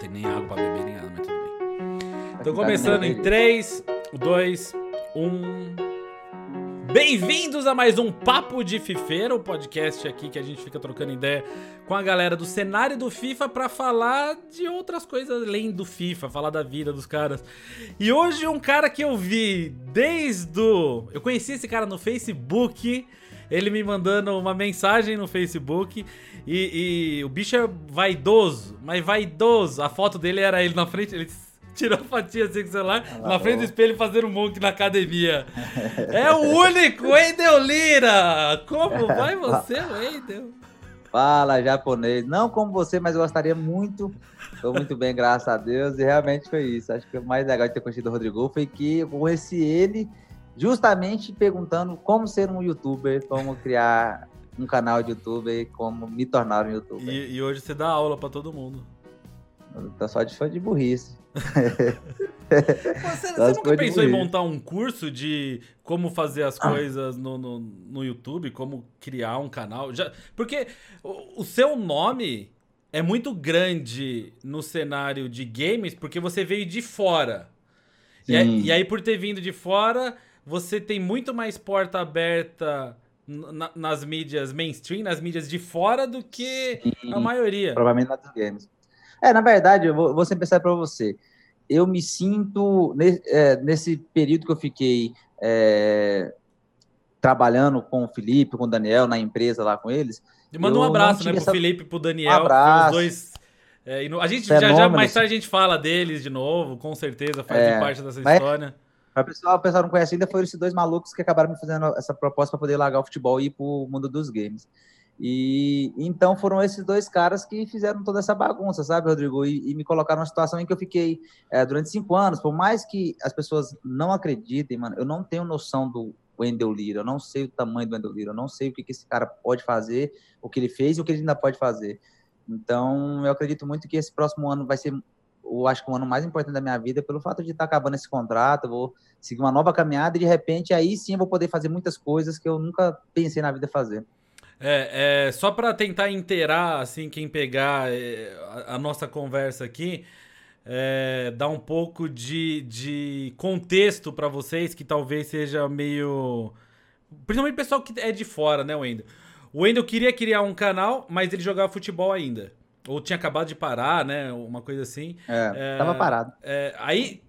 tem nem água pra beber, nem nada, mas tudo bem. Tô começando em 3, 2, 1. Bem-vindos a mais um Papo de Fifeiro, o podcast aqui que a gente fica trocando ideia com a galera do cenário do FIFA para falar de outras coisas além do FIFA, falar da vida dos caras. E hoje um cara que eu vi desde o... Eu conheci esse cara no Facebook, ele me mandando uma mensagem no Facebook e, e o bicho é vaidoso, mas vaidoso. A foto dele era ele na frente, ele tirou a fatia assim com o celular ah, na frente do espelho fazendo um monk na academia. É o único, Wendel Lira! Como vai você, Wendel? Fala, japonês. Não como você, mas eu gostaria muito. Estou muito bem, graças a Deus. E realmente foi isso. Acho que o mais legal de ter conhecido o Rodrigo foi que eu conheci ele justamente perguntando como ser um youtuber, como criar um canal de youtuber, como me tornar um youtuber. E, e hoje você dá aula para todo mundo. Tô só de fã de burrice. você, você nunca pensou em montar um curso de como fazer as coisas no, no, no YouTube, como criar um canal? Já, porque o, o seu nome é muito grande no cenário de games porque você veio de fora. E, e, aí, por ter vindo de fora, você tem muito mais porta aberta na, nas mídias mainstream, nas mídias de fora, do que Sim, a maioria. Provavelmente nas games. É, na verdade, eu vou, vou sempre pensar para você. Eu me sinto, nesse, é, nesse período que eu fiquei é, trabalhando com o Felipe, com o Daniel, na empresa lá com eles. Manda um abraço, né, pro essa... Felipe e pro Daniel, um abraço. os dois. É, a gente já, já, mais tarde a gente fala deles de novo, com certeza, faz é, parte dessa história. O pessoal, o pessoal não conhece ainda, foram esses dois malucos que acabaram me fazendo essa proposta para poder largar o futebol e ir para o mundo dos games. E então foram esses dois caras que fizeram toda essa bagunça, sabe, Rodrigo? E, e me colocaram numa situação em que eu fiquei é, durante cinco anos. Por mais que as pessoas não acreditem, mano, eu não tenho noção do Wendel Lira, eu não sei o tamanho do Wendel Lira, eu não sei o que, que esse cara pode fazer, o que ele fez e o que ele ainda pode fazer. Então, eu acredito muito que esse próximo ano vai ser, eu acho que o ano mais importante da minha vida, pelo fato de estar acabando esse contrato, vou seguir uma nova caminhada e de repente aí sim eu vou poder fazer muitas coisas que eu nunca pensei na vida fazer. É, é só para tentar inteirar, assim, quem pegar é, a, a nossa conversa aqui, é, dar um pouco de, de contexto para vocês, que talvez seja meio. Principalmente o pessoal que é de fora, né, Wendel? O Wendel queria criar um canal, mas ele jogava futebol ainda. Ou tinha acabado de parar, né? Uma coisa assim. É, é tava parado. É, aí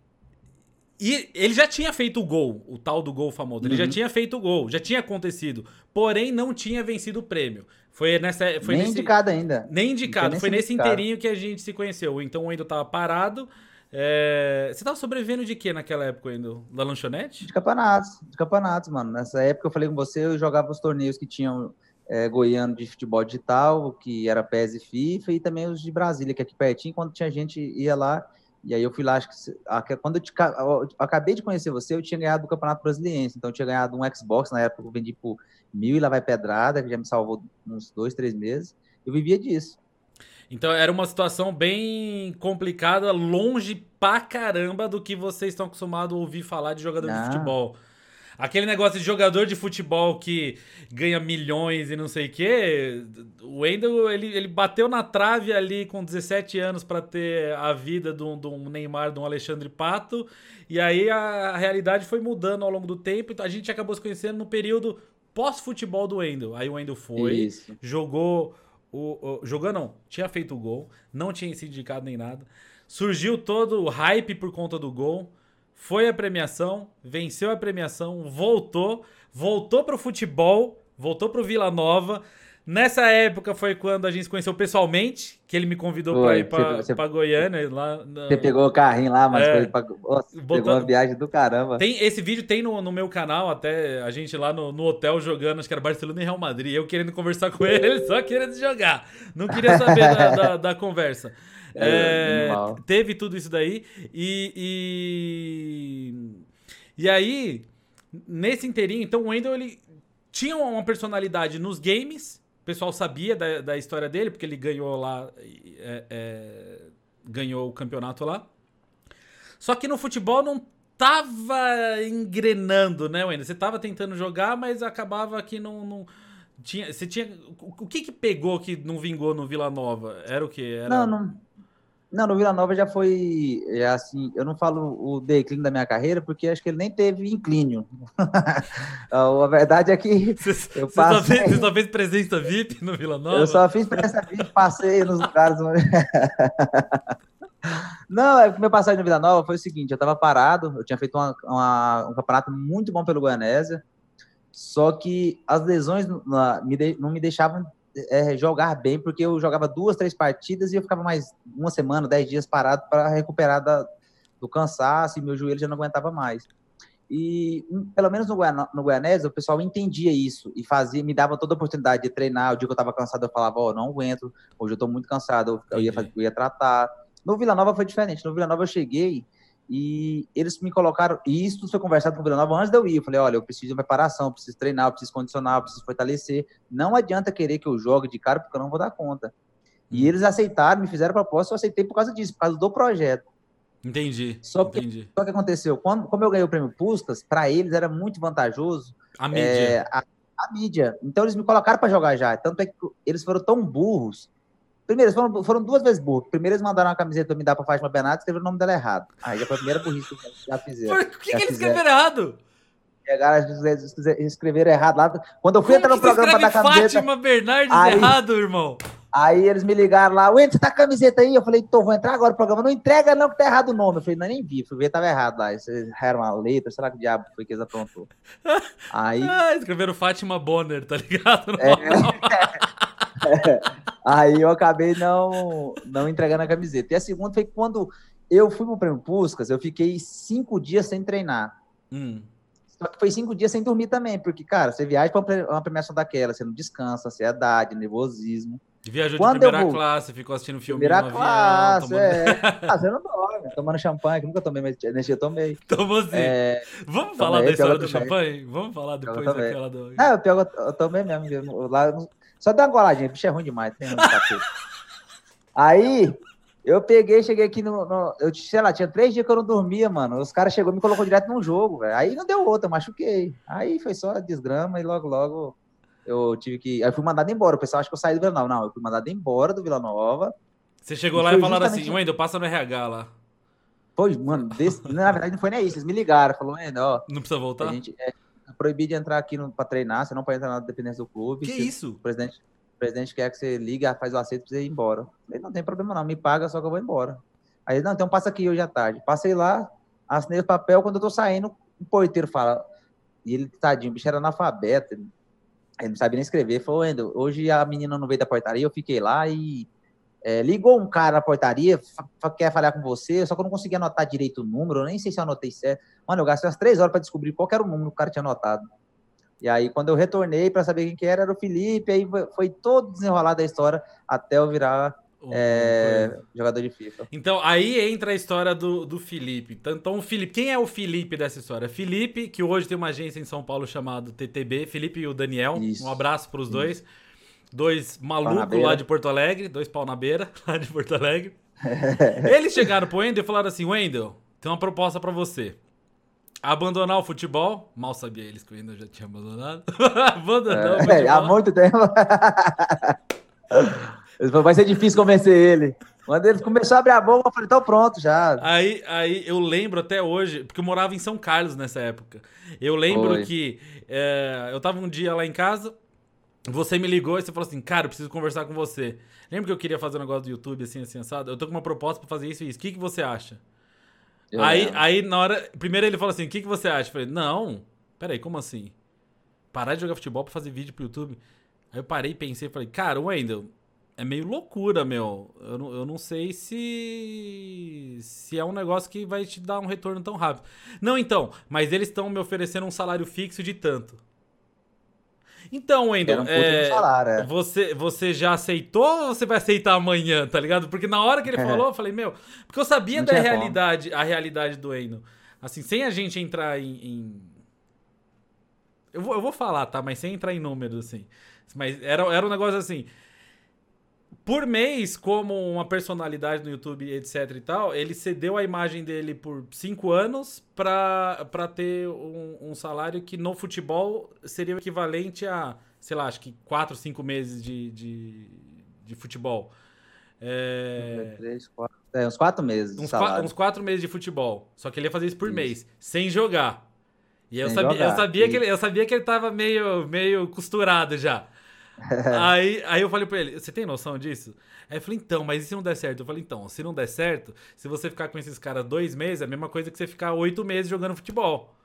e ele já tinha feito o gol, o tal do gol famoso. Ele uhum. já tinha feito o gol, já tinha acontecido. Porém, não tinha vencido o prêmio. Foi nessa. Foi nem nesse, indicado ainda. Nem indicado. Foi nesse indicado. inteirinho que a gente se conheceu. Então o Wendel tava parado. É... Você tava sobrevivendo de quê naquela época, Wendel? Da lanchonete? De campeonatos. De campeonatos, mano. Nessa época eu falei com você, eu jogava os torneios que tinham é, goiano de futebol digital, que era PES e FIFA, e também os de Brasília, que é aqui pertinho, quando tinha gente ia lá e aí eu fui lá, acho que quando eu, te, eu, acabei de conhecer você, eu tinha ganhado o Campeonato Brasiliense. Então eu tinha ganhado um Xbox, na época eu vendi por mil e lá vai pedrada, que já me salvou uns dois, três meses. Eu vivia disso. Então era uma situação bem complicada, longe pra caramba do que vocês estão acostumados a ouvir falar de jogador Não. de futebol. Aquele negócio de jogador de futebol que ganha milhões e não sei o quê. O Wendel, ele, ele bateu na trave ali com 17 anos para ter a vida de um, Neymar, de um Alexandre Pato. E aí a, a realidade foi mudando ao longo do tempo. Então a gente acabou se conhecendo no período pós-futebol do Wendel. Aí o Wendel foi, Isso. jogou. O, o, jogou não, tinha feito o gol, não tinha sido indicado nem nada. Surgiu todo o hype por conta do gol foi a premiação, venceu a premiação, voltou, voltou pro futebol, voltou pro Vila Nova. Nessa época foi quando a gente se conheceu pessoalmente, que ele me convidou para ir para Goiânia. Lá na... Você pegou o carrinho lá, mas é, pra... Nossa, pegou uma viagem do caramba. Tem, esse vídeo tem no, no meu canal, até a gente lá no, no, hotel jogando, acho que era Barcelona e Real Madrid. Eu querendo conversar com ele, ele só querendo jogar. Não queria saber da, da, da conversa. É, é teve tudo isso daí. E, e, e aí, nesse inteirinho, então o Wendell ele tinha uma personalidade nos games. O pessoal sabia da, da história dele, porque ele ganhou lá. É, é, ganhou o campeonato lá. Só que no futebol não tava engrenando, né, Wendel? Você tava tentando jogar, mas acabava que não, não tinha, você tinha o que que pegou que não vingou no Vila Nova? Era o que? Era Não, não Não, no Vila Nova já foi é assim. Eu não falo o declínio da minha carreira, porque acho que ele nem teve inclínio. a verdade é que. Você, eu passei... só, fez, você só fez presença VIP no Vila Nova? Eu só fiz presença VIP, passei nos lugares. Não, é meu passagem no Vila Nova foi o seguinte: eu estava parado, eu tinha feito uma, uma, um campeonato muito bom pelo Goianésia, só que as lesões não me deixavam é, jogar bem, porque eu jogava duas, três partidas e eu ficava mais uma semana, dez dias parado para recuperar da, do cansaço e meu joelho já não aguentava mais. E hum, pelo menos no, Guiana, no Goianese, o pessoal entendia isso e fazia, me dava toda a oportunidade de treinar. O dia que eu estava cansado, eu falava, ó, oh, não aguento, hoje eu estou muito cansado, eu ia, eu ia tratar. No Vila Nova foi diferente. No Vila Nova eu cheguei e eles me colocaram, e isso foi conversado com o Vila Nova antes de eu ir. Eu falei: olha, eu preciso de preparação, eu preciso treinar, eu preciso condicionar, eu preciso fortalecer. Não adianta querer que eu jogue de cara, porque eu não vou dar conta. E hum. eles aceitaram, me fizeram a proposta, eu aceitei por causa disso, por causa do projeto. Entendi. Só que, entendi. Só que aconteceu, quando, como eu ganhei o prêmio Puskas, para eles era muito vantajoso a mídia. É, a, a mídia. Então eles me colocaram para jogar já. Tanto é que eles foram tão burros Primeiro, foram, foram duas vezes burros. Primeiro, eles mandaram uma camiseta pra me dar pra Fátima Bernardo e escreveram o nome dela errado. Aí já foi a primeira burrice que já fizeram. Por que, que eles escreveram errado? Chegaram, escreveram errado lá. Quando eu fui Como entrar no programa pra dar camiseta. Fátima Bernardes aí, errado, irmão. Aí eles me ligaram lá, Ué, você tá com a camiseta aí? Eu falei, tô, vou entrar agora no programa. Não entrega, não, que tá errado o nome. Eu falei, não, nem vi. Fui ver, tava errado lá. Erraram uma letra, será que o diabo foi que eles aprontou? Aí. Ah, escreveram Fátima Bonner, tá ligado? É. é. Aí eu acabei não, não entregando a camiseta. E a segunda foi quando eu fui pro Prêmio Puscas, eu fiquei cinco dias sem treinar. Hum. Só que foi cinco dias sem dormir também, porque, cara, você viaja para uma premiação daquela, você não descansa, ansiedade, nervosismo. Viajou Quando de primeira vou... classe, ficou assistindo filme primeira no classe. Tomando... É. ah, você não dorme, tomando champanhe, que nunca tomei, mas nesse eu tomei. Tomou sim. É... Vamos falar tomei, da história do champanhe? Vamos falar depois daquela do... Não, eu, eu tomei mesmo. Lá, só dá uma goladinha, bicho é ruim demais. Tem Aí, eu peguei, cheguei aqui no, no, Eu, sei lá, tinha três dias que eu não dormia, mano. Os caras chegou e me colocou direto num jogo, velho. Aí não deu outra, eu machuquei. Aí foi só desgrama e logo, logo eu tive que. Aí eu fui mandado embora. O pessoal acha que eu saí do Vila Nova. Não, eu fui mandado embora do Vila Nova. Você chegou lá e falaram assim, Wendel, passa no RH lá. Foi, mano, desse... na verdade não foi nem isso. Eles me ligaram, falou, Wendel, ó. Não precisa voltar? A gente é, proibido de entrar aqui pra treinar, você não pode entrar na dependência do clube. Que isso? O presidente, o presidente quer que você liga, faz o aceito pra você ir embora. Ele não tem problema não, me paga, só que eu vou embora. Aí, não, então passa aqui hoje à tarde. Passei lá, assinei o papel, quando eu tô saindo, o porteiro fala, e ele, tadinho, o bicho era analfabeto, ele, ele não sabia nem escrever, falou, hoje a menina não veio da portaria, eu fiquei lá e é, ligou um cara na portaria, quer falar com você, só que eu não consegui anotar direito o número, eu nem sei se eu anotei certo. Mano, eu gastei umas três horas para descobrir qual era o número que o cara tinha anotado. E aí, quando eu retornei para saber quem que era, era o Felipe, aí foi todo desenrolado a história até eu virar é, jogador de FIFA. Então, aí entra a história do, do Felipe. Então, então, o Felipe, quem é o Felipe dessa história? Felipe, que hoje tem uma agência em São Paulo chamada TTB, Felipe e o Daniel. Isso. Um abraço para os dois. Dois malucos lá de Porto Alegre, dois pau na beira lá de Porto Alegre. Eles chegaram pro Wendel e falaram assim: Wendel, tem uma proposta para você abandonar o futebol. Mal sabia eles que eu ainda já tinha abandonado. abandonar é, o futebol. Há muito tempo. Vai ser difícil convencer ele. Quando ele começou a abrir a boca, eu falei, então pronto já. Aí, aí eu lembro até hoje, porque eu morava em São Carlos nessa época. Eu lembro que é, eu tava um dia lá em casa, você me ligou e você falou assim, cara, eu preciso conversar com você. Lembra que eu queria fazer um negócio do YouTube assim, assim, assado? Eu tô com uma proposta pra fazer isso e isso. O que, que você acha? aí, aí, na hora. Primeiro ele falou assim: o que, que você acha? Eu falei, não, peraí, como assim? Parar de jogar futebol pra fazer vídeo pro YouTube. Aí eu parei e pensei falei, cara, Wendel, é meio loucura, meu. Eu não, eu não sei se. se é um negócio que vai te dar um retorno tão rápido. Não, então, mas eles estão me oferecendo um salário fixo de tanto. Então, Wendel, é, é. Você, você já aceitou ou você vai aceitar amanhã, tá ligado? Porque na hora que ele é. falou, eu falei, meu, porque eu sabia Não da realidade, a realidade do Wendel. Assim, sem a gente entrar em. em... Eu, vou, eu vou falar, tá? Mas sem entrar em números, assim. Mas era, era um negócio assim por mês, como uma personalidade no YouTube, etc e tal, ele cedeu a imagem dele por cinco anos pra, pra ter um, um salário que no futebol seria o equivalente a, sei lá, acho que quatro, cinco meses de, de, de futebol. É... Três, quatro. É, uns quatro meses. Uns, qua uns, quatro meses de futebol. Só que ele ia fazer isso por isso. mês, sem jogar. E eu sabia, jogar. eu, sabia que ele, eu sabia que ele tava meio, meio costurado já. aí, aí eu falei pra ele, você tem noção disso? Aí eu falei, então, mas e se não der certo? Eu falei, então, se não der certo, se você ficar com esses caras dois meses, é a mesma coisa que você ficar oito meses jogando futebol.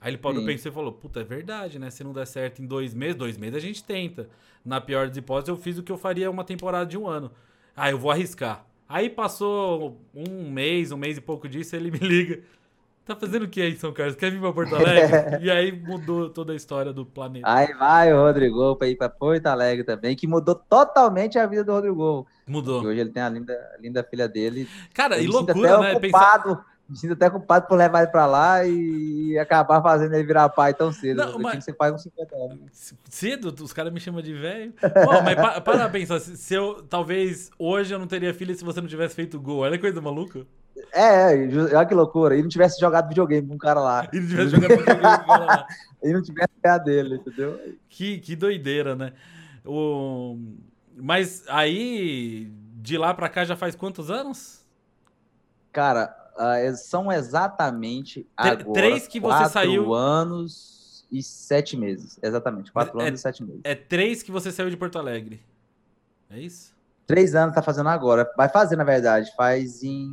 Aí ele parou, pensou e falou, puta, é verdade, né? Se não der certo em dois meses, dois meses a gente tenta. Na pior das hipóteses, eu fiz o que eu faria uma temporada de um ano. Ah, eu vou arriscar. Aí passou um mês, um mês e pouco disso, ele me liga. Tá fazendo o que aí, São Carlos? Quer vir pra Porto Alegre? e aí mudou toda a história do planeta. Aí vai o Rodrigo pra ir pra Porto Alegre também, que mudou totalmente a vida do Rodrigo. Mudou. Porque hoje ele tem a linda, linda filha dele. Cara, e loucura, né? Ocupado, Pensa... Me sinto até culpado por levar ele pra lá e acabar fazendo ele virar pai tão cedo. Não, mas... tinha que ser pai com 50 anos. Cedo? Os caras me chamam de velho. mas para, para pensar, se eu, talvez hoje eu não teria filha se você não tivesse feito gol. Olha que coisa maluca. É, olha que loucura. E não tivesse jogado videogame com um cara lá. E não tivesse jogado videogame com um cara lá. e não tivesse ganhado dele, entendeu? Que, que doideira, né? O... Mas aí, de lá pra cá já faz quantos anos? Cara, uh, são exatamente agora três que você saiu anos e sete meses. Exatamente, quatro é, anos e sete meses. É três que você saiu de Porto Alegre. É isso? Três anos tá fazendo agora. Vai fazer, na verdade. Faz em.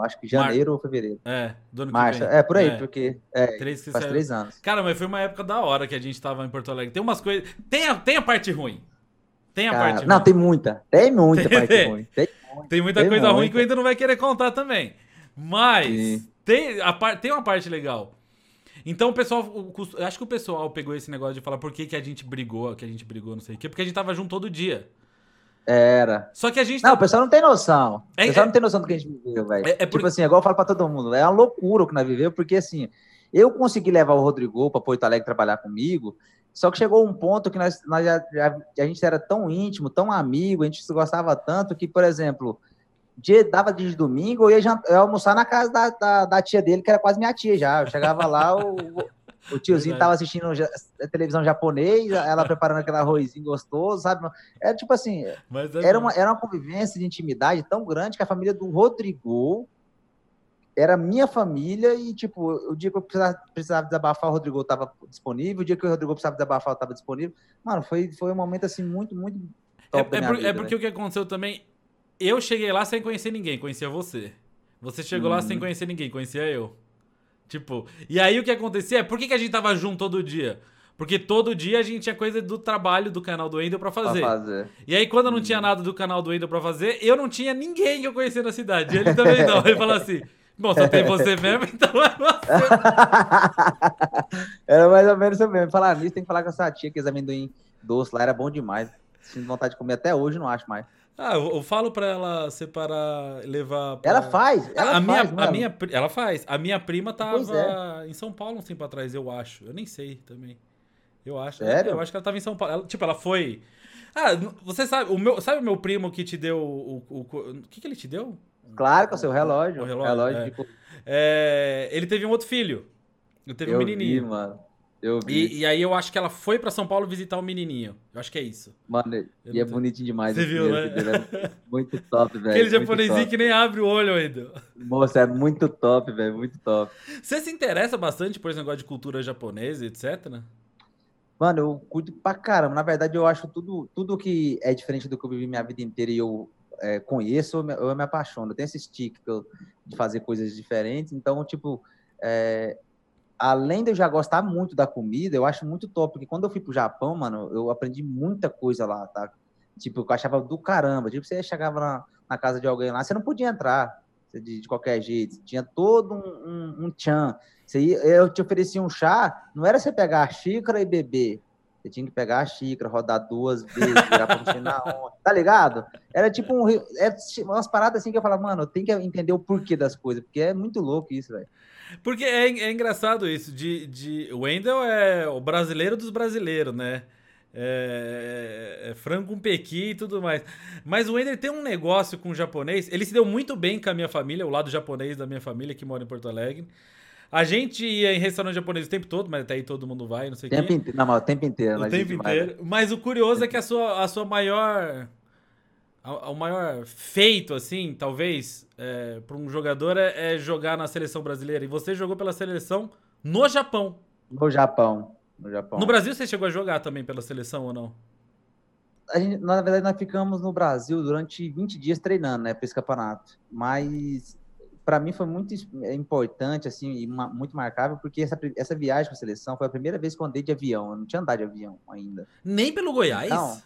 Acho que janeiro Mar... ou fevereiro. É, do ano Marcha. É, por aí, é. porque. É, três faz três anos. Cara, mas foi uma época da hora que a gente tava em Porto Alegre. Tem umas coisas. Tem a, tem a parte ruim. Tem a Cara, parte ruim. Não, tem muita. Tem muita tem, parte tem. ruim. Tem, tem muita tem coisa muita. ruim que ainda não vai querer contar também. Mas tem, a par, tem uma parte legal. Então o pessoal, eu acho que o pessoal pegou esse negócio de falar por que, que a gente brigou, que a gente brigou, não sei o quê, porque a gente tava junto todo dia. Era. Só que a gente. Não, tá... o pessoal não tem noção. É, o pessoal é... não tem noção do que a gente viveu, velho. É, é por... Tipo assim, igual eu falo pra todo mundo. É uma loucura o que nós vivemos, porque assim, eu consegui levar o Rodrigo pra Porto Alegre trabalhar comigo, só que chegou um ponto que nós, nós já, já, a gente era tão íntimo, tão amigo, a gente se gostava tanto que, por exemplo, dia, dava de domingo, eu ia, eu ia almoçar na casa da, da, da, tia dele, que era quase minha tia já. Eu chegava lá, o, o tiozinho tava assistindo a televisão japonês, ela preparando aquele arrozinho gostoso, sabe? Era tipo assim, é era, uma, era uma convivência de intimidade tão grande que a família do Rodrigo era minha família e, tipo, o dia que eu precisava, precisava desabafar, o Rodrigo estava disponível, o dia que o Rodrigo precisava desabafar, eu estava disponível. Mano, foi, foi um momento, assim, muito, muito é, é, por, vida, é, porque né? o que aconteceu também, eu cheguei lá sem conhecer ninguém, conhecia você. Você chegou hum. lá sem uhum. conhecer ninguém, conhecia eu. Tipo, e aí o que acontecia é, por que, que a gente tava junto todo dia? Porque todo dia a gente tinha coisa do trabalho do canal do Ender pra fazer. Pra fazer. E aí, quando eu não tinha uhum. nada do canal do Ender pra fazer, eu não tinha ninguém que eu conhecia na cidade. Ele também não. Ele falou assim: Bom, só tem você mesmo, então é você. era mais ou menos isso mesmo. Falar nisso, tem que falar com essa tia que esse amendoim doce lá era bom demais. Sinto vontade de comer até hoje, não acho mais. Ah, eu, eu falo pra ela separar, levar. Pra... Ela faz, ela a faz. Minha, a minha, ela faz. A minha prima tava é. em São Paulo um tempo atrás, eu acho. Eu nem sei também. Eu acho. Sério? Eu acho que ela tava em São Paulo. Ela, tipo, ela foi. Ah, você sabe, o meu, sabe o meu primo que te deu o. O, o, o que, que ele te deu? Claro, com o seu relógio. O relógio. relógio é. Tipo... É, ele teve um outro filho. Ele teve eu um menininho. Vi, mano. Eu vi. E, e, aí eu acho que ela foi para São Paulo visitar o menininho. Eu acho que é isso. Mano, e é bonitinho demais. Você viu, né? É muito top, velho. Aquele japonesinho que nem abre o olho ainda. Moça, é muito top, velho. Muito top. Você se interessa bastante por esse negócio de cultura japonesa, etc, né? Mano, eu curto pra caramba. Na verdade, eu acho tudo, tudo que é diferente do que eu vivi minha vida inteira e eu é, conheço, eu me, eu me apaixono. Eu tenho esse stick de fazer coisas diferentes. Então, tipo, é, além de eu já gostar muito da comida, eu acho muito top, porque quando eu fui pro Japão, mano, eu aprendi muita coisa lá, tá? Tipo, eu achava do caramba. Tipo, você chegava na, na casa de alguém lá, você não podia entrar de, de qualquer jeito. Tinha todo um, um, um tchan. Você ia, eu te oferecia um chá, não era você pegar a xícara e beber. Você tinha que pegar a xícara, rodar duas vezes, virar pra na onda. Tá ligado? Era tipo um. É umas paradas assim que eu falava, mano, tenho que entender o porquê das coisas, porque é muito louco isso, velho. Porque é, é engraçado isso, de, de. O Wendel é o brasileiro dos brasileiros, né? É, é frango com pequi e tudo mais. Mas o Wender tem um negócio com o japonês. Ele se deu muito bem com a minha família, o lado japonês da minha família que mora em Porto Alegre. A gente ia em restaurante japonês o tempo todo, mas até aí todo mundo vai, não sei o quê. Inte... Não, mas o tempo inteiro. O tempo inteiro. Mas o curioso é que a sua, a sua maior o maior feito, assim, talvez, é, para um jogador é, é, jogar na seleção brasileira. E você jogou pela seleção no Japão. No Japão. No, Japão. no Brasil você chegou a jogar também pela seleção ou não? A gente, na verdade, nós ficamos no Brasil durante 20 dias treinando, né, para esse campeonato. Mas para mim foi muito importante, assim, e muito marcável, porque essa, essa viagem com a seleção foi a primeira vez que eu andei de avião. Eu não tinha andado de avião ainda. Nem pelo Goiás? Não.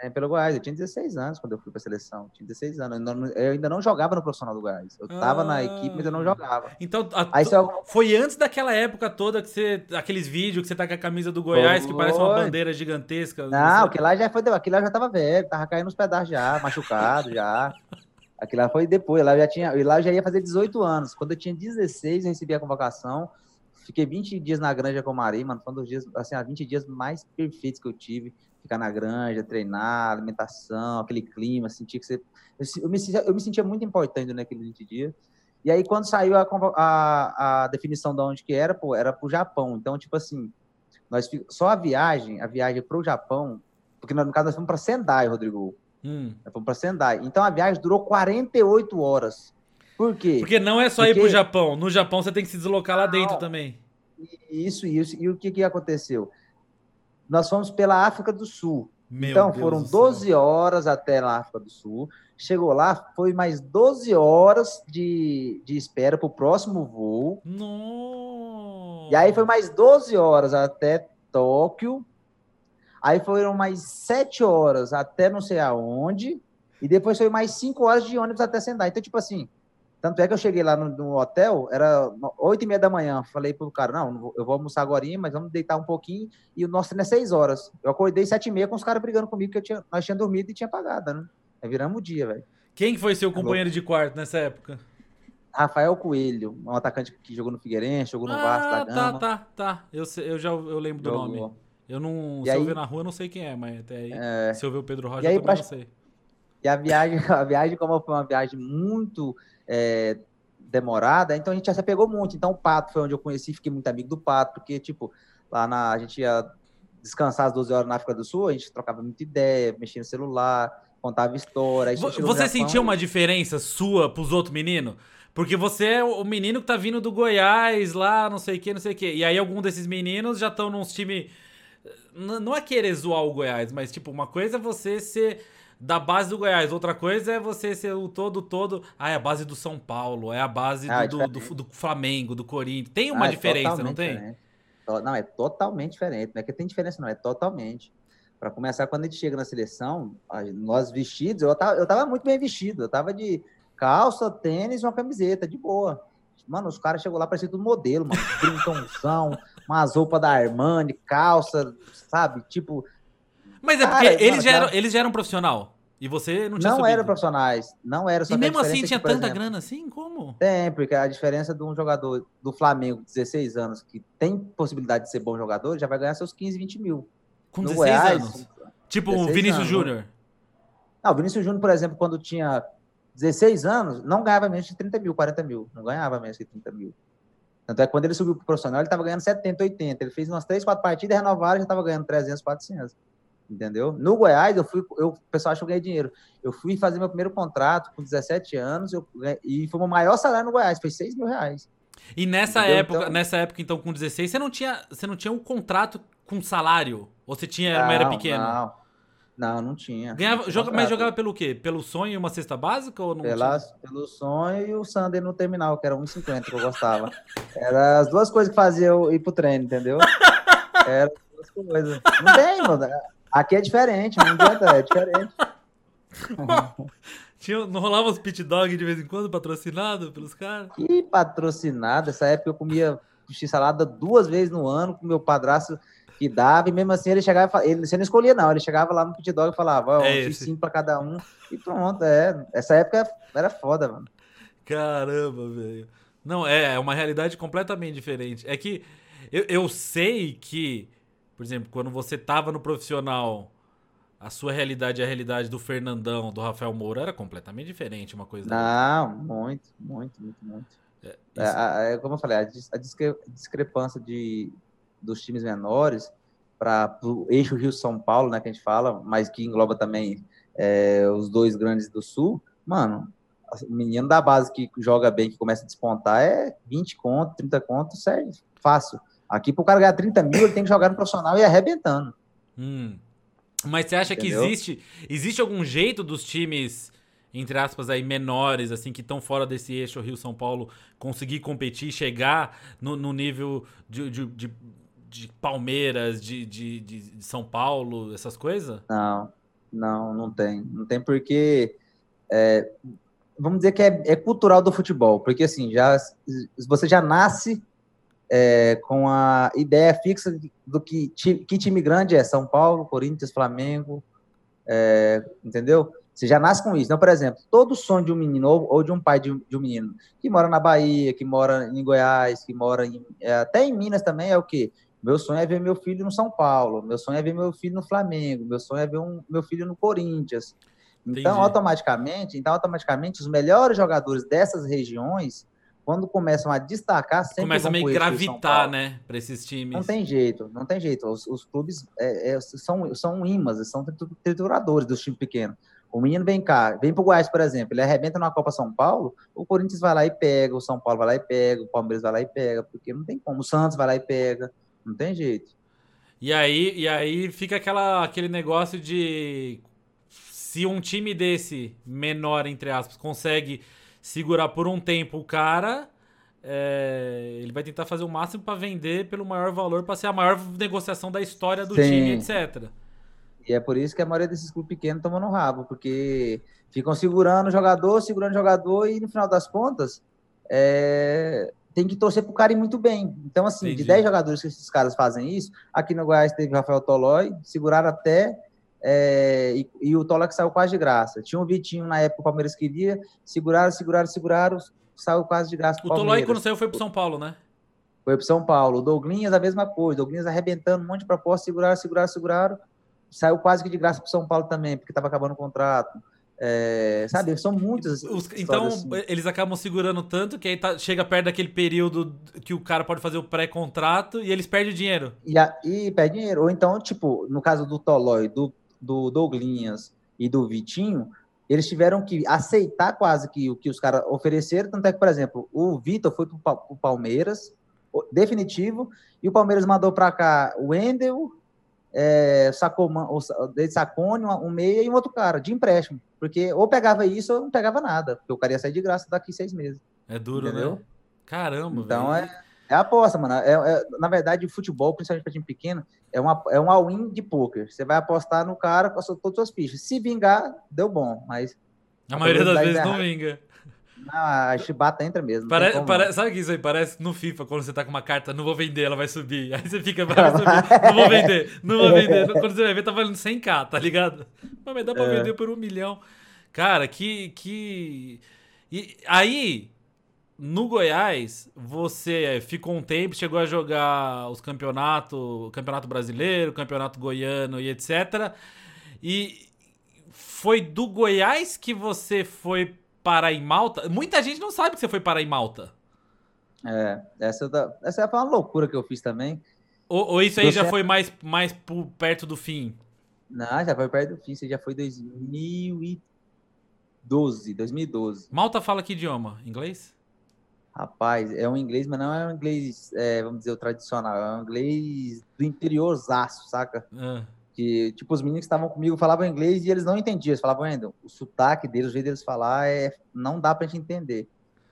É, pelo Goiás, eu tinha 16 anos quando eu fui para a seleção. Tinha 16 anos. Eu, não, eu, ainda não jogava no profissional do Goiás. Eu estava ah, na equipe, mas eu não jogava. Então, a, Aí, foi antes daquela época toda que você. Aqueles vídeos que você tá com a camisa do Goiás, foi. que parece uma bandeira gigantesca. Não, aquilo lá já foi. Aquilo lá já tava velho, tava caindo nos pedaços já, machucado já. Aquilo lá foi depois. Lá já tinha. Lá eu já ia fazer 18 anos. Quando eu tinha 16, eu recebi a convocação. Fiquei 20 dias na Granja com o Mari, mano. Foi um dos dias, assim, 20 dias mais perfeitos que eu tive ficar na granja, treinar, alimentação, aquele clima, sentir que você. Eu me, eu me sentia muito importante naquele 20 dias. E aí, quando saiu a, a, a definição de onde que era, pô, era pro Japão. Então, tipo assim, nós só a viagem, a viagem pro Japão, porque no caso nós fomos para Sendai, Rodrigo. Hum. Fomos para Sendai. Então a viagem durou 48 horas. Por quê? Porque não é só porque... ir pro Japão. No Japão você tem que se deslocar lá dentro também. Isso, isso. E o que, que aconteceu? nós fomos pela África do Sul. Meu então, Deus foram 12 horas até a África do Sul. Chegou lá, foi mais 12 horas de, de espera para o próximo voo. Nossa. E aí foi mais 12 horas até Tóquio. Aí foram mais 7 horas até não sei aonde. E depois foi mais 5 horas de ônibus até Sendai. Então, tipo assim, tanto é que eu cheguei lá no, no hotel, era oito e meia da manhã. Falei pro cara, não, eu vou almoçar agora, mas vamos deitar um pouquinho. E o nosso treino é seis horas. Eu acordei sete e meia com os caras brigando comigo, que tinha, nós tínhamos dormido e tinha pagado, né? Aí viramos o dia, velho. Quem foi seu companheiro de quarto nessa época? Rafael Coelho, um atacante que jogou no Figueirense, jogou no ah, Vasco da tá, Gama. Tá, tá, tá. Eu, eu já eu lembro do jogou. nome. Eu não, e se aí, eu ver na rua, eu não sei quem é, mas até aí, é... se eu ver o Pedro Rocha, eu também pra... não sei. E a viagem, a viagem, como foi uma viagem muito é, demorada, então a gente já se apegou muito. Então o Pato foi onde eu conheci, fiquei muito amigo do Pato, porque, tipo, lá na, a gente ia descansar às 12 horas na África do Sul, a gente trocava muita ideia, mexia no celular, contava história. Você sentiu uma diferença sua pros outros meninos? Porque você é o menino que tá vindo do Goiás lá, não sei o que, não sei o que. E aí algum desses meninos já estão nos times. Não é querer zoar o Goiás, mas tipo, uma coisa é você ser da base do Goiás. Outra coisa é você ser o todo, todo. Ah, é a base do São Paulo, é a base ah, do, do, do, Flamengo, do Corinthians. Tem uma ah, é diferença, não tem? Diferente. Não, é totalmente diferente. Não é que tem diferença, não, é totalmente. Para começar, quando a gente chega na seleção, nós vestidos, eu tava, eu tava muito bem vestido. Eu tava de calça, tênis e uma camiseta, de boa. Mano, os caras chegou lá, parecia tudo modelo, mano. Brincãozão, umas roupas da Armani, calça, sabe? Tipo, mas é porque Cara, eles, já eram, eles já eram profissional. E você não tinha Não eram profissionais. Não era. Só e mesmo assim tinha que, tanta exemplo, grana assim? Como? Tem, porque a diferença de um jogador do Flamengo, 16 anos, que tem possibilidade de ser bom jogador, já vai ganhar seus 15, 20 mil. Com no 16 Goiás, anos? Tipo o Vinícius Júnior. Não, o Vinícius Júnior, por exemplo, quando tinha 16 anos, não ganhava menos de 30 mil, 40 mil. Não ganhava menos de 30 mil. Tanto é que quando ele subiu para o profissional, ele estava ganhando 70, 80. Ele fez umas 3, 4 partidas, renovaram já estava ganhando 300, 400 entendeu? No Goiás, eu fui, eu, o pessoal acha que eu ganhei dinheiro. Eu fui fazer meu primeiro contrato com 17 anos eu, e foi o maior salário no Goiás, foi 6 mil reais. E nessa entendeu? época, então, nessa época, então, com 16, você não tinha, você não tinha um contrato com salário? Ou você tinha, não, era pequeno? Não, não, não tinha. Ganhava, joga, mas jogava pelo quê? Pelo sonho e uma cesta básica ou não Pela, Pelo sonho e o Sander no terminal, que era 1,50 que eu gostava. Era as duas coisas que fazia eu ir pro treino, entendeu? Era duas coisas. Não tem, mano. Aqui é diferente, não adianta, é diferente. Tinha, não rolava os pit dog de vez em quando patrocinado pelos caras? Que patrocinado? Essa época eu comia x-salada duas vezes no ano com meu padrasto que dava, e mesmo assim ele chegava, ele, você não escolhia não, ele chegava lá no pit dog e falava, ó, é um x5 pra cada um, e pronto, é. Essa época era foda, mano. Caramba, velho. Não, é, é uma realidade completamente diferente. É que eu, eu sei que por exemplo, quando você tava no profissional, a sua realidade e a realidade do Fernandão, do Rafael Moura era completamente diferente, uma coisa. Não, muito, muito, muito, muito. É, é, é, como eu falei, a, discrepância de, dos times menores para o eixo Rio-São Paulo, né, que a gente fala, mas que engloba também é, os dois grandes do Sul, mano, o menino da base que joga bem, que começa a despontar, é 20 conto, 30 conto, sério, fácil. Aqui, para o cara ganhar 30 mil, ele tem que jogar no profissional e arrebentando. Hum. Mas você acha Entendeu? que existe, existe algum jeito dos times, entre aspas, aí, menores, assim, que estão fora desse eixo Rio-São Paulo, conseguir competir, chegar no, no nível de, de, de, de Palmeiras, de, de, de, São Paulo, essas coisas? Não, não, não tem. Não tem porque. É, vamos dizer que é, é, cultural do futebol, porque assim, já você já nasce é, com a ideia fixa do que, que time grande é São Paulo, Corinthians, Flamengo, é, entendeu? Você já nasce com isso. Então, por exemplo, todo sonho de um menino ou de um pai de um, de um menino que mora na Bahia, que mora em Goiás, que mora em, é, até em Minas também é o quê? Meu sonho é ver meu filho no São Paulo, meu sonho é ver meu filho no Flamengo, meu sonho é ver um, meu filho no Corinthians. Então, Entendi. automaticamente, então, automaticamente, os melhores jogadores dessas regiões, quando começam a destacar, sempre começa a meio gravitar, né, para esses times. Não tem jeito, não tem jeito. Os, os clubes é, é, são, são imãs, são trituradores dos times pequenos. O menino vem cá, vem pro Goiás, por exemplo, ele arrebenta na Copa São Paulo, o Corinthians vai lá e pega, o São Paulo vai lá e pega, o Palmeiras vai lá e pega, porque não tem como. O Santos vai lá e pega, não tem jeito. E aí, e aí fica aquela, aquele negócio de se um time desse, menor, entre aspas, consegue segurar por um tempo o cara, é, ele vai tentar fazer o máximo para vender pelo maior valor, para ser a maior negociação da história do Sim. time, etc. E é por isso que a maioria desses clubes pequenos toma no rabo, porque ficam segurando o jogador, segurando o jogador, e no final das contas, é, tem que torcer pro cara ir muito bem. Então, assim, Entendi. de 10 jogadores que esses caras fazem isso, aqui no Goiás teve Rafael Tolói, seguraram até é, e, e, o Tola que saiu quase de graça. Tinha um Vitinho na época que o Palmeiras queria, seguraram, seguraram, seguraram, saiu quase de graça. O Tolói, quando saiu, foi pro São Paulo, né? Foi pro São Paulo. O Douglinhas, a mesma coisa. O Douglinhas arrebentando um monte de proposta, seguraram, seguraram, seguraram. Saiu quase que de graça pro São Paulo também, porque estava acabando o contrato. É, sabe, são muitos. então, assim. eles acabam segurando tanto que aí tá, chega perto daquele período que o cara pode fazer o pré-contrato e eles perdem dinheiro. E, e perde dinheiro. Ou então, tipo, no caso do Tolói, do do Douglinhas e do Vitinho, eles tiveram que aceitar quase que o que os caras ofereceram, tanto é que, por exemplo, o Vitor foi para o Palmeiras, definitivo, e o Palmeiras mandou para cá o Wendel, é, Sacoma, o Sacone, um meia e um outro cara, de empréstimo. Porque ou pegava isso ou não pegava nada, porque o cara ia sair de graça daqui seis meses. É duro, entendeu? né? Caramba, Então véio. é é aposta, mano. É, é, na verdade, o futebol, principalmente para time pequeno, é, uma, é um all-in de poker. Você vai apostar no cara com todas as suas fichas. Se vingar, deu bom, mas. A, a maioria das vezes não vinga. Não, a chibata entra mesmo. Pare, pare, sabe o que isso aí parece no FIFA, quando você tá com uma carta, não vou vender, ela vai subir. Aí você fica, vai subir, não vou vender, não vou vender. Quando você vai ver, tá valendo 100k, tá ligado? Mas dá pra é. vender por um milhão. Cara, que. que... E aí, no Goiás, você ficou um tempo, chegou a jogar os campeonatos, campeonato brasileiro, campeonato goiano e etc. E foi do Goiás que você foi parar em Malta? Muita gente não sabe que você foi parar em Malta. É, essa, essa foi uma loucura que eu fiz também. Ou, ou isso aí já foi mais, mais perto do fim? Não, já foi perto do fim. Isso já foi 2012, 2012. Malta fala que idioma? Inglês? Rapaz, é um inglês, mas não é um inglês, é, vamos dizer, o tradicional, é um inglês do interiorzaço, saca? É. Que, tipo, os meninos que estavam comigo falavam inglês e eles não entendiam. Eles falavam, ainda, o sotaque deles, o jeito deles falar, é, não dá pra gente entender.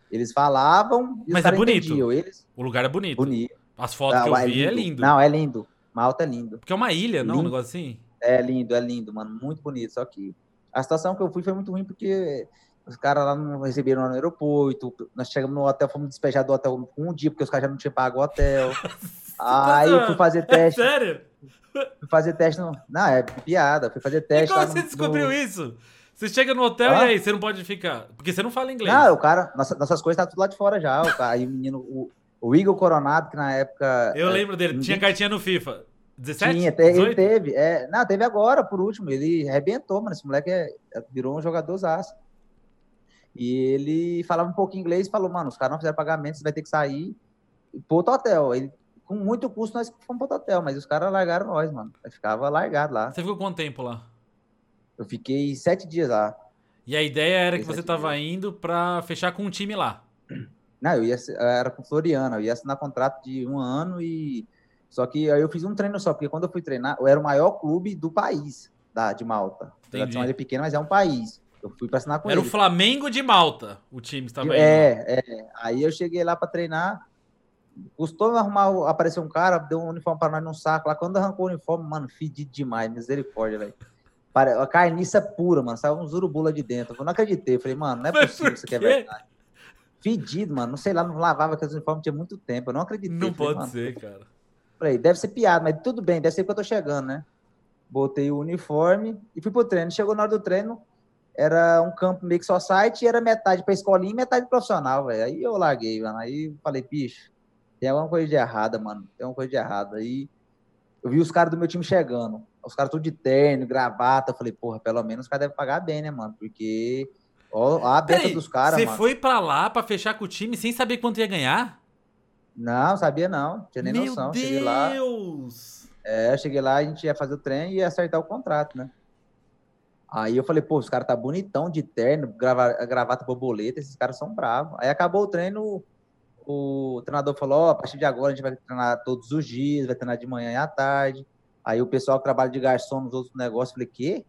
Eles falavam Mas é bonito. Eles... O lugar é bonito. Bonito. As fotos não, que eu é vi é lindo. é lindo. Não, é lindo. Malta é lindo. Porque é uma ilha, não? Um negócio assim? É lindo, é lindo, mano. Muito bonito. Só que a situação que eu fui foi muito ruim porque os caras lá não receberam no aeroporto. Nós chegamos no hotel, fomos despejados do hotel um dia, porque os caras já não tinham pago o hotel. Aí eu fui fazer é teste. É sério? Fui fazer teste no. Não, é piada. Fui fazer teste. E como você no... descobriu isso? Você chega no hotel ah? e aí, você não pode ficar. Porque você não fala inglês. Não, o cara, nossa, nossas coisas tá tudo lá de fora já. O cara, aí o menino, o, o Igor Coronado, que na época. Eu é, lembro dele, tinha cartinha no FIFA. 17? Tinha, te, ele teve. É, não, teve agora, por último. Ele arrebentou, mano. Esse moleque é, virou um jogador zaço. E ele falava um pouco inglês e falou, mano, os caras não fizeram pagamento, você vai ter que sair pro outro hotel. Ele, com muito custo, nós fomos pro hotel, mas os caras largaram nós, mano. Ficava largado lá. Você ficou quanto tempo lá? Eu fiquei sete dias lá. E a ideia era que você estava indo para fechar com um time lá. Não, eu ia era com Floriana, eu ia assinar contrato de um ano e só que aí eu fiz um treino só, porque quando eu fui treinar, eu era o maior clube do país, da, de Malta. Entendi. Ele é pequeno, mas é um país. Eu fui para assinar com era ele. Era o Flamengo de Malta, o time estava indo. É, é. Aí eu cheguei lá para treinar, custou arrumar, apareceu um cara, deu um uniforme para nós num saco lá. Quando arrancou o uniforme, mano, fedido demais, misericórdia, velho. A carniça pura, mano, saiu uns urubula de dentro. Eu não acreditei. Eu falei, mano, não é possível isso aqui é verdade. Fedido, mano. Não sei lá, não lavava aqueles uniformes tinha muito tempo. Eu não acreditei. Não falei, pode ser, cara. Falei, deve ser piada, mas tudo bem, deve ser que eu tô chegando, né? Botei o uniforme e fui pro treino. Chegou na hora do treino, era um campo meio que só site e era metade pra escolinha e metade profissional, velho. Aí eu larguei, mano. Aí falei, bicho, tem alguma coisa de errada, mano. Tem alguma coisa de errada. Aí eu vi os caras do meu time chegando. Os caras tudo de terno, gravata. Eu falei, porra, pelo menos os caras devem pagar bem, né, mano? Porque ó, a beta dos caras, Você foi pra lá pra fechar com o time sem saber quanto ia ganhar? Não, sabia não. Tinha nem Meu noção. Deus! Cheguei lá. É, cheguei lá, a gente ia fazer o treino e ia acertar o contrato, né? Aí eu falei, pô, os caras tá bonitão de terno, grava, gravata borboleta, esses caras são bravos. Aí acabou o treino, o treinador falou, ó, oh, a partir de agora a gente vai treinar todos os dias, vai treinar de manhã e à tarde. Aí o pessoal que trabalha de garçom nos outros negócios, falei, quê?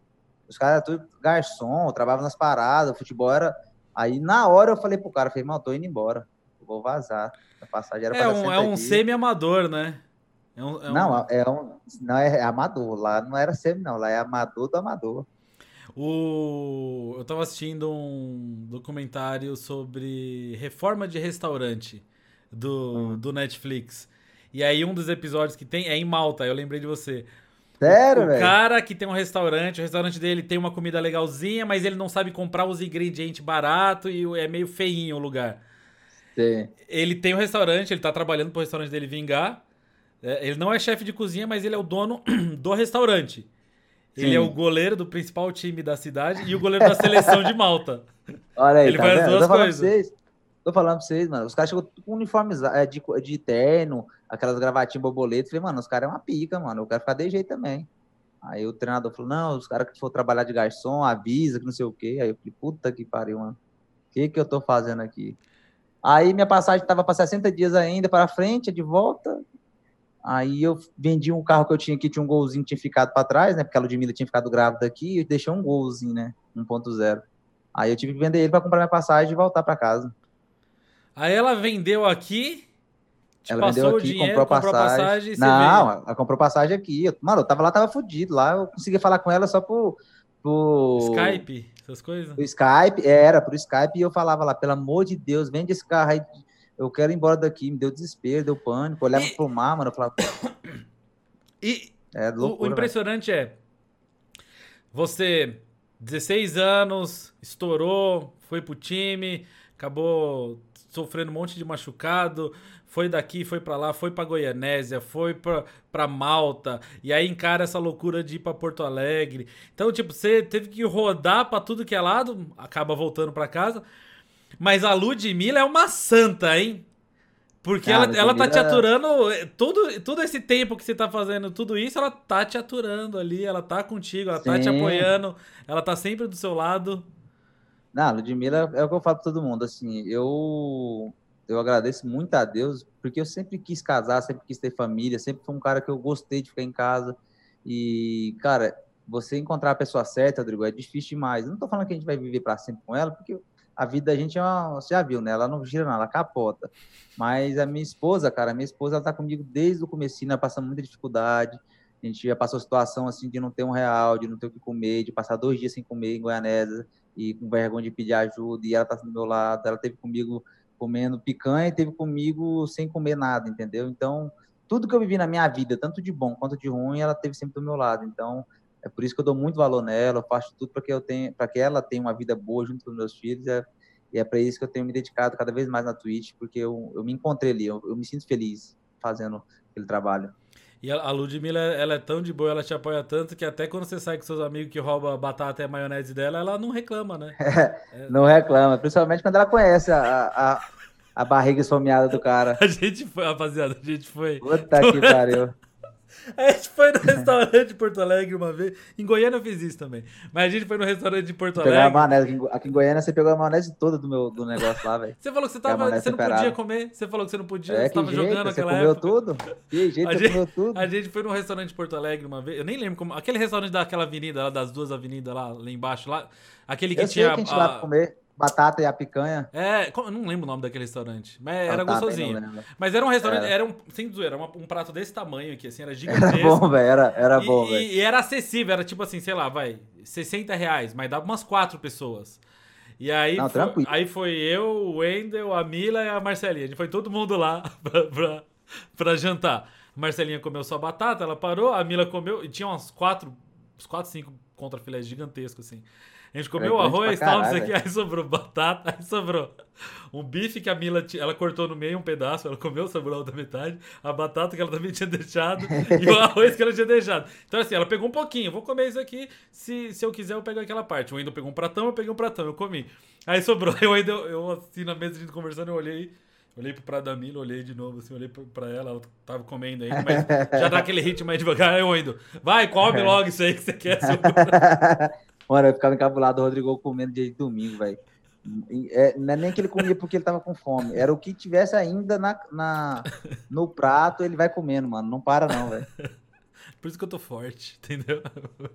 Os caras eram tudo garçom, trabalhavam nas paradas, o futebol era... Aí na hora eu falei pro cara, falei, mano, tô indo embora, vou vazar. A passagem era é um, é um semi-amador, né? É um, é um... Não, é um, não é, é amador. Lá não era semi, não. Lá é amador do amador. O... Eu tava assistindo um documentário sobre reforma de restaurante do, hum. do Netflix. E aí um dos episódios que tem é em Malta, eu lembrei de você. Sério, O, o cara que tem um restaurante, o restaurante dele tem uma comida legalzinha, mas ele não sabe comprar os ingredientes barato e é meio feinho o lugar. Sim. Ele tem um restaurante, ele tá trabalhando pro restaurante dele vingar. É, ele não é chefe de cozinha, mas ele é o dono do restaurante. Ele é o goleiro do principal time da cidade e o goleiro da seleção de Malta. Olha aí, ele tá faz vendo? duas tô coisas. Vocês, tô falando pra vocês, mano. Os caras chegou com uniformizado, é, de, de terno, aquelas gravatinhas borboleta. Falei, mano, os caras é uma pica, mano. Eu quero ficar de jeito também. Aí o treinador falou: não, os caras que for trabalhar de garçom, avisa que não sei o quê. Aí eu falei, puta que pariu, mano. O que que eu tô fazendo aqui? Aí minha passagem estava para 60 dias ainda para frente, de volta. Aí eu vendi um carro que eu tinha aqui, tinha um golzinho que tinha ficado para trás, né? Porque a Ludmilla tinha ficado grávida aqui e eu deixei um golzinho, né? 1.0. Aí eu tive que vender ele para comprar minha passagem e voltar para casa. Aí ela vendeu aqui, ela vendeu aqui, dinheiro, comprou, comprou passagem. passagem Não, ela comprou passagem aqui. Mano, eu tava lá, tava fudido lá. Eu conseguia falar com ela só por. por... Skype, essas coisas? O Skype, era, por Skype, e eu falava lá, pelo amor de Deus, vende esse carro aí eu quero ir embora daqui, me deu desespero, deu pânico, olhava e... pro mar, mano, eu falava... E é loucura, o, o, impressionante é, você, 16 anos, estourou, foi pro time, acabou sofrendo um monte de machucado, foi daqui, foi para lá, foi para Goianésia, foi para Malta, e aí encara essa loucura de ir para Porto Alegre. Então, tipo, você teve que rodar para tudo que é lado, acaba voltando para casa. Mas a Ludmilla é uma santa, hein? Porque ela, ela tá te aturando eh, todo, todo esse tempo que você tá fazendo tudo isso, ela tá te aturando ali, ela tá contigo, ela Sim. tá te apoiando, ela tá sempre do seu lado. Não, Ludmilla é o que eu falo pra todo mundo, assim, eu eu agradeço muito a Deus, porque eu sempre quis casar, sempre quis ter família, sempre fui um cara que eu gostei de ficar em casa. E, cara, você encontrar a pessoa certa, Rodrigo, é difícil demais. Eu não tô falando que a gente vai viver para sempre com ela, porque a vida da gente é uma, você já viu, né? Ela não gira, não, ela capota. Mas a minha esposa, cara, a minha esposa, ela tá comigo desde o começo, né? Passando muita dificuldade. A gente já passou situação, assim, de não ter um real, de não ter o que comer, de passar dois dias sem comer em Goianésia e com vergonha de pedir ajuda. E ela tá do meu lado, ela teve comigo comendo picanha e teve comigo sem comer nada, entendeu? Então, tudo que eu vivi na minha vida, tanto de bom quanto de ruim, ela teve sempre do meu lado. Então, é por isso que eu dou muito valor nela, eu faço tudo para que eu tenha, para que ela tenha uma vida boa junto com os meus filhos. É, e é para isso que eu tenho me dedicado cada vez mais na Twitch, porque eu, eu me encontrei ali, eu, eu me sinto feliz fazendo aquele trabalho. E a Ludmilla, ela é tão de boa, ela te apoia tanto que até quando você sai com seus amigos que rouba batata e maionese dela, ela não reclama, né? É, não reclama, principalmente quando ela conhece a, a, a barriga esfomeada do cara. A gente foi, rapaziada, a gente foi. Puta que pariu. A gente foi no restaurante de Porto Alegre uma vez. Em Goiânia eu fiz isso também. Mas a gente foi no restaurante de Porto Alegre. A maionese. Aqui em Goiânia você pegou a maionese toda do, meu, do negócio lá, velho. Você falou que você, tava, você não podia comer. Você falou que você não podia. É, você tava jeito, jogando você aquela comeu época. tudo? Que jeito, a você gente, comeu tudo? A gente foi num restaurante de Porto Alegre uma vez. Eu nem lembro como. Aquele restaurante daquela avenida lá, das duas avenidas lá, lá embaixo. Lá, aquele que eu tinha. Sei que a gente a, vai comer batata e a picanha. É, eu não lembro o nome daquele restaurante, mas era batata, gostosinho. Mas era um restaurante, era, era um, sem zoeira, era um prato desse tamanho aqui, assim, era gigantesco. Era bom, velho, era, era e, bom, velho. E, e, era acessível, era tipo assim, sei lá, vai, 60 reais, mas dava umas quatro pessoas. E aí, não, foi, aí foi eu, o Wendel, a Mila e a Marcelinha. A gente foi todo mundo lá pra, pra, pra jantar. A Marcelinha comeu só batata, ela parou, a Mila comeu, e tinha umas quatro, uns quatro, cinco contrafilés gigantescos, assim. A gente comeu é arroz, tal, não sei o que, aí sobrou batata, aí sobrou um bife que a Mila ela cortou no meio um pedaço, ela comeu, sobrou a outra metade, a batata que ela também tinha deixado e o arroz que ela tinha deixado. Então, assim, ela pegou um pouquinho, vou comer isso aqui, se, se eu quiser eu pego aquela parte. O Wendel pegou um pratão, eu peguei um pratão, eu comi. Aí sobrou, eu ainda, eu assim, na mesa a gente conversando, eu olhei, olhei pro prato da Mila, olhei de novo, assim, olhei pra ela, ela tava comendo ainda, mas já dá aquele ritmo mais devagar, aí eu ainda, vai, come logo isso aí que você quer, seu... Mano, eu ficava encabulado o Rodrigo comendo dia de domingo, velho. É, não é nem que ele comia porque ele tava com fome. Era o que tivesse ainda na, na, no prato, ele vai comendo, mano. Não para, não, velho. Por isso que eu tô forte, entendeu?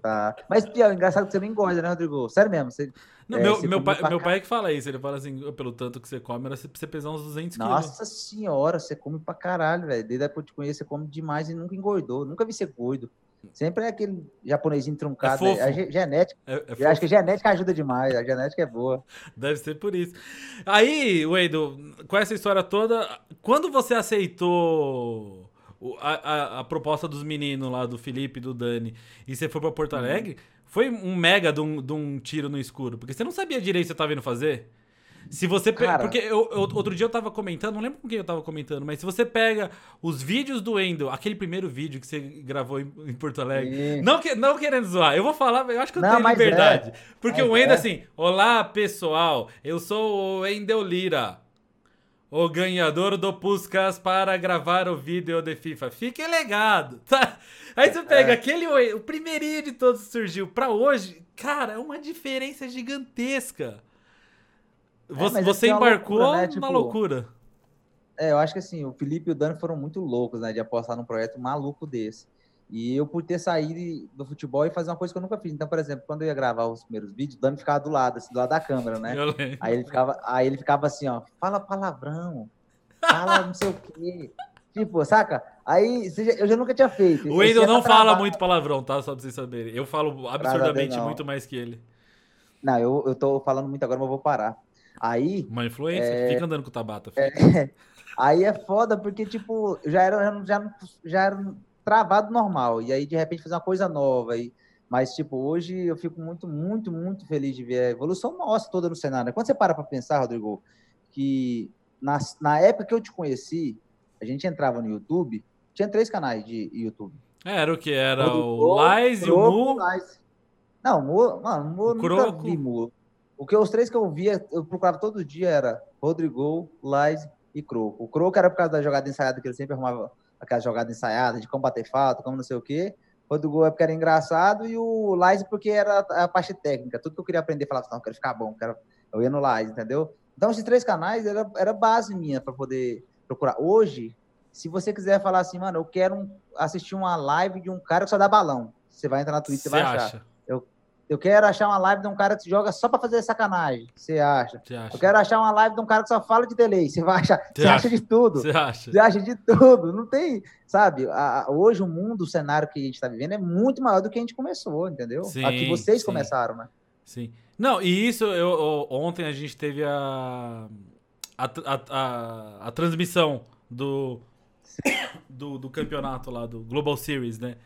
Tá. Mas, Pior, engraçado que você não engorda, né, Rodrigo? Sério mesmo. Você, não, é, meu, você meu, pai, meu pai é que fala isso. Ele fala assim, pelo tanto que você come, era pra você pesar uns 200 quilos. Nossa senhora, você come pra caralho, velho. Desde a época que eu te conheço, você come demais e nunca engordou. Nunca vi ser gordo. Sempre é aquele japonesinho truncado. É a genética. É, é eu acho que a genética ajuda demais. A genética é boa. Deve ser por isso. Aí, Wendel, com essa história toda, quando você aceitou a, a, a, proposta dos meninos lá, do Felipe e do Dani, e você foi pra Porto Alegre, uhum. foi um mega de um, de um, tiro no escuro. Porque você não sabia direito o que você estava indo fazer. Se você pe... Porque eu, eu, outro dia eu tava comentando, não lembro com quem eu tava comentando, mas se você pega os vídeos do Wendel, aquele primeiro vídeo que você gravou em, em Porto Alegre, não, que, não querendo zoar, eu vou falar, eu acho que eu não, tenho liberdade. É. Porque mas o Wendel, é. assim, olá pessoal, eu sou o Wendel Lira. O ganhador do Puskas para gravar o vídeo de FIFA. Fique legado, tá? Aí você pega é. aquele, o primeirinho de todos surgiu pra hoje, cara, é uma diferença gigantesca. Você, é, você embarcou loucura, né? tipo, na loucura. É, eu acho que assim, o Felipe e o Dani foram muito loucos, né? De apostar num projeto maluco desse. E eu, por ter saído do futebol e fazer uma coisa que eu nunca fiz. Então, por exemplo, quando eu ia gravar os primeiros vídeos, o Dani ficava do lado, assim, do lado da câmera, né? Aí ele ficava, aí ele ficava assim, ó, fala palavrão, fala não sei o quê. Tipo, saca? Aí eu já nunca tinha feito. O Wendel não fala muito palavrão, tá? Só pra vocês saberem. Eu falo absurdamente muito mais que ele. Não, eu, eu tô falando muito agora, mas eu vou parar. Aí. Uma influência? É... Fica andando com o Tabata. É... Aí é foda, porque, tipo, já era, já, já era travado normal. E aí, de repente, fazer uma coisa nova. E... Mas, tipo, hoje eu fico muito, muito, muito feliz de ver a evolução nossa toda no cenário. Quando você para pra pensar, Rodrigo, que na, na época que eu te conheci, a gente entrava no YouTube, tinha três canais de YouTube. Era o que? Era o, o Lies e o Mu? Não, o Mu, mano, o Mu nunca vi Mu. O que os três que eu via, eu procurava todo dia era Rodrigo, Lais e Croco. O Croco era por causa da jogada ensaiada, que ele sempre arrumava aquela jogada ensaiada de como bater falta, como não sei o quê. Rodrigo é porque era engraçado e o Lais porque era a parte técnica. Tudo que eu queria aprender, falava assim, não, quero ficar bom, quero... eu ia no Lais, entendeu? Então, esses três canais era, era base minha para poder procurar. Hoje, se você quiser falar assim, mano, eu quero um, assistir uma live de um cara que só dá balão, você vai entrar na Twitch, você vai achar. Acha? Eu quero achar uma live de um cara que joga só para fazer sacanagem. Você acha? acha? Eu quero achar uma live de um cara que só fala de delay. Você vai achar? Você acha? acha de tudo? Você acha? Você acha de tudo? Não tem, sabe? A, hoje o mundo, o cenário que a gente está vivendo é muito maior do que a gente começou, entendeu? Sim, Aqui vocês sim. começaram, né? Sim. Não, e isso eu, ontem a gente teve a a, a, a, a transmissão do, do, do campeonato lá do Global Series, né?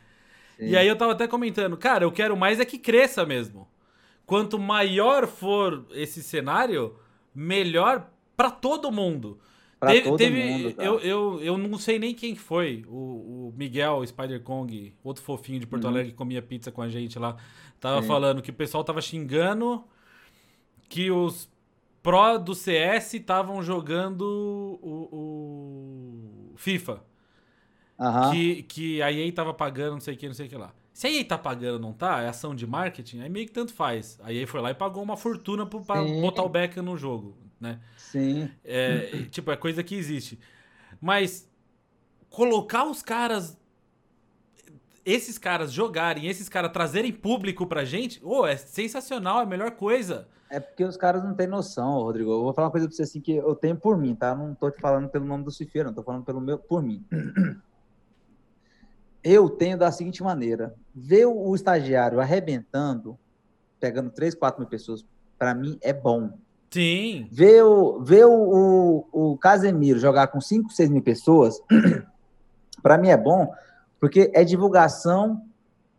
Sim. E aí eu tava até comentando, cara, eu quero mais é que cresça mesmo. Quanto maior for esse cenário, melhor para todo mundo. Pra teve, todo teve, mundo, eu, eu, eu não sei nem quem foi, o, o Miguel Spider Kong, outro fofinho de Porto uhum. Alegre que comia pizza com a gente lá, tava Sim. falando que o pessoal tava xingando que os pró do CS estavam jogando o, o FIFA. Uhum. Que, que a EA tava pagando não sei o que, não sei o que lá. Se a EA tá pagando não tá, é ação de marketing, aí meio que tanto faz. A EA foi lá e pagou uma fortuna pra Sim. botar o Beckham no jogo, né? Sim. É, tipo, é coisa que existe. Mas colocar os caras esses caras jogarem, esses caras trazerem público pra gente, oh, é sensacional, é a melhor coisa. É porque os caras não têm noção, Rodrigo. Eu vou falar uma coisa pra você assim que eu tenho por mim, tá? Não tô te falando pelo nome do Cifeiro, não tô falando pelo meu, por mim. Eu tenho da seguinte maneira: ver o estagiário arrebentando, pegando 3, 4 mil pessoas, para mim é bom. Sim. Ver o, ver o, o, o Casemiro jogar com 5, 6 mil pessoas, para mim é bom, porque é divulgação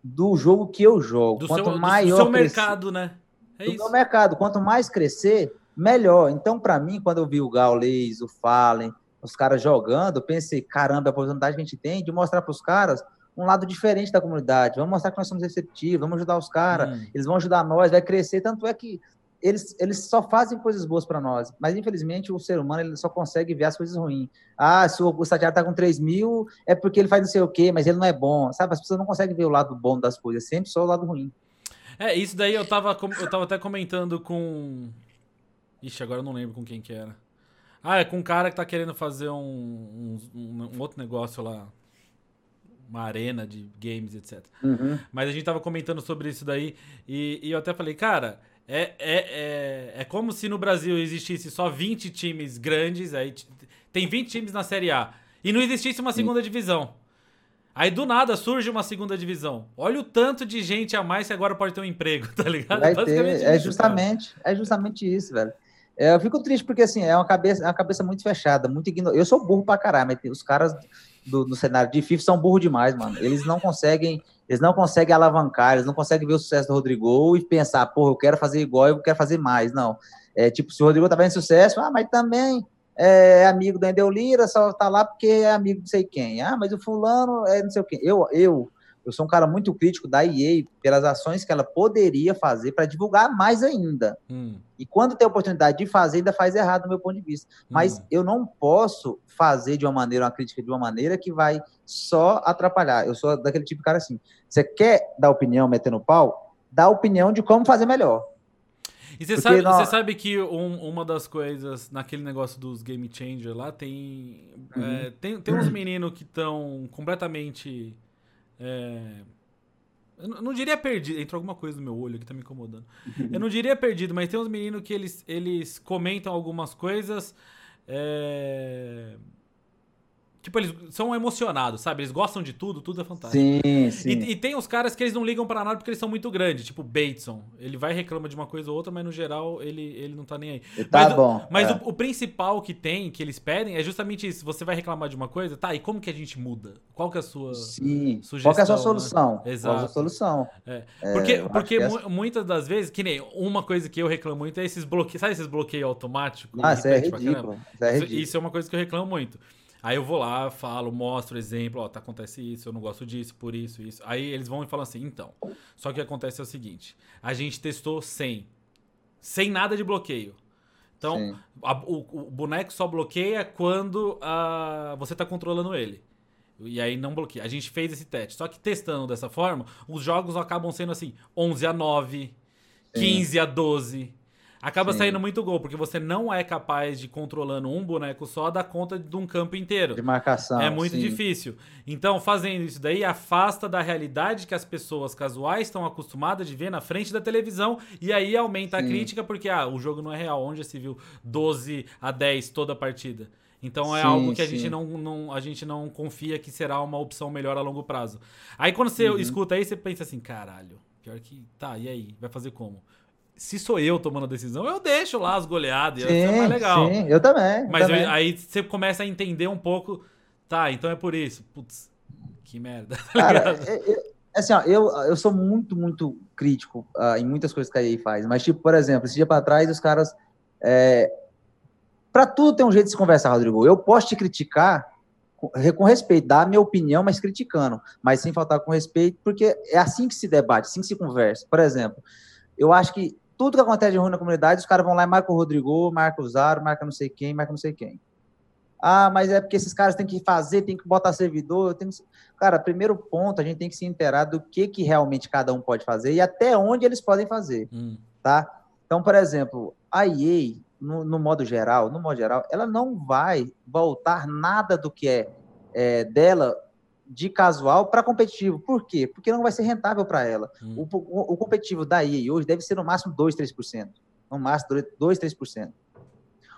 do jogo que eu jogo. Do Quanto seu, maior. Do seu crescer, mercado, né? É do isso. meu mercado. Quanto mais crescer, melhor. Então, para mim, quando eu vi o Gaules, o Fallen, os caras jogando, eu pensei, caramba, a oportunidade que a gente tem de mostrar para os caras um lado diferente da comunidade. Vamos mostrar que nós somos receptivos, vamos ajudar os caras, hum. eles vão ajudar nós, vai crescer. Tanto é que eles, eles só fazem coisas boas para nós, mas infelizmente o ser humano ele só consegue ver as coisas ruins. Ah, se o estagiário está com 3 mil, é porque ele faz não sei o quê, mas ele não é bom, sabe? As pessoas não conseguem ver o lado bom das coisas, sempre só o lado ruim. É, isso daí eu tava, eu tava até comentando com. Ixi, agora eu não lembro com quem que era. Ah, é com um cara que tá querendo fazer um, um, um outro negócio lá. Uma arena de games, etc. Uhum. Mas a gente tava comentando sobre isso daí e, e eu até falei, cara, é, é, é, é como se no Brasil existisse só 20 times grandes, aí tem 20 times na Série A, e não existisse uma segunda divisão. Aí do nada surge uma segunda divisão. Olha o tanto de gente a mais que agora pode ter um emprego, tá ligado? Vai ter, é justamente, é justamente isso, velho. É, eu fico triste porque assim, é uma cabeça, é uma cabeça muito fechada, muito ignorante. Eu sou burro pra caralho, mas os caras do, no cenário de FIFA são burros demais, mano. Eles não conseguem eles não conseguem alavancar, eles não conseguem ver o sucesso do Rodrigo e pensar, porra, eu quero fazer igual, eu quero fazer mais. Não. É tipo, se o Rodrigo tá vendo sucesso, ah, mas também é amigo do Endel Lira, só tá lá porque é amigo de não sei quem. Ah, mas o fulano é não sei o quê. Eu, eu, eu sou um cara muito crítico da EA pelas ações que ela poderia fazer para divulgar mais ainda. Hum. E quando tem a oportunidade de fazer, ainda faz errado do meu ponto de vista. Mas hum. eu não posso fazer de uma maneira, uma crítica de uma maneira que vai só atrapalhar. Eu sou daquele tipo de cara assim. Você quer dar opinião metendo pau? Dá opinião de como fazer melhor. E você sabe, nós... sabe que um, uma das coisas naquele negócio dos Game Changer lá tem. Uhum. É, tem, tem uns meninos que estão completamente. É, eu não diria perdido. Entrou alguma coisa no meu olho que tá me incomodando. Eu não diria perdido, mas tem uns meninos que eles, eles comentam algumas coisas. É Tipo, eles são emocionados, sabe? Eles gostam de tudo, tudo é fantástico. Sim, sim. E, e tem os caras que eles não ligam para nada porque eles são muito grandes, tipo Bateson. Ele vai reclama de uma coisa ou outra, mas no geral ele, ele não tá nem aí. Tá mas, bom. Mas é. o, o, principal que tem, que eles pedem, é justamente isso. Você vai reclamar de uma coisa, tá, e como que a gente muda? Qual que é a sua sim. sugestão? Qual que é a sua solução? Né? Exato. Qual é a solução? É. Porque, é, porque essa... muitas das vezes, que nem uma coisa que eu reclamo muito é esses bloqueios, sabe esses bloqueios automáticos? Ah, isso é ridículo. Isso é ridículo. Isso é uma coisa que eu reclamo muito. Aí eu vou lá, falo, mostro exemplo, ó, tá, acontece isso, eu não gosto disso, por isso, isso. Aí eles vão e falam assim, então. Só que acontece é o seguinte: a gente testou sem. Sem nada de bloqueio. Então, a, o, o, boneco só bloqueia quando a, você tá controlando ele. E aí não bloqueia. A gente fez esse teste. Só que testando dessa forma, os jogos acabam sendo assim: 11 a 9, 15 Sim. a 12 acaba Sim. saindo muito gol, porque você não é capaz de, controlando um boneco só, dar conta de um campo inteiro. De marcação. É muito sim. difícil. Então, fazendo isso daí, afasta da realidade que as pessoas casuais estão acostumadas de ver na frente da televisão, e aí aumenta sim. a crítica, porque ah, o jogo não é real. Onde se viu 12 a 10 toda a partida? Então é sim, algo que a gente não, não, a gente não confia que será uma opção melhor a longo prazo. Aí quando você uhum. escuta aí, você pensa assim, caralho, pior que. Tá, e aí? Vai fazer como? Se sou eu tomando a decisão, eu deixo lá as goleadas, sim, é mais legal. Sim, eu também. Mas também. Eu, aí você começa a entender um pouco, tá, então é por isso. Putz, que merda. Cara, é, é, assim, ó, eu, eu sou muito, muito crítico uh, em muitas coisas que a EA faz, mas, tipo, por exemplo, esse dia para trás, os caras. É, para tudo tem um jeito de se conversar, Rodrigo. Eu posso te criticar com, com respeito, dar a minha opinião, mas criticando, mas sem faltar com respeito, porque é assim que se debate, assim que se conversa. Por exemplo, eu acho que tudo que acontece de ruim na comunidade, os caras vão lá e marcam o Rodrigo, marcam o Zaro, marcam não sei quem, marcam não sei quem. Ah, mas é porque esses caras têm que fazer, tem que botar servidor. Tem que... Cara, primeiro ponto, a gente tem que se inteirar do que, que realmente cada um pode fazer e até onde eles podem fazer, hum. tá? Então, por exemplo, a EA, no, no, modo geral, no modo geral, ela não vai voltar nada do que é, é dela de casual para competitivo. Por quê? Porque não vai ser rentável para ela. Hum. O, o, o, competitivo da EA hoje deve ser no máximo 2, 3%. No máximo 2, 3%.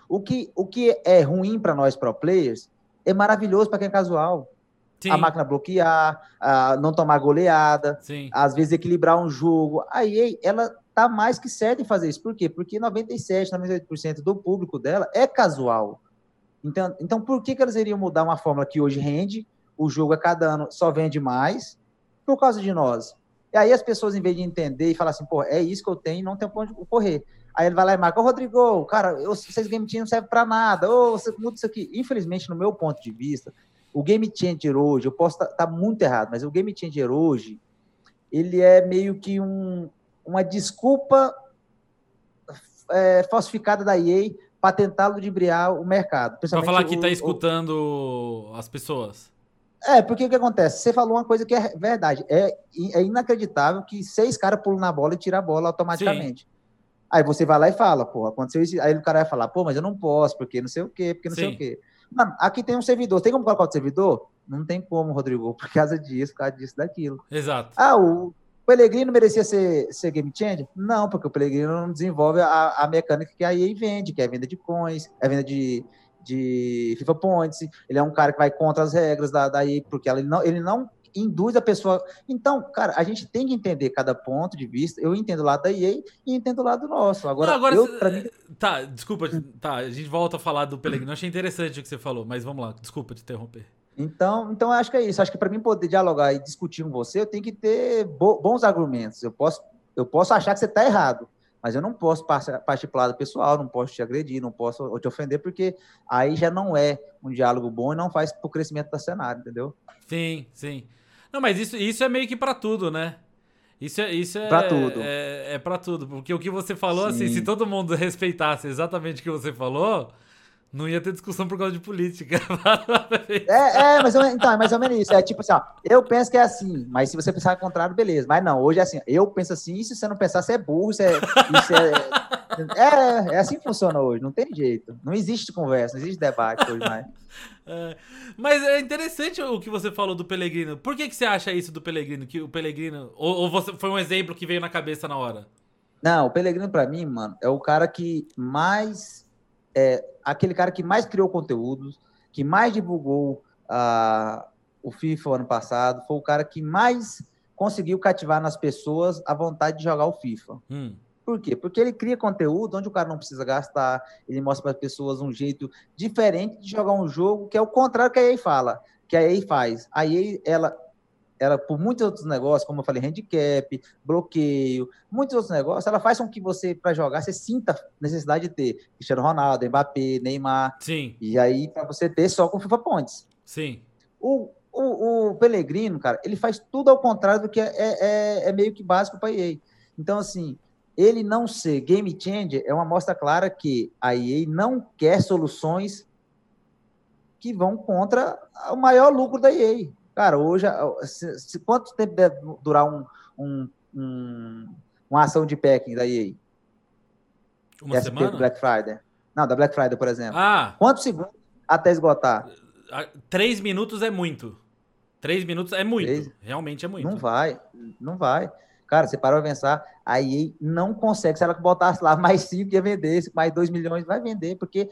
O que, o que é ruim para nós pro players é maravilhoso para quem é casual. Sim. A máquina bloquear, a não tomar goleada, Sim. às vezes equilibrar um jogo. A EA, ela tá mais que certa em fazer isso. Por quê? Porque 97, 98% do público dela é casual. Então, então por que, que elas iriam mudar uma fórmula que hoje rende, o jogo a cada ano só vende mais, por causa de nós? E aí as pessoas, em vez de entender e falar assim, pô, é isso que eu tenho, não tem pra onde correr. Aí ele vai lá e marca, ô Rodrigo, cara, eu, vocês Game Changer não serve para nada, ô, você muda isso aqui. Infelizmente, no meu ponto de vista, o Game Changer hoje, eu posso estar tá, tá muito errado, mas o Game Changer hoje, ele é meio que um, uma desculpa é, falsificada da EA para tentar ludibriar o mercado. Para falar que está escutando o... as pessoas. É, porque o que acontece? Você falou uma coisa que é verdade. É, é inacreditável que seis caras pulam na bola e tiram a bola automaticamente. Sim. Aí você vai lá e fala, pô, aconteceu isso. Aí o cara vai falar, pô, mas eu não posso, porque não sei o quê, porque não Sim. sei o quê. Mano, aqui tem um servidor. Tem como colocar o servidor? Não tem como, Rodrigo, por causa disso, por causa disso, daquilo. Exato. Ah, o Pelegrino merecia ser, ser game changer? Não, porque o Pelegrino não desenvolve a, a mecânica que a EA vende, que é venda de coins, é venda de, de FIFA Points. Ele é um cara que vai contra as regras da, da EA, porque ele não, ele não induz a pessoa. Então, cara, a gente tem que entender cada ponto de vista. Eu entendo o lado da EA e entendo o lado nosso. Agora, Não, agora eu, mim... tá, desculpa, tá, a gente volta a falar do Pellegrino. Eu achei interessante o que você falou, mas vamos lá, desculpa te interromper. Então, então acho que é isso. Acho que para mim poder dialogar e discutir com você, eu tenho que ter bons argumentos. Eu posso, eu posso achar que você está errado, mas eu não posso partir para lado pessoal, não posso te agredir, não posso te ofender, porque aí já não é um diálogo bom e não faz para o crescimento da cenário, entendeu? Sim, sim. Não, mas isso, isso é meio que para tudo, né? Isso é, isso é, pra tudo. É, é para tudo. Porque o que você falou, Sim. assim, se todo mundo respeitasse exatamente o que você falou, não ia ter discussão por causa de política. é, é, mas eu, então, é mais ou menos isso. É tipo assim, ó, eu penso que é assim, mas se você pensar o contrário, beleza. Mas não, hoje é assim, eu penso assim, e se você não pensar, você é burro, você é, é, é, é assim que funciona hoje, não tem jeito. Não existe conversa, não existe debate hoje mais. É, mas é interessante o que você falou do Pelegrino. Por que, que você acha isso do Pelegrino? Que o Pelegrino. Ou, ou você, foi um exemplo que veio na cabeça na hora? Não, o Pelegrino, para mim, mano, é o cara que mais é aquele cara que mais criou conteúdos, que mais divulgou uh, o FIFA ano passado, foi o cara que mais conseguiu cativar nas pessoas a vontade de jogar o FIFA. Hum. Por quê? Porque ele cria conteúdo onde o cara não precisa gastar, ele mostra para as pessoas um jeito diferente de jogar um jogo, que é o contrário que a EA fala, que a EA faz. A EA, ela ela, por muitos outros negócios, como eu falei, handicap, bloqueio, muitos outros negócios, ela faz com que você, para jogar, você sinta necessidade de ter Cristiano Ronaldo, Mbappé, Neymar. Sim. E aí, para você ter só com FIFA Points. Sim. O, o, o Pellegrino, cara, ele faz tudo ao contrário do que é, é, é meio que básico para EA. Então, assim, ele não ser game changer é uma mostra clara que a EA não quer soluções que vão contra o maior lucro da EA. Cara, hoje, se, se, quanto tempo deve durar um, um, um, uma ação de packing da EA? Uma SP semana? Black Friday. Não, da Black Friday, por exemplo. Ah. Quantos segundos até esgotar? Três minutos é muito. Três minutos é muito. Três? Realmente é muito. Não vai, não vai. Cara, você parou pra pensar, a EA não consegue. Se ela botasse lá mais cinco, ia vender. Mais dois milhões, vai vender, porque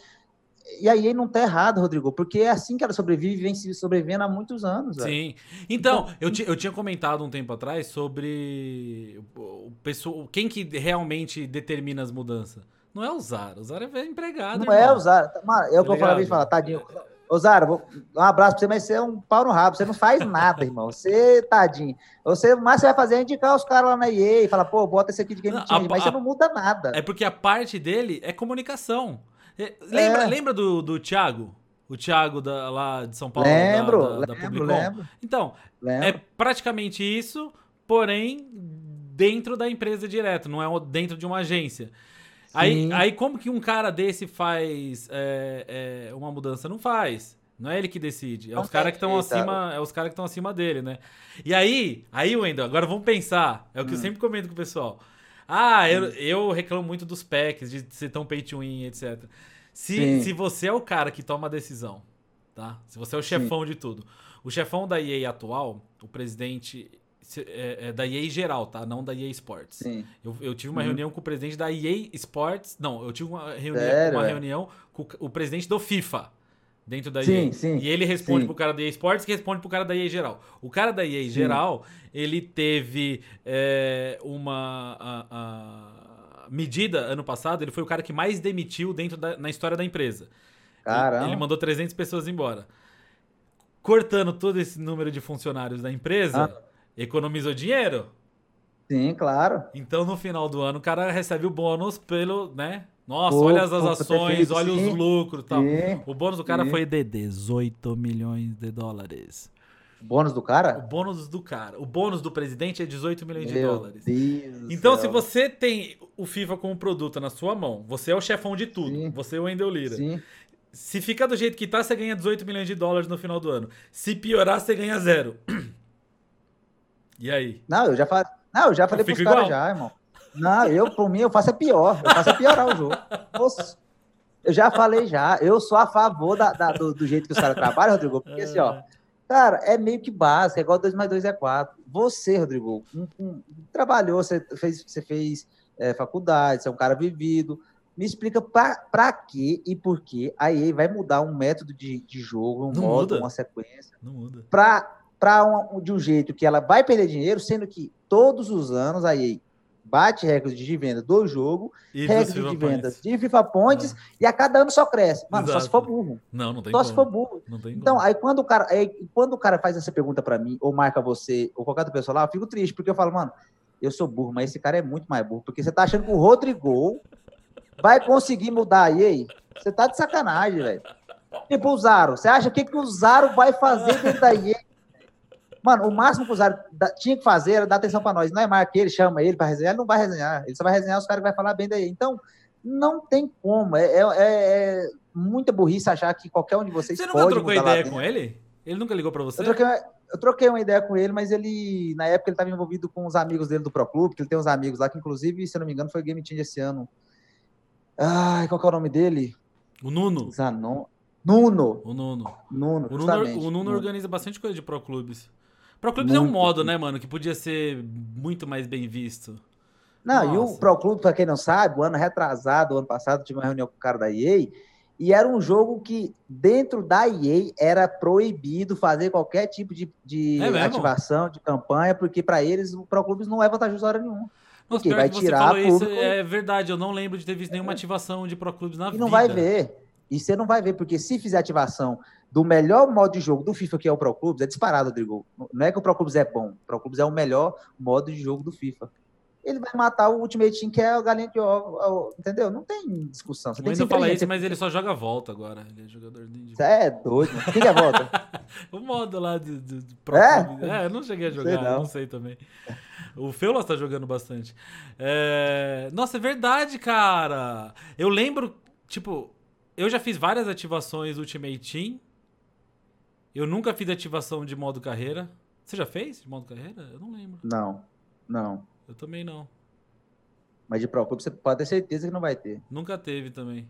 e aí não tá errado, Rodrigo, porque é assim que ela sobrevive, vem se sobrevivendo há muitos anos. Sim. Então, então eu, eu tinha comentado um tempo atrás sobre o pessoal, quem que realmente determina as mudanças. Não é o Zara, o Zara é empregado. Não irmão. é o Zara. É o que eu falava e falar, tadinho. Ô, Zara, um abraço pra você, mas você é um pau no rabo, você não faz nada, irmão. Você, tadinho. Você, mais você vai fazer é indicar os caras lá na EA e falar, pô, bota esse aqui de Game Change, mas você não muda nada. É porque a parte dele é comunicação. É, lembra, é. lembra do, do Thiago? O Thiago da, lá de São Paulo? Lembro, da, da, lembro, da lembro. Então, lembro. é praticamente isso, porém dentro da empresa direto, não é dentro de uma agência. Sim. Aí, aí como que um cara desse faz é, é, uma mudança? Não faz. Não é ele que decide. É não os caras que estão acima, é os caras que estão acima dele, né? E aí, aí, Wendel, agora vamos pensar. É o que hum. eu sempre comento com o pessoal. Ah, eu, eu reclamo muito dos packs, de ser tão pay to win, etc. Se, se você é o cara que toma a decisão, tá? Se você é o chefão Sim. de tudo. O chefão da EA atual, o presidente é, é da EA geral, tá? Não da EA Sports. Sim. Eu, eu tive uma uhum. reunião com o presidente da EA Sports. Não, eu tive uma reunião, Sério, uma é? reunião com o presidente do FIFA dentro da sim, EA. Sim, e ele responde sim. pro cara da EA Sports que responde pro cara da EA geral. O cara da EA geral, ele teve é, uma a, a medida ano passado, ele foi o cara que mais demitiu dentro da, na história da empresa. Caramba. Ele, ele mandou 300 pessoas embora. Cortando todo esse número de funcionários da empresa, ah. economizou dinheiro. Sim, claro. Então no final do ano o cara recebe o bônus pelo, né, nossa, olha as, ações, olha sim. os lucros e tal. Sim. O bônus do cara sim. foi de 18 milhões de dólares. O bônus do cara? O bônus do cara. O bônus do presidente é 18 milhões Meu de dólares. Deus então, se você tem o FIFA como produto na sua mão, você é o chefão de tudo. Você é o Wendel Lira. Sim. Se fica do jeito que tá, você ganha 18 milhões de dólares no final do ano. Se piorar, você ganha zero. E aí? Não, eu já, fa... Não, eu já falei pros caras já, irmão. Não, eu, por mim, eu faço é pior. Eu faço é piorar o jogo. Nossa, eu já falei já, eu sou a favor da, da do, do, jeito que os caras trabalham, Rodrigo, porque assim, ó, cara, é meio que básico, é igual 2 mais 2 é 4. Você, Rodrigo, um, um, trabalhou, você fez, você fez é, faculdade, você é um cara vivido. Me explica para que e por que a EA vai mudar um método de, de jogo, um Não modo, muda. uma sequência. Não muda. Para um, de um jeito que ela vai perder dinheiro, sendo que todos os anos a EA bate recorde de venda do jogo, e recorde de vendas de FIFA Points, ah. e a cada ano só cresce. Mano, Exato. só se for burro. Não, não tem Só como. se for burro. então, como. aí quando o cara, aí, quando o cara faz essa pergunta para mim, ou marca você, ou qualquer outra pessoa lá, eu fico triste, porque eu falo, mano, eu sou burro, mas esse cara é muito mais burro, porque você tá achando que o Rodrigo vai conseguir mudar aí? Você tá de sacanagem, velho. Tipo, o Zaro. Você acha o que, que o Zaro vai fazer dentro da EA? Mano, o máximo que o Zaro tinha que fazer era dar atenção para nós. Não é mais que ele chama ele para resenhar, ele não vai resenhar. Ele só vai resenhar os caras que vai falar bem daí. Então, não tem como. É, é, é, é muita burrice achar que qualquer um de vocês você pode. Nunca trocou ideia com ele? Ele nunca ligou para você? Eu troquei, eu troquei, uma ideia com ele, mas ele, na época, ele estava envolvido com os amigos dele do Pro Clube, que ele tem uns amigos lá, que inclusive, se eu não me engano, foi Game Team esse ano. Ai, qual que é o nome dele? O Nuno. Zanon. Nuno. O Nuno. Nuno, o Nuno, o Nuno organiza bastante coisa de Pro Clubes. Pro Clubes muito. é um modo, né, mano, que podia ser muito mais bem visto. Não, Nossa. e o Pro Clube, pra quem não sabe, o ano retrasado, o ano passado, tive uma reunião com o cara da EA, e era um jogo que, dentro da EA, era proibido fazer qualquer tipo de, de é ativação, de campanha, porque para eles o Pro Clubes não é vantajoso hora nenhuma. Nossa, porque vai tirar você isso, é verdade, eu não lembro de ter visto nenhuma ativação de Pro Clubes na e vida. E não vai ver. E você não vai ver, porque se fizer ativação do melhor modo de jogo do FIFA, que é o Pro Clubes, é disparado, Rodrigo. Não é que o Pro Clubes é bom. O Pro Clubes é o melhor modo de jogo do FIFA. Ele vai matar o Ultimate Team, que é o galinha de ovo, entendeu? Não tem discussão. Você tem que fala isso, mas ele só joga volta agora. Ele é jogador de. Você é doido. O que, é volta? o modo lá de, de, de Pro é? Clubes. É, eu não cheguei a jogar, sei não. não. sei também. O Feulas tá jogando bastante. É... Nossa, é verdade, cara. Eu lembro, tipo, eu já fiz várias ativações Ultimate Team eu nunca fiz ativação de modo carreira. Você já fez de modo carreira? Eu não lembro. Não, não. Eu também não. Mas de Pro Club você pode ter certeza que não vai ter. Nunca teve também.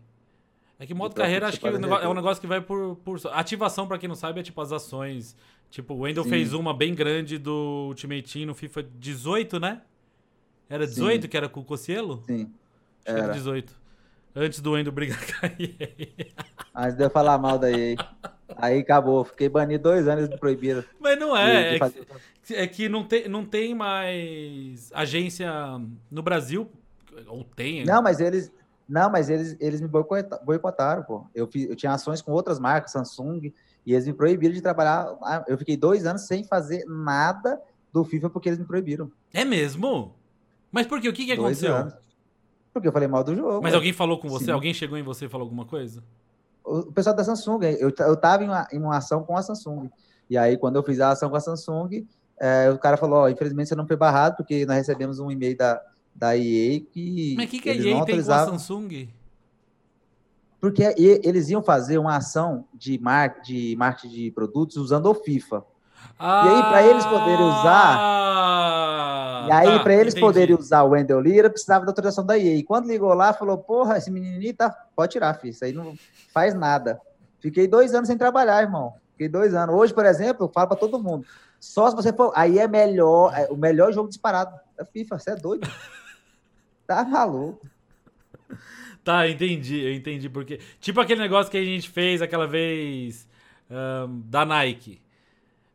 É que modo carreira acho que é um negócio que vai por. por... Ativação, para quem não sabe, é tipo as ações. Tipo, o Wendel Sim. fez uma bem grande do Ultimate Team no FIFA 18, né? Era 18 Sim. que era com o Cocielo? Sim. Acho era. que era 18. Antes do Wendel brigar com a EA. Antes de eu falar mal da EA. Aí acabou, fiquei banido dois anos de proibido. Mas não é, é, que, é que não tem, não tem mais agência no Brasil, ou tem. Não, mas eles, não, mas eles, eles me boicotaram, pô. Eu, fiz, eu tinha ações com outras marcas, Samsung, e eles me proibiram de trabalhar. Eu fiquei dois anos sem fazer nada do FIFA porque eles me proibiram. É mesmo? Mas por quê? O que, que aconteceu? Anos. Porque eu falei mal do jogo. Mas alguém falou com você? Sim. Alguém chegou em você e falou alguma coisa? O pessoal da Samsung, eu, eu tava em uma, em uma ação com a Samsung. E aí, quando eu fiz a ação com a Samsung, é, o cara falou, ó, infelizmente você não foi barrado, porque nós recebemos um e-mail da, da EA que. Mas o que, que a EA tem com a Samsung? Porque eles iam fazer uma ação de, mar... de marketing de produtos usando o FIFA. Ah, e aí, para eles poderem usar. E aí, tá, para eles entendi. poderem usar o Wendell Lira, precisava da autorização da EA. E quando ligou lá, falou: Porra, esse menininho tá. Pode tirar, filho. Isso aí não faz nada. Fiquei dois anos sem trabalhar, irmão. Fiquei dois anos. Hoje, por exemplo, eu falo para todo mundo. Só se você for. Aí é melhor, é o melhor jogo disparado da FIFA. Você é doido. tá maluco. Tá, entendi, eu entendi porque. Tipo aquele negócio que a gente fez aquela vez um, da Nike.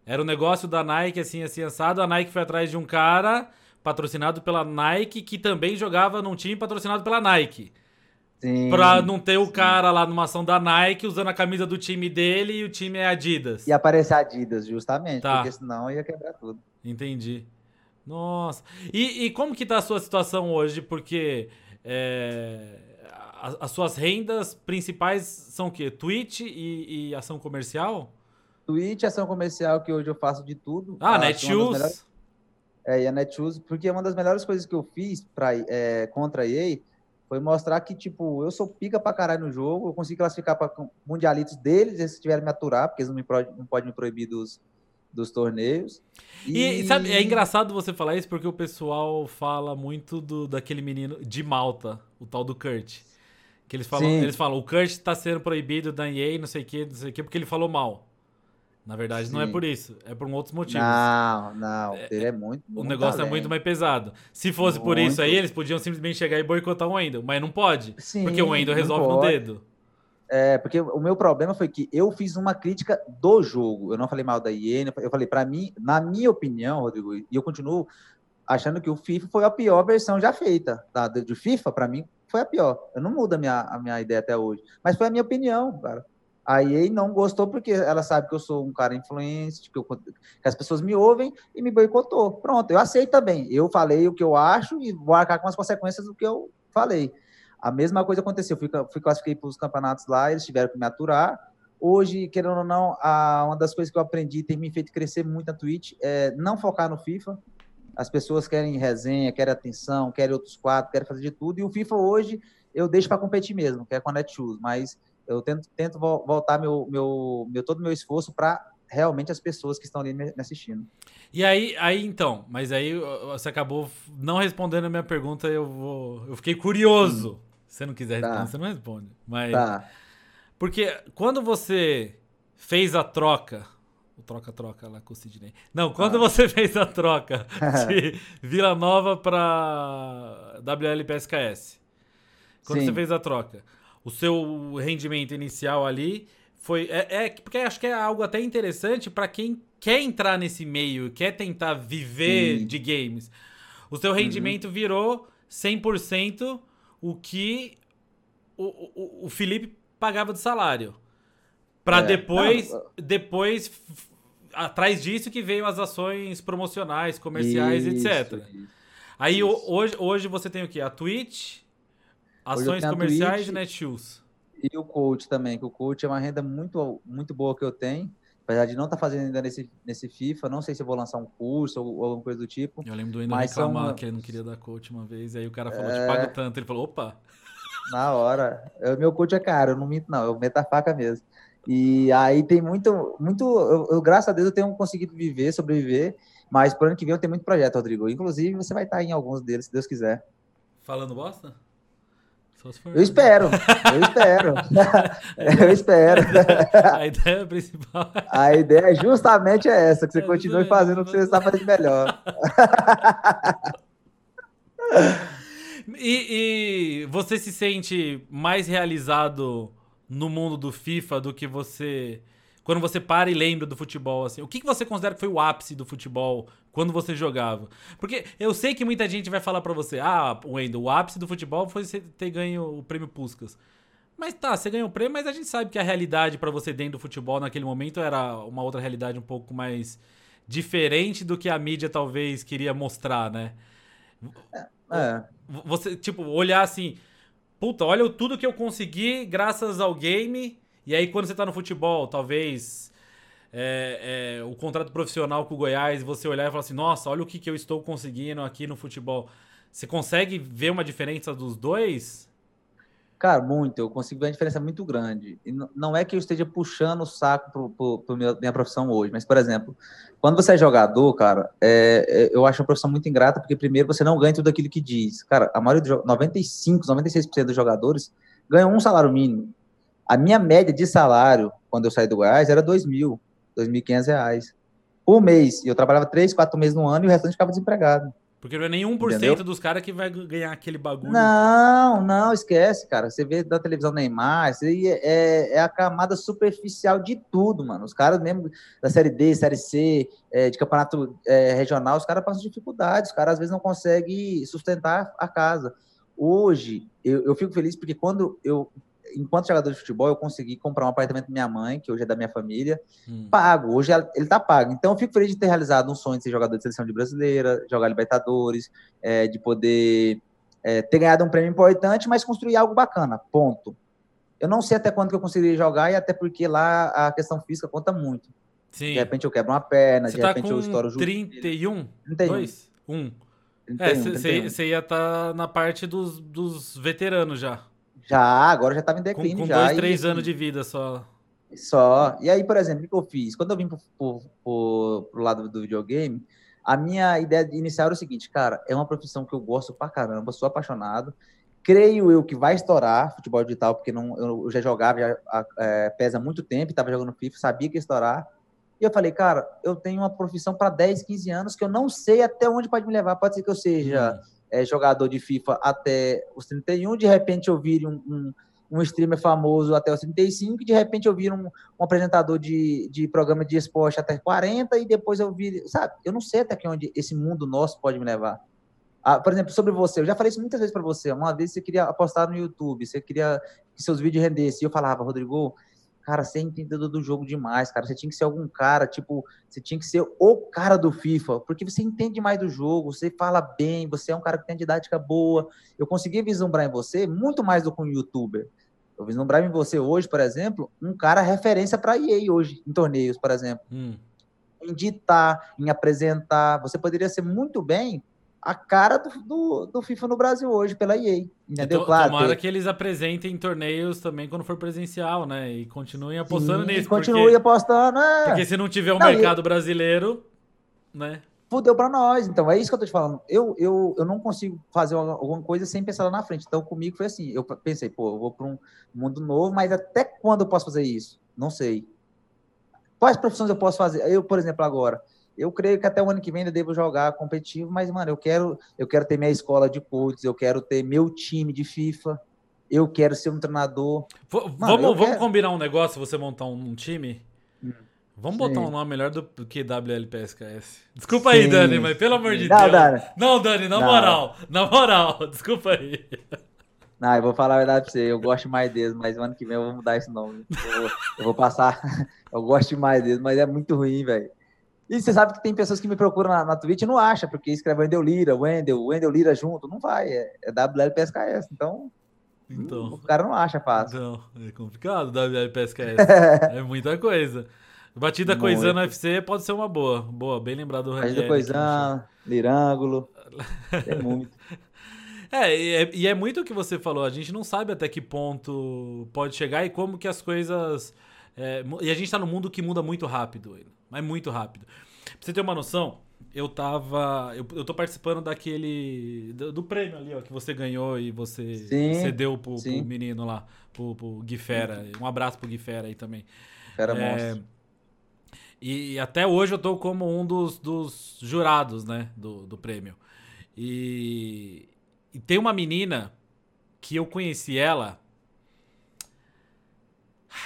Era um negócio da Nike, assim, assim, assado. A Nike foi atrás de um cara patrocinado pela Nike que também jogava num time patrocinado pela Nike. Sim, pra não ter o cara lá numa ação da Nike usando a camisa do time dele e o time é Adidas. E aparecer Adidas, justamente, tá. porque senão ia quebrar tudo. Entendi. Nossa. E, e como que tá a sua situação hoje? Porque é, as suas rendas principais são o quê? Twitch e, e, ação comercial? Twitch, ação comercial, que hoje eu faço de tudo. Ah, Netshoes. Melhores... É, e a Netshoes, porque uma das melhores coisas que eu fiz pra, é, contra a EA foi mostrar que, tipo, eu sou pica pra caralho no jogo, eu consigo classificar para mundialitos deles, se tiverem me aturar, porque eles não, me pro... não podem me proibir dos, dos torneios. E... e, sabe, é engraçado você falar isso porque o pessoal fala muito do, daquele menino de Malta, o tal do Kurt. Que eles falam, eles falam, o Kurt tá sendo proibido da EA, não sei o que, não sei o que, porque ele falou mal. Na verdade, Sim. não é por isso, é por outros motivos. Não, não, é, ele é muito. O negócio talento. é muito mais pesado. Se fosse muito. por isso aí, eles podiam simplesmente chegar e boicotar o Wendel, mas não pode. Sim, porque o Wendel resolve no dedo. É, porque o meu problema foi que eu fiz uma crítica do jogo. Eu não falei mal da EA, eu falei, para mim, na minha opinião, Rodrigo, e eu continuo achando que o FIFA foi a pior versão já feita. Tá? De FIFA, para mim, foi a pior. Eu não mudo a minha, a minha ideia até hoje. Mas foi a minha opinião, cara. A EA não gostou porque ela sabe que eu sou um cara influente, que, que, as pessoas me ouvem e me boicotou. Pronto, eu aceito também. Eu falei o que eu acho e vou arcar com as consequências do que eu falei. A mesma coisa aconteceu. Fui, fui classifiquei para os campeonatos lá, eles tiveram que me aturar. Hoje, querendo ou não, a, uma das coisas que eu aprendi tem me feito crescer muito na Twitch é não focar no FIFA. As pessoas querem resenha, querem atenção, querem outros quadros, querem fazer de tudo. E o FIFA hoje eu deixo para competir mesmo, que é com a Netshoes. Mas eu tento, tento voltar meu, meu, meu todo o meu esforço para realmente as pessoas que estão ali me assistindo. E aí, aí então, mas aí você acabou não respondendo a minha pergunta, eu vou, eu fiquei curioso. Se você não quiser tá. responder, você não responde. Mas tá. porque quando você fez a troca, o troca-troca lá com o Sidney. Não, quando ah. você fez a troca de Vila Nova para WLPSKS. Quando Sim. você fez a troca, o seu rendimento inicial ali foi. É, é porque acho que é algo até interessante para quem quer entrar nesse meio, quer tentar viver Sim. de games. O seu rendimento uhum. virou 100% o que o, o, o Felipe pagava de salário. Para é. depois, Não, depois atrás disso que veio as ações promocionais, comerciais, isso, etc. Isso, Aí isso. hoje, hoje você tem o que? A Twitch, Ações comerciais e Netshoes. E o coach também, que o coach é uma renda muito, muito boa que eu tenho. Apesar de não estar tá fazendo ainda nesse, nesse FIFA, não sei se eu vou lançar um curso ou, ou alguma coisa do tipo. Eu lembro do Endo reclamar são... que ele não queria dar coach uma vez, aí o cara falou, é... te pago tanto. Ele falou, opa! Na hora. O meu coach é caro, eu não minto não, eu meto a faca mesmo. E aí tem muito, muito eu, eu, graças a Deus eu tenho conseguido viver, sobreviver, mas por ano que vem eu tenho muito projeto, Rodrigo. Inclusive você vai estar em alguns deles, se Deus quiser. Falando bosta? Eu espero, eu espero. eu espero. A ideia principal. A ideia é justamente essa, que você é, continue fazendo o que você está fazendo melhor. e, e você se sente mais realizado no mundo do FIFA do que você quando você para e lembra do futebol, assim, o que, que você considera que foi o ápice do futebol quando você jogava? Porque eu sei que muita gente vai falar para você, ah, Wendel, o ápice do futebol foi você ter ganho o prêmio Puskas. Mas tá, você ganhou o prêmio, mas a gente sabe que a realidade para você dentro do futebol naquele momento era uma outra realidade um pouco mais diferente do que a mídia talvez queria mostrar, né? É. Você, tipo, olhar assim, puta, olha tudo que eu consegui graças ao game e aí, quando você tá no futebol, talvez é, é, o contrato profissional com o Goiás, você olhar e falar assim: nossa, olha o que, que eu estou conseguindo aqui no futebol. Você consegue ver uma diferença dos dois? Cara, muito. Eu consigo ver uma diferença muito grande. E não é que eu esteja puxando o saco para minha, minha profissão hoje, mas, por exemplo, quando você é jogador, cara, é, é, eu acho uma profissão muito ingrata, porque primeiro você não ganha tudo aquilo que diz. Cara, a maioria dos 95, 96% dos jogadores ganham um salário mínimo. A minha média de salário, quando eu saí do Goiás, era 2 mil, 2.500 reais por mês. E eu trabalhava 3, 4 meses no ano e o restante ficava desempregado. Porque não é nem 1% Entendeu? dos caras que vai ganhar aquele bagulho. Não, não, esquece, cara. Você vê da televisão Neymar, isso aí é, é a camada superficial de tudo, mano. Os caras mesmo da Série D, Série C, é, de campeonato é, regional, os caras passam dificuldades, os caras às vezes não conseguem sustentar a casa. Hoje, eu, eu fico feliz porque quando eu enquanto jogador de futebol, eu consegui comprar um apartamento da minha mãe, que hoje é da minha família, hum. pago. Hoje ele tá pago. Então eu fico feliz de ter realizado um sonho de ser jogador de seleção de brasileira, jogar Libertadores, é, de poder é, ter ganhado um prêmio importante, mas construir algo bacana. Ponto. Eu não sei até quando que eu conseguiria jogar, e até porque lá a questão física conta muito. Sim. De repente eu quebro uma perna, Você de tá repente eu estouro o 31? 31. 2? 1. 31, é, você ia estar tá na parte dos, dos veteranos já. Já, agora já estava em declínio. Com, com já, dois, três e, anos de vida só. Só. E aí, por exemplo, o que eu fiz? Quando eu vim pro, pro lado do videogame, a minha ideia inicial era o seguinte, cara, é uma profissão que eu gosto pra caramba, sou apaixonado. Creio eu que vai estourar futebol digital, porque não, eu já jogava, já é, pesa muito tempo, estava jogando FIFA, sabia que ia estourar. E eu falei, cara, eu tenho uma profissão para 10, 15 anos que eu não sei até onde pode me levar. Pode ser que eu seja hum é, jogador de FIFA até os 31, de repente eu um, um, um streamer famoso até os 35, e de repente eu um, um, apresentador de, de programa de esporte até 40, e depois eu vire, sabe? Eu não sei até que onde esse mundo nosso pode me levar. Ah, por exemplo, sobre você, eu já falei isso muitas vezes para você. Uma vez você queria apostar no YouTube, você queria que seus vídeos rendessem, e eu falava, Rodrigo, cara, você é entendedor do jogo demais, cara. Você tinha que ser algum cara, tipo, você tinha que ser o cara do FIFA, porque você entende mais do jogo, você fala bem, você é um cara que tem didática boa. Eu consegui vislumbrar em você muito mais do que um youtuber. Eu vislumbrar em você hoje, por exemplo, um cara referência para EA hoje, em torneios, por exemplo. Hum. Em ditar, em apresentar. Você poderia ser muito bem a cara do, do, do, FIFA no Brasil hoje pela EA. Entendeu? To, claro, tomara que eles apresentem torneios também quando for presencial, né? E continuem apostando Sim, nisso. Continue porque, apostando, é. Porque se não tiver o um mercado e... brasileiro, né? Fudeu pra nós. Então, é isso que eu tô te falando. Eu, eu, eu não consigo fazer alguma coisa sem pensar lá na frente. Então, comigo foi assim. Eu pensei, pô, eu vou para um mundo novo, mas até quando eu posso fazer isso? Não sei. Quais profissões eu posso fazer? Eu, por exemplo, agora eu creio que até o ano que vem eu devo jogar competitivo, mas, mano, eu quero, eu quero ter minha escola de coaches, eu quero ter meu time de FIFA, eu quero ser um treinador. Mano, vamos, vamos combinar um negócio, você montar um, um time? Hum. Vamos Sim. botar um nome melhor do que WLPSKS. Desculpa Sim. aí, Dani, mas pelo amor de não, Deus. Dani. Não, Dani, na não. moral. Na moral, desculpa aí. Não, eu vou falar a verdade pra você, eu gosto mais deles, mas ano que vem eu vou mudar esse nome. Eu vou, eu vou passar. eu gosto mais deles, mas é muito ruim, velho. E você sabe que tem pessoas que me procuram na, na Twitch e não acha, porque escreve Wendel Lira, Wendel, Wendel Lira junto. Não vai, é, é WLPSKS. Então, então, o cara não acha fácil. Não, é complicado WLPSKS. é muita coisa. Batida coisando UFC pode ser uma boa. Boa, bem lembrado do Batida coisando, Lirângulo. Tem muito. É e, é, e é muito o que você falou. A gente não sabe até que ponto pode chegar e como que as coisas. É, e a gente tá num mundo que muda muito rápido mas muito rápido. Pra você ter uma noção, eu tava. Eu, eu tô participando daquele. Do, do, prêmio ali, ó, que você ganhou e você sim, cedeu pro, pro menino lá, pro, pro Gui Fera. Um abraço pro Gui Fera aí também. Fera é, monstro. E, e, até hoje eu tô como um dos, dos jurados, né, do, do prêmio. E, e tem uma menina que eu conheci ela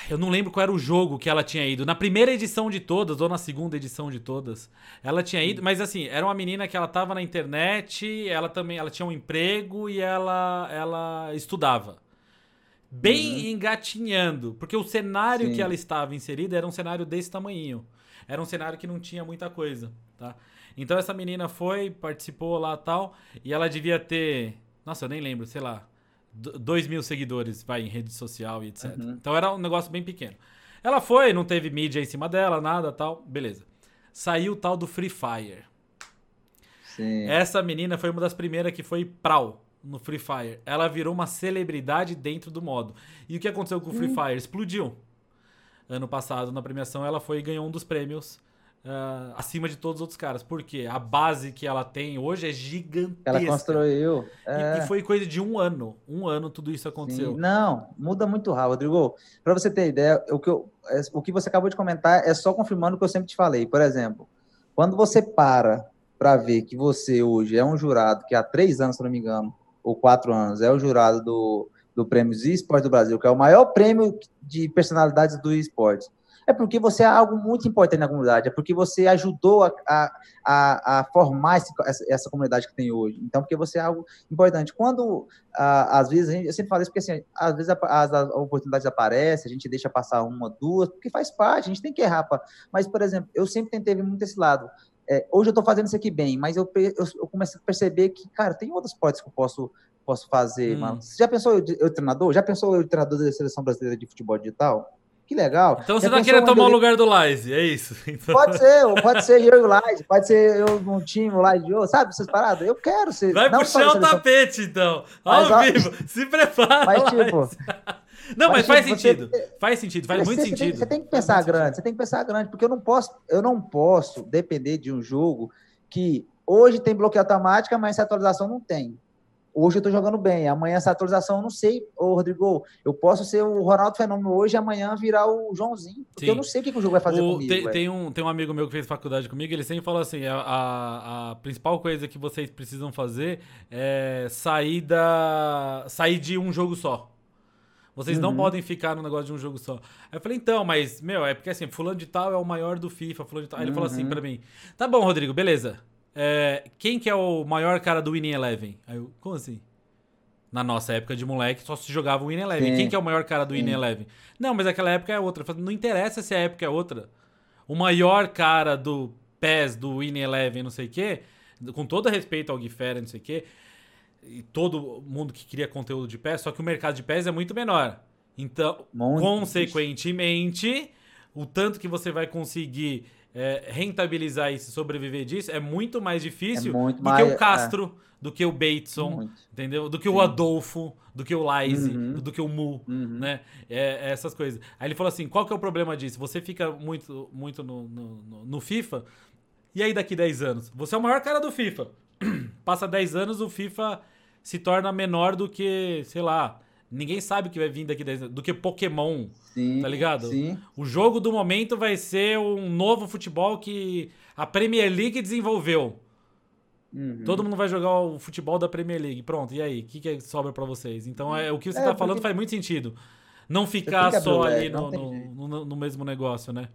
eu não lembro qual era o jogo que ela tinha ido. Na primeira edição de todas, ou na segunda edição de todas. Ela tinha ido, mas assim, era uma menina que ela tava na internet, ela também ela tinha um emprego e ela, ela estudava. Bem uhum. engatinhando. Porque o cenário Sim. que ela estava inserida era um cenário desse tamanho. Era um cenário que não tinha muita coisa, tá? Então essa menina foi, participou lá tal, e ela devia ter. Nossa, eu nem lembro, sei lá 2 mil seguidores, vai, em rede social e etc. Uhum. Então era um negócio bem pequeno. Ela foi, não teve mídia em cima dela, nada tal, beleza. Saiu o tal do Free Fire. Sim. Essa menina foi uma das primeiras que foi Prau no Free Fire. Ela virou uma celebridade dentro do modo. E o que aconteceu com o Free hum. Fire? Explodiu. Ano passado, na premiação, ela foi e ganhou um dos prêmios uh, acima de todos os outros caras. Porque a base que ela tem hoje é gigantesca. Ela construiu. É... E, e, foi coisa de um ano. Um ano tudo isso aconteceu. Sim. Não, muda muito rápido, Rodrigo. Para você ter ideia, o que, eu, é, o que você acabou de comentar é só confirmando o que eu sempre te falei. Por exemplo, quando você para para ver que você hoje é um jurado que há três anos, se não me engano, ou quatro anos, é o jurado do, do Prêmio Esporte do Brasil, que é o maior prêmio de personalidades do esporte é porque você é algo muito importante na comunidade, é porque você ajudou a, a, a, a formar esse, essa comunidade que tem hoje. Então, porque você é algo importante. Quando, às vezes, gente, eu sempre falo isso porque, assim, às vezes as, as oportunidades aparecem, a gente deixa passar uma, duas, porque faz parte, a gente tem que errar. Pra... Mas, por exemplo, eu sempre tentei muito esse lado. É, hoje eu estou fazendo isso aqui bem, mas eu, eu, eu comecei a perceber que, cara, tem outras portas que eu posso posso fazer, hum. mano. Você já pensou eu, eu treinador? Já pensou eu treinador da seleção brasileira de futebol digital? Que legal. Então você tá querendo tomar o lugar do Lize, é isso? Então... Pode ser, pode ser eu e o Lize, pode ser eu num time, o Lize de outro, sabe essas paradas? Eu quero ser. Vai puxar o tapete, então. Ao mas, vivo, se prepara. Mas, tipo. Não, mas, mas faz tipo, sentido. Você, faz sentido, faz muito você sentido. Tem, você tem que pensar grande, sentido. você tem que pensar grande, porque eu não posso, eu não posso depender de um jogo que hoje tem bloqueio automático, mas essa atualização não tem hoje eu tô jogando bem, amanhã essa atualização eu não sei, ô Rodrigo, eu posso ser o Ronaldo Fenômeno hoje e amanhã virar o Joãozinho, porque Sim. eu não sei o que, que o jogo vai fazer o, comigo. Tem, tem, um, tem um amigo meu que fez faculdade comigo, ele sempre fala assim, a, a, a principal coisa que vocês precisam fazer é sair, da, sair de um jogo só. Vocês uhum. não podem ficar no negócio de um jogo só. Aí eu falei, então, mas, meu, é porque assim, fulano de tal é o maior do FIFA, fulano de tal. Aí ele uhum. falou assim uhum. pra mim, tá bom, Rodrigo, beleza. É, quem que é o maior cara do Winning Eleven? Aí eu, como assim? Na nossa época de moleque, só se jogava o Winning Eleven. Sim. Quem que é o maior cara do Winning Eleven? Não, mas aquela época é outra. Não interessa se a época é outra. O maior cara do PES, do Winning Eleven, não sei o quê, com todo respeito ao Guifera, não sei o quê, e todo mundo que cria conteúdo de PES, só que o mercado de PES é muito menor. Então, muito consequentemente, o tanto que você vai conseguir é, rentabilizar isso, sobreviver disso, é muito mais difícil é muito do mais, que o é. Castro, é. do que o Bateson, entendeu? Do que Sim. o Adolfo, do que o Lize, uhum. do que o Mu, uhum. né? É, é, essas coisas. Aí ele falou assim, qual que é o problema disso? Você fica muito, muito no, no, no FIFA, e aí daqui 10 anos? Você é o maior cara do FIFA. Passa 10 anos, o FIFA se torna menor do que, sei lá, Ninguém sabe o que vai vir daqui do que Pokémon. Sim, tá ligado? Sim. O jogo do momento vai ser um novo futebol que a Premier League desenvolveu. Uhum. Todo mundo vai jogar o futebol da Premier League. Pronto, e aí? O que, que sobra para vocês? Então, é, o que você é, tá falando faz muito sentido. Não ficar só ali no, no, no, no mesmo negócio, né?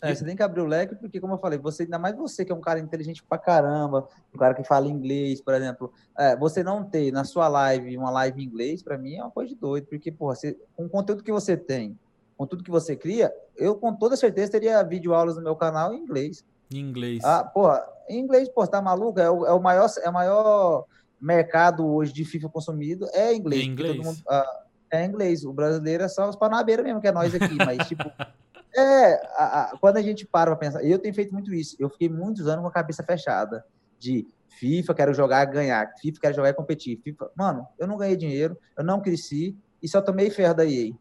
É, você tem que abrir o leque, porque, como eu falei, você, ainda mais você que é um cara inteligente pra caramba, um cara que fala inglês, por exemplo, é, você não ter na sua live uma live em inglês, para mim é uma coisa de doido, porque, porra, você, com o conteúdo que você tem, com tudo que você cria, eu com toda certeza teria vídeo aulas no meu canal em inglês. Em inglês. Ah, porra, em inglês, pô, tá maluco? É o, é o maior, é o maior mercado hoje de FIFA consumido, é inglês. Em inglês. Mundo, ah, é inglês. O brasileiro é só os panabeiros mesmo, que é nós aqui, mas, tipo. É, a, a, quando a gente para para pensar, eu tenho feito muito isso. Eu fiquei muitos anos com a cabeça fechada de FIFA, quero jogar, ganhar. FIFA, quero jogar e competir. FIFA, mano, eu não ganhei dinheiro, eu não cresci e só tomei ferro da EA.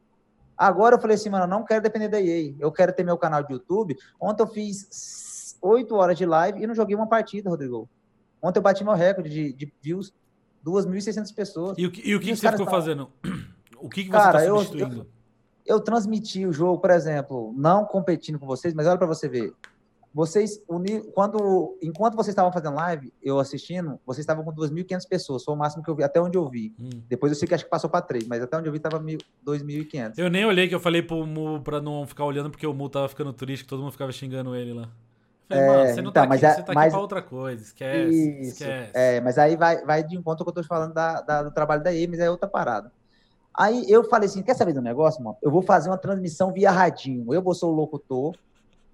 Agora eu falei assim, mano, eu não quero depender da EA. Eu quero ter meu canal de YouTube. Ontem eu fiz oito horas de live e não joguei uma partida, Rodrigo. Ontem eu bati meu recorde de, de views, 2.600 pessoas. E o que, e o que, que você ficou fazendo? O que, que você está substituindo? Eu, eu, transmiti o jogo, por exemplo, não competindo com vocês, mas olha para você ver. Vocês, quando, enquanto vocês estavam fazendo live, eu assistindo, vocês estavam com 2.500 pessoas, foi o máximo que eu vi, até onde eu vi. Hum. Depois eu sei que acho que passou para 3, mas até onde eu vi tava 2.500. Eu nem olhei, que eu falei pro Mu pra não ficar olhando, porque o Mu tava ficando triste, que todo mundo ficava xingando ele lá. Falei, é, você não tá então, tá aqui, você tá mas, aqui pra outra coisa, esquece, isso, esquece. É, mas aí vai, vai de encontro que eu tô falando da, da, do trabalho da EMES, é outra parada. Aí eu falei assim: quer saber do negócio, mano? Eu vou fazer uma transmissão via radinho. Eu vou ser o locutor,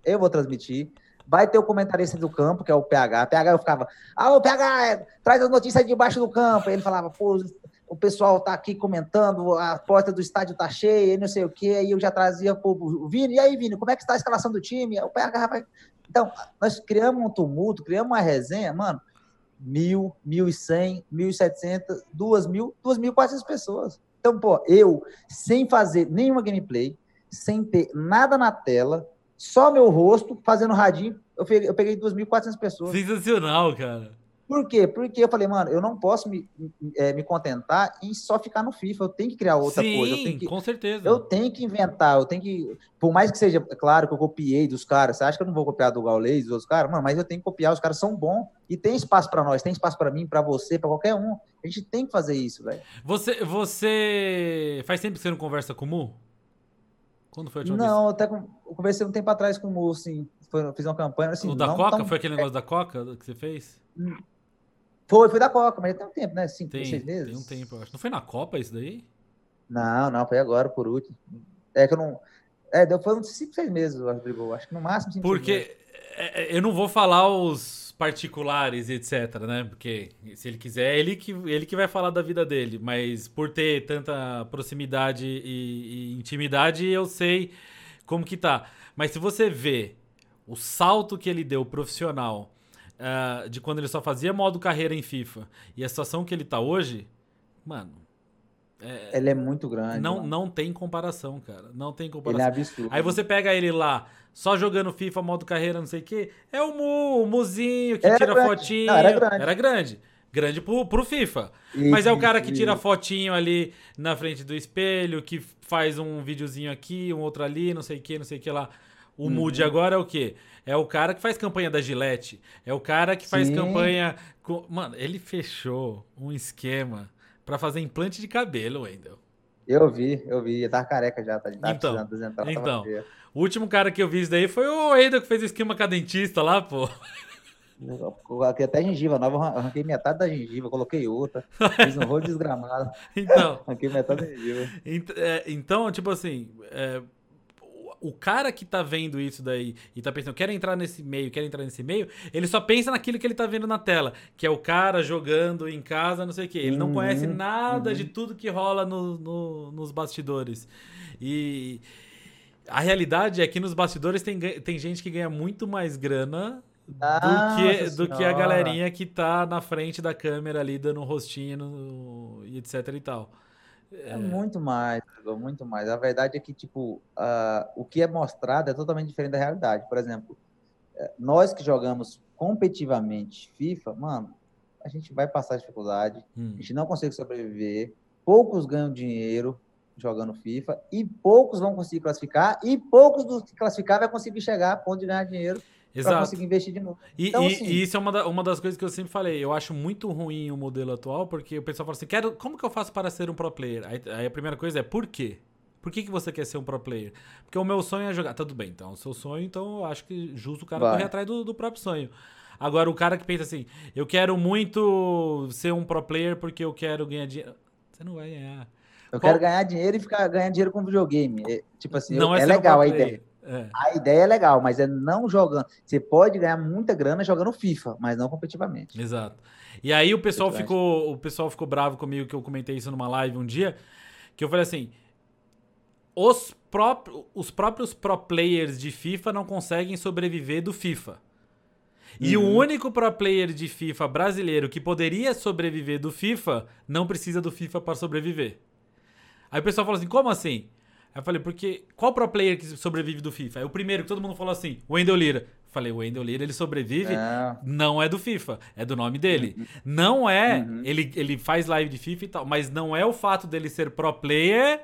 eu vou transmitir. Vai ter o comentarista do campo, que é o PH. PH eu ficava, ah, o PH, traz as notícias debaixo do campo. Aí ele falava, pô, o pessoal tá aqui comentando, a porta do estádio tá cheia, não sei o quê. Aí eu já trazia o Vini, e aí, Vini, como é que está a escalação do time? O PH vai. Então, nós criamos um tumulto, criamos uma resenha, mano. mil, mil e cem, mil e setecentas, duas mil, duas mil quatrocentas pessoas. Então, pô, eu, sem fazer nenhuma gameplay, sem ter nada na tela, só meu rosto, fazendo radinho, eu peguei, eu peguei 2.400 pessoas. Sensacional, cara. Por quê? Porque eu falei, mano, eu não posso me, é, me contentar em só ficar no FIFA. Eu tenho que criar outra Sim, coisa. Eu tenho que, com certeza. Eu tenho que inventar, eu tenho que. Por mais que seja, é claro que eu copiei dos caras. Você acha que eu não vou copiar do Gaules, dos outros caras? Mano, mas eu tenho que copiar, os caras são bons e tem espaço para nós, tem espaço para mim, para você, para qualquer um. A gente tem que fazer isso, velho. Você, você. Faz tempo que você não conversa com o Mu? Quando foi a última não, vez? Não, até eu conversei um tempo atrás com o Mu, assim. Foi, fiz uma campanha assim. O da Coca? Tão... Foi aquele negócio da Coca que você fez? Foi, foi da Coca, mas já tem um tempo, né? Cinco, tem, seis meses. Tem um tempo, eu acho. Não foi na Copa isso daí? Não, não, foi agora, por último. É que eu não. É, deu, foi uns 5, 6 meses, Rodrigo. Acho que no máximo 5, Porque é, é, eu não vou falar os particulares, etc, né? Porque se ele quiser, é ele que, ele que vai falar da vida dele. Mas por ter tanta proximidade e, e intimidade, eu sei como que tá. Mas se você vê o salto que ele deu profissional uh, de quando ele só fazia modo carreira em FIFA e a situação que ele tá hoje, mano. É, ele é muito grande. Não, não tem comparação, cara. Não tem comparação. Ele é absurdo. Aí você pega ele lá, só jogando FIFA, modo carreira, não sei o quê. É o Mu, o Muzinho que era tira grande. fotinho. Não, era grande. Era grande. Grande pro, pro FIFA. E, Mas é o cara que tira fotinho ali na frente do espelho, que faz um videozinho aqui, um outro ali, não sei o que, não sei o que lá. O uhum. Mood agora é o quê? É o cara que faz campanha da Gillette. É o cara que faz Sim. campanha. Com... Mano, ele fechou um esquema para fazer implante de cabelo, Wendel. Eu vi, eu vi. Ele tava careca já, tá? Tá então, precisando Então, o último cara que eu vi isso daí foi o Wendel que fez o esquema com a dentista lá, pô. Coloquei até gengiva nova, arranquei metade da gengiva, coloquei outra, fiz um rolo desgramado. Então. arranquei metade da gengiva. É, então, tipo assim, é, o cara que tá vendo isso daí e tá pensando, quero entrar nesse meio, quero entrar nesse meio, ele só pensa naquilo que ele tá vendo na tela, que é o cara jogando em casa, não sei o quê. Ele não uhum, conhece nada uhum. de tudo que rola no, no, nos bastidores. E a realidade é que nos bastidores tem, tem gente que ganha muito mais grana do, que, do que a galerinha que tá na frente da câmera ali dando um rostinho no, e etc e tal. É muito mais, muito mais. A verdade é que, tipo, uh, o que é mostrado é totalmente diferente da realidade. Por exemplo, eh, nós que jogamos competitivamente FIFA, mano, a gente vai passar dificuldade, hum. a gente não consegue sobreviver, poucos ganham dinheiro jogando FIFA e poucos vão conseguir classificar e poucos dos que classificar vai conseguir chegar a ponto de ganhar dinheiro para conseguir investir de novo. E, então, e, assim, e isso é uma, da, uma das coisas que eu sempre falei. Eu acho muito ruim o modelo atual, porque o pessoal fala assim: Quero, como que eu faço para ser um pro player? Aí, aí, a primeira coisa é por quê? Por que, que você quer ser um pro player? Porque o meu sonho é jogar. Tudo bem, então, o seu sonho, então eu acho que justo o cara Vai. correr atrás do, do próprio sonho. Agora, o cara que pensa assim, eu quero muito ser um pro player porque eu quero ganhar dinheiro. Você não vai ganhar. Eu Qual... quero ganhar dinheiro e ficar ganhando dinheiro com videogame. É, tipo assim, não eu, é, é legal um a ideia. É. A ideia é legal, mas é não jogando. Você pode ganhar muita grana jogando FIFA, mas não competitivamente. Exato. E aí o pessoal ficou, o pessoal ficou bravo comigo que eu comentei isso numa live um dia, que eu falei assim: os, pró os próprios pro players de FIFA não conseguem sobreviver do FIFA. E uhum. o único pro player de FIFA brasileiro que poderia sobreviver do FIFA não precisa do FIFA para sobreviver. Aí o pessoal falou assim: como assim? Aí eu falei, porque qual pro player que sobrevive do FIFA? É o primeiro que todo mundo falou assim, o Wendel Lira. Falei, o Wendel Lira, ele sobrevive, é. não é do FIFA, é do nome dele. Uhum. Não é, uhum. ele, ele faz live de FIFA e tal, mas não é o fato dele ser pro player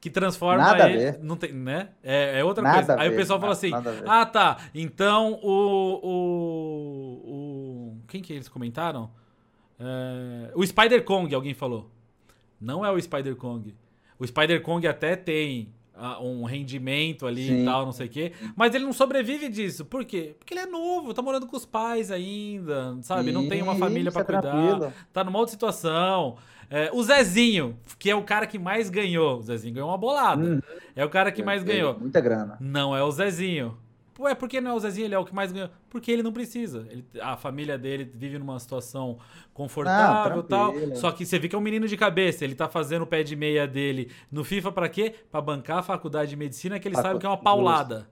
que transforma nada ele. A ver. Não tem, né? É, é outra nada coisa. Aí ver, o pessoal fala assim: ah, tá. Então o. o, o quem que eles comentaram? É, o Spider Kong, alguém falou. Não é o Spider Kong. O Spider Kong até tem uh, um rendimento ali Sim. e tal, não sei o quê. Mas ele não sobrevive disso. Por quê? Porque ele é novo, tá morando com os pais ainda, sabe? Não tem uma família para é cuidar. Tranquilo. Tá numa outra situação. É, o Zezinho, que é o cara que mais ganhou. O Zezinho ganhou uma bolada. Uhum. É o cara que mais ganhou. Muita grana. Não é o Zezinho. Ué, por que não é o Zezinho? Ele é o que mais ganha. Porque ele não precisa. Ele, a família dele vive numa situação confortável e tal. Só que você vê que é um menino de cabeça. Ele tá fazendo o pé de meia dele no FIFA para quê? Para bancar a faculdade de medicina, que ele sabe que é uma paulada.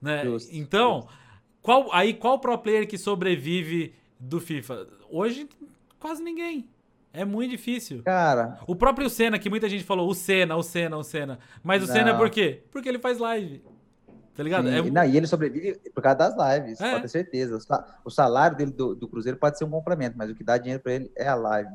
Né? Justo, então, justo. Qual, aí qual pro player que sobrevive do FIFA? Hoje, quase ninguém. É muito difícil. Cara. O próprio Senna, que muita gente falou, o Senna, o Senna, o Senna. Mas o não. Senna é por quê? Porque ele faz live. Tá ligado? Sim, é... não, e ele sobrevive por causa das lives, é. pode ter certeza. O salário dele do, do, Cruzeiro pode ser um complemento, mas o que dá dinheiro para ele é a live.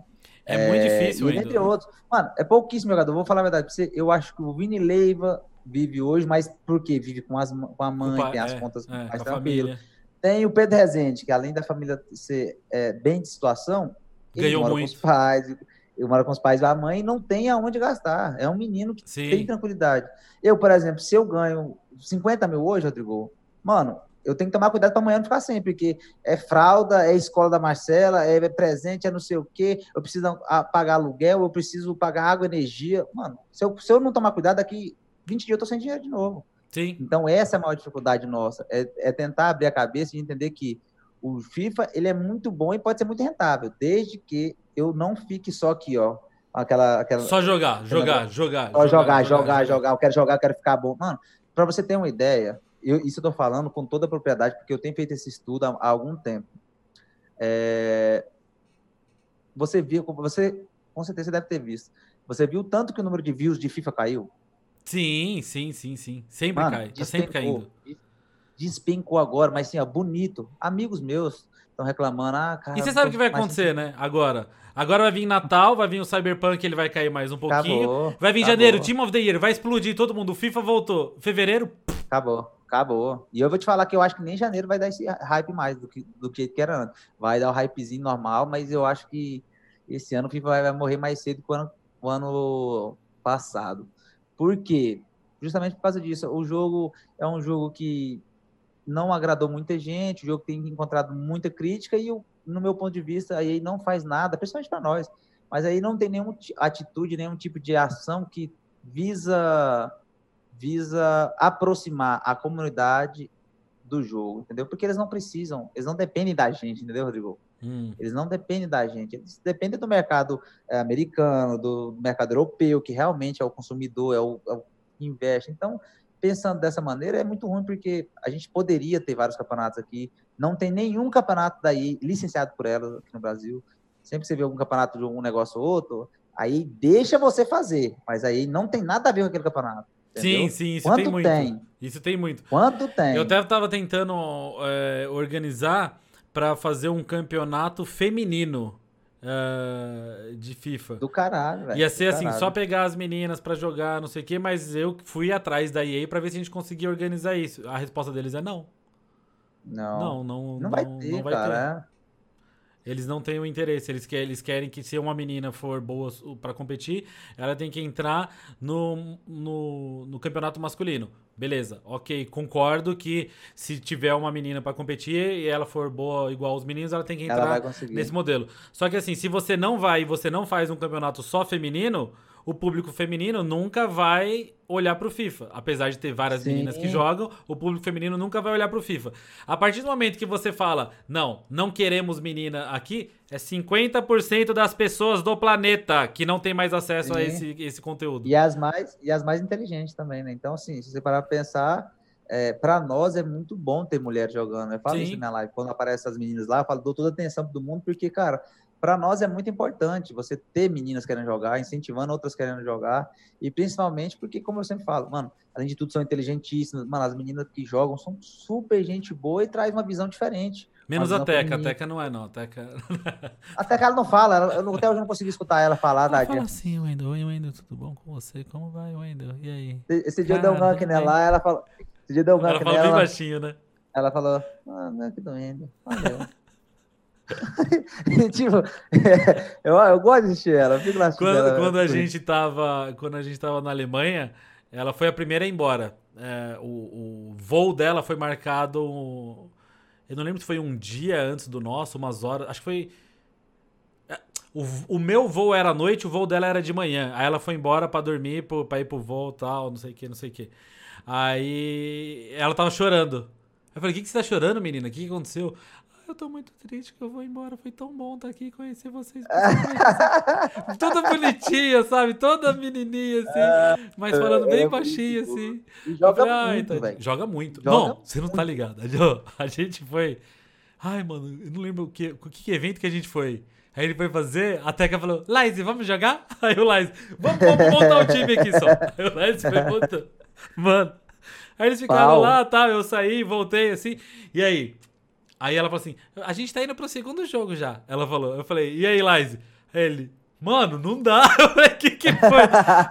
É, é muito difícil, e, Entre outros. Mano, é pouquíssimo jogador. Vou falar a verdade pra você. Eu acho que o Vini Leiva vive hoje, mas por quê? Vive com, as, com a mãe, pai, tem as é, contas é, mais tranquilo. Tem o Pedro Rezende, que além da família ser é, bem de situação, ganhou muito. Com os pais, eu moro com os pais da mãe e não tem aonde gastar. É um menino que Sim. tem tranquilidade. Eu, por exemplo, se eu ganho 50 mil hoje, Rodrigo, mano, eu tenho que tomar cuidado para amanhã não ficar sem, porque é fralda, é escola da Marcela, é presente, é não sei o quê, eu preciso pagar aluguel, eu preciso pagar água, energia. Mano, se eu, se eu não tomar cuidado, daqui 20 dias eu tô sem dinheiro de novo. Sim. Então, essa é a maior dificuldade nossa, é, é tentar abrir a cabeça e entender que o FIFA ele é muito bom e pode ser muito rentável, desde que eu não fique só aqui, ó. Aquela, aquela, só jogar, jogar, jogar. Só jogar, jogar, jogar, jogar, Eu quero jogar, eu quero ficar bom. Mano, para você ter uma ideia, eu, isso eu tô falando com toda a propriedade, porque eu tenho feito esse estudo há, há algum tempo. É, você viu, você com certeza deve ter visto. Você viu tanto que o número de views de FIFA caiu? Sim, sim, sim, sim. Sempre Mano, cai, tá sempre caindo. Despencou agora, mas sim, ó, bonito. Amigos meus estão reclamando. Ah, cara, e você sabe o que vai acontecer, né? Agora. Agora vai vir Natal, vai vir o Cyberpunk, ele vai cair mais um pouquinho. Acabou, vai vir acabou. janeiro, Team of the Year, vai explodir todo mundo. O FIFA voltou. Fevereiro. Acabou, acabou. E eu vou te falar que eu acho que nem janeiro vai dar esse hype mais do que, do que era antes. Vai dar o hypezinho normal, mas eu acho que esse ano o FIFA vai, vai morrer mais cedo que o ano, o ano passado. Por quê? Justamente por causa disso. O jogo é um jogo que não agradou muita gente, o jogo tem encontrado muita crítica e, no meu ponto de vista, aí não faz nada, principalmente para nós, mas aí não tem nenhuma atitude, nenhum tipo de ação que visa visa aproximar a comunidade do jogo, entendeu? Porque eles não precisam, eles não dependem da gente, entendeu, Rodrigo? Hum. Eles não dependem da gente, eles dependem do mercado é, americano, do mercado europeu, que realmente é o consumidor, é o, é o que investe. Então, pensando dessa maneira, é muito ruim, porque a gente poderia ter vários campeonatos aqui. Não tem nenhum campeonato daí licenciado por elas aqui no Brasil. Sempre que você vê algum campeonato de um negócio ou outro, aí deixa você fazer, mas aí não tem nada a ver com aquele campeonato. Entendeu? Sim, sim, isso Quanto tem muito. Tem? Isso tem muito. Quanto tem? Eu até estava tentando é, organizar para fazer um campeonato feminino uh, de FIFA. Do caralho, velho. Ia ser assim, caralho. só pegar as meninas para jogar, não sei o quê, mas eu fui atrás da EA para ver se a gente conseguia organizar isso. A resposta deles é não. Não. Não, não, não, não vai ter, não vai cara. Ter. Eles não têm o interesse, eles querem, eles querem que se uma menina for boa para competir, ela tem que entrar no, no, no, campeonato masculino. Beleza, ok, concordo que se tiver uma menina para competir e ela for boa igual os meninos, ela tem que entrar nesse modelo. Só que assim, se você não vai e você não faz um campeonato só feminino, o público feminino nunca vai olhar para o FIFA. Apesar de ter várias Sim. meninas que jogam, o público feminino nunca vai olhar para o FIFA. A partir do momento que você fala, não, não queremos menina aqui, é 50% das pessoas do planeta que não tem mais acesso Sim. a esse, esse conteúdo. E as mais e as mais inteligentes também, né? Então, assim, se você parar para pensar, é, para nós é muito bom ter mulher jogando. Eu falo Sim. isso na live. Quando aparecem as meninas lá, eu falo, dou toda a atenção do mundo, porque, cara, para nós é muito importante você ter meninas querendo jogar, incentivando outras querendo jogar, e principalmente porque, como eu sempre falo, mano, além de tudo são inteligentíssimas, mano, as meninas que jogam são super gente boa e traz uma visão diferente. Menos a Teca, a Teca não é não, a Teca... a Teca ela não fala, ela, eu, até hoje não consegui escutar ela falar, ela fala assim, Wendel, oi Wendel, tudo bom com você? Como vai, Wendel? E aí? Esse dia deu um gank nela, ela falou... Esse dia deu um gank nela... Ela falou bem baixinho, né? Ela falou, ah, não é que doendo, valeu. tipo, eu, eu gosto de assistir ela. Fico lá quando, ela, quando a gente tava, quando a gente tava na Alemanha, ela foi a primeira a ir embora. É, o, o, voo dela foi marcado. Eu não lembro se foi um dia antes do nosso, umas horas. Acho que foi. É, o, o meu voo era à noite, o voo dela era de manhã. Aí ela foi embora para dormir, pro, pra ir pro voo tal, não sei o que, não sei o que. Aí ela tava chorando. Eu falei, o que, que você tá chorando, menina? O que, que aconteceu? Eu tô muito triste que eu vou embora. Foi tão bom estar tá aqui e conhecer vocês. Toda bonitinha, sabe? Toda menininha, assim. É, mas falando bem é baixinho, assim. E joga falei, muito, tá... Joga muito. Joga não, você não tá ligado. A gente foi... Ai, mano, eu não lembro o que, o que evento que a gente foi. Aí ele foi fazer, a Teca falou, Laise, vamos jogar? Aí o Laise, vamos, vamos montar o time aqui só. Aí o Laise foi montando. Mano. Aí eles ficaram Pau. lá, tal, eu saí, voltei assim. E aí? Aí ela falou assim: a gente tá indo pro segundo jogo já. Ela falou. Eu falei, e aí, Laise? Ele, mano, não dá. Eu falei, que que foi?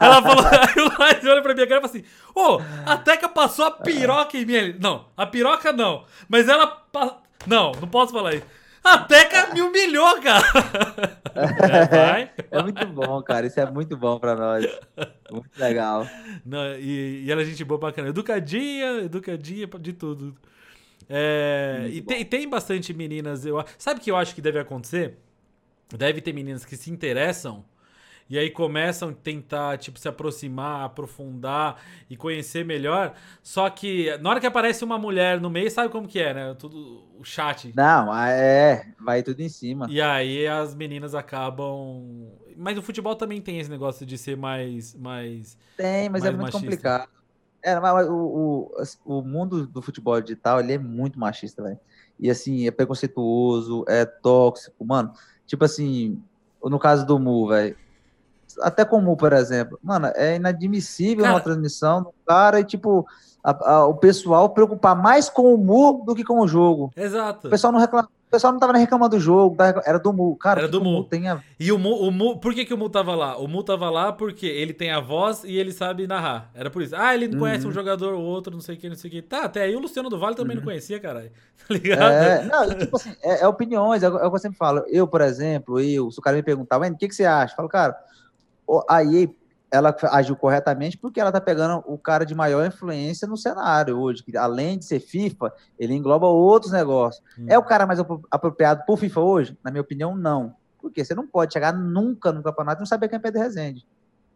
ela falou, aí o Laise olha pra minha cara e falou assim: ô, oh, a Teca passou a piroca em mim. Ele, não, a piroca não. Mas ela. Pa... Não, não posso falar isso. A Teca me humilhou, cara. É, vai. é muito bom, cara. Isso é muito bom pra nós. Muito legal. Não, e, e ela é gente boa pra caramba. Educadinha, educadinha de tudo. É, e tem, tem, bastante meninas. Eu, sabe o que eu acho que deve acontecer? Deve ter meninas que se interessam e aí começam a tentar, tipo, se aproximar, aprofundar e conhecer melhor. Só que na hora que aparece uma mulher no meio, sabe como que é, né? Tudo o chat. Não, é, vai tudo em cima. E aí as meninas acabam. Mas o futebol também tem esse negócio de ser mais. mais tem, mas é mais é muito machista. complicado. É, mas o, o, o mundo do futebol digital ele é muito machista, velho. E assim, é preconceituoso, é tóxico, mano. Tipo assim, no caso do Mu, velho até como, por exemplo, mano, é inadmissível cara, uma transmissão do cara e, tipo, a, a, o pessoal preocupar mais com o Mu do que com o jogo. Exato. O pessoal não reclama. O pessoal não tava nem reclamando do jogo, era do Mu. Cara, era do Mu. Tem a... E o Mu, o Mu, por que, que o Mu tava lá? O Mu tava lá porque ele tem a voz e ele sabe narrar. Era por isso. Ah, ele não uhum. conhece um jogador ou outro, não sei o que, não sei o que. Tá, até aí o Luciano do Vale também uhum. não conhecia, caralho. Tá ligado? É, não, tipo assim, é, é opiniões, é, é, o que eu sempre falo. Eu, por exemplo, eu, se o cara me perguntar, o que, que você acha? Eu falo, cara, a EA ela agiu corretamente porque ela está pegando o cara de maior influência no cenário hoje, que além de ser FIFA, ele engloba outros negócios. Hum. É o cara mais apropriado por FIFA hoje? Na minha opinião, não. Porque você não pode chegar nunca no campeonato e não saber quem é Pedro Rezende.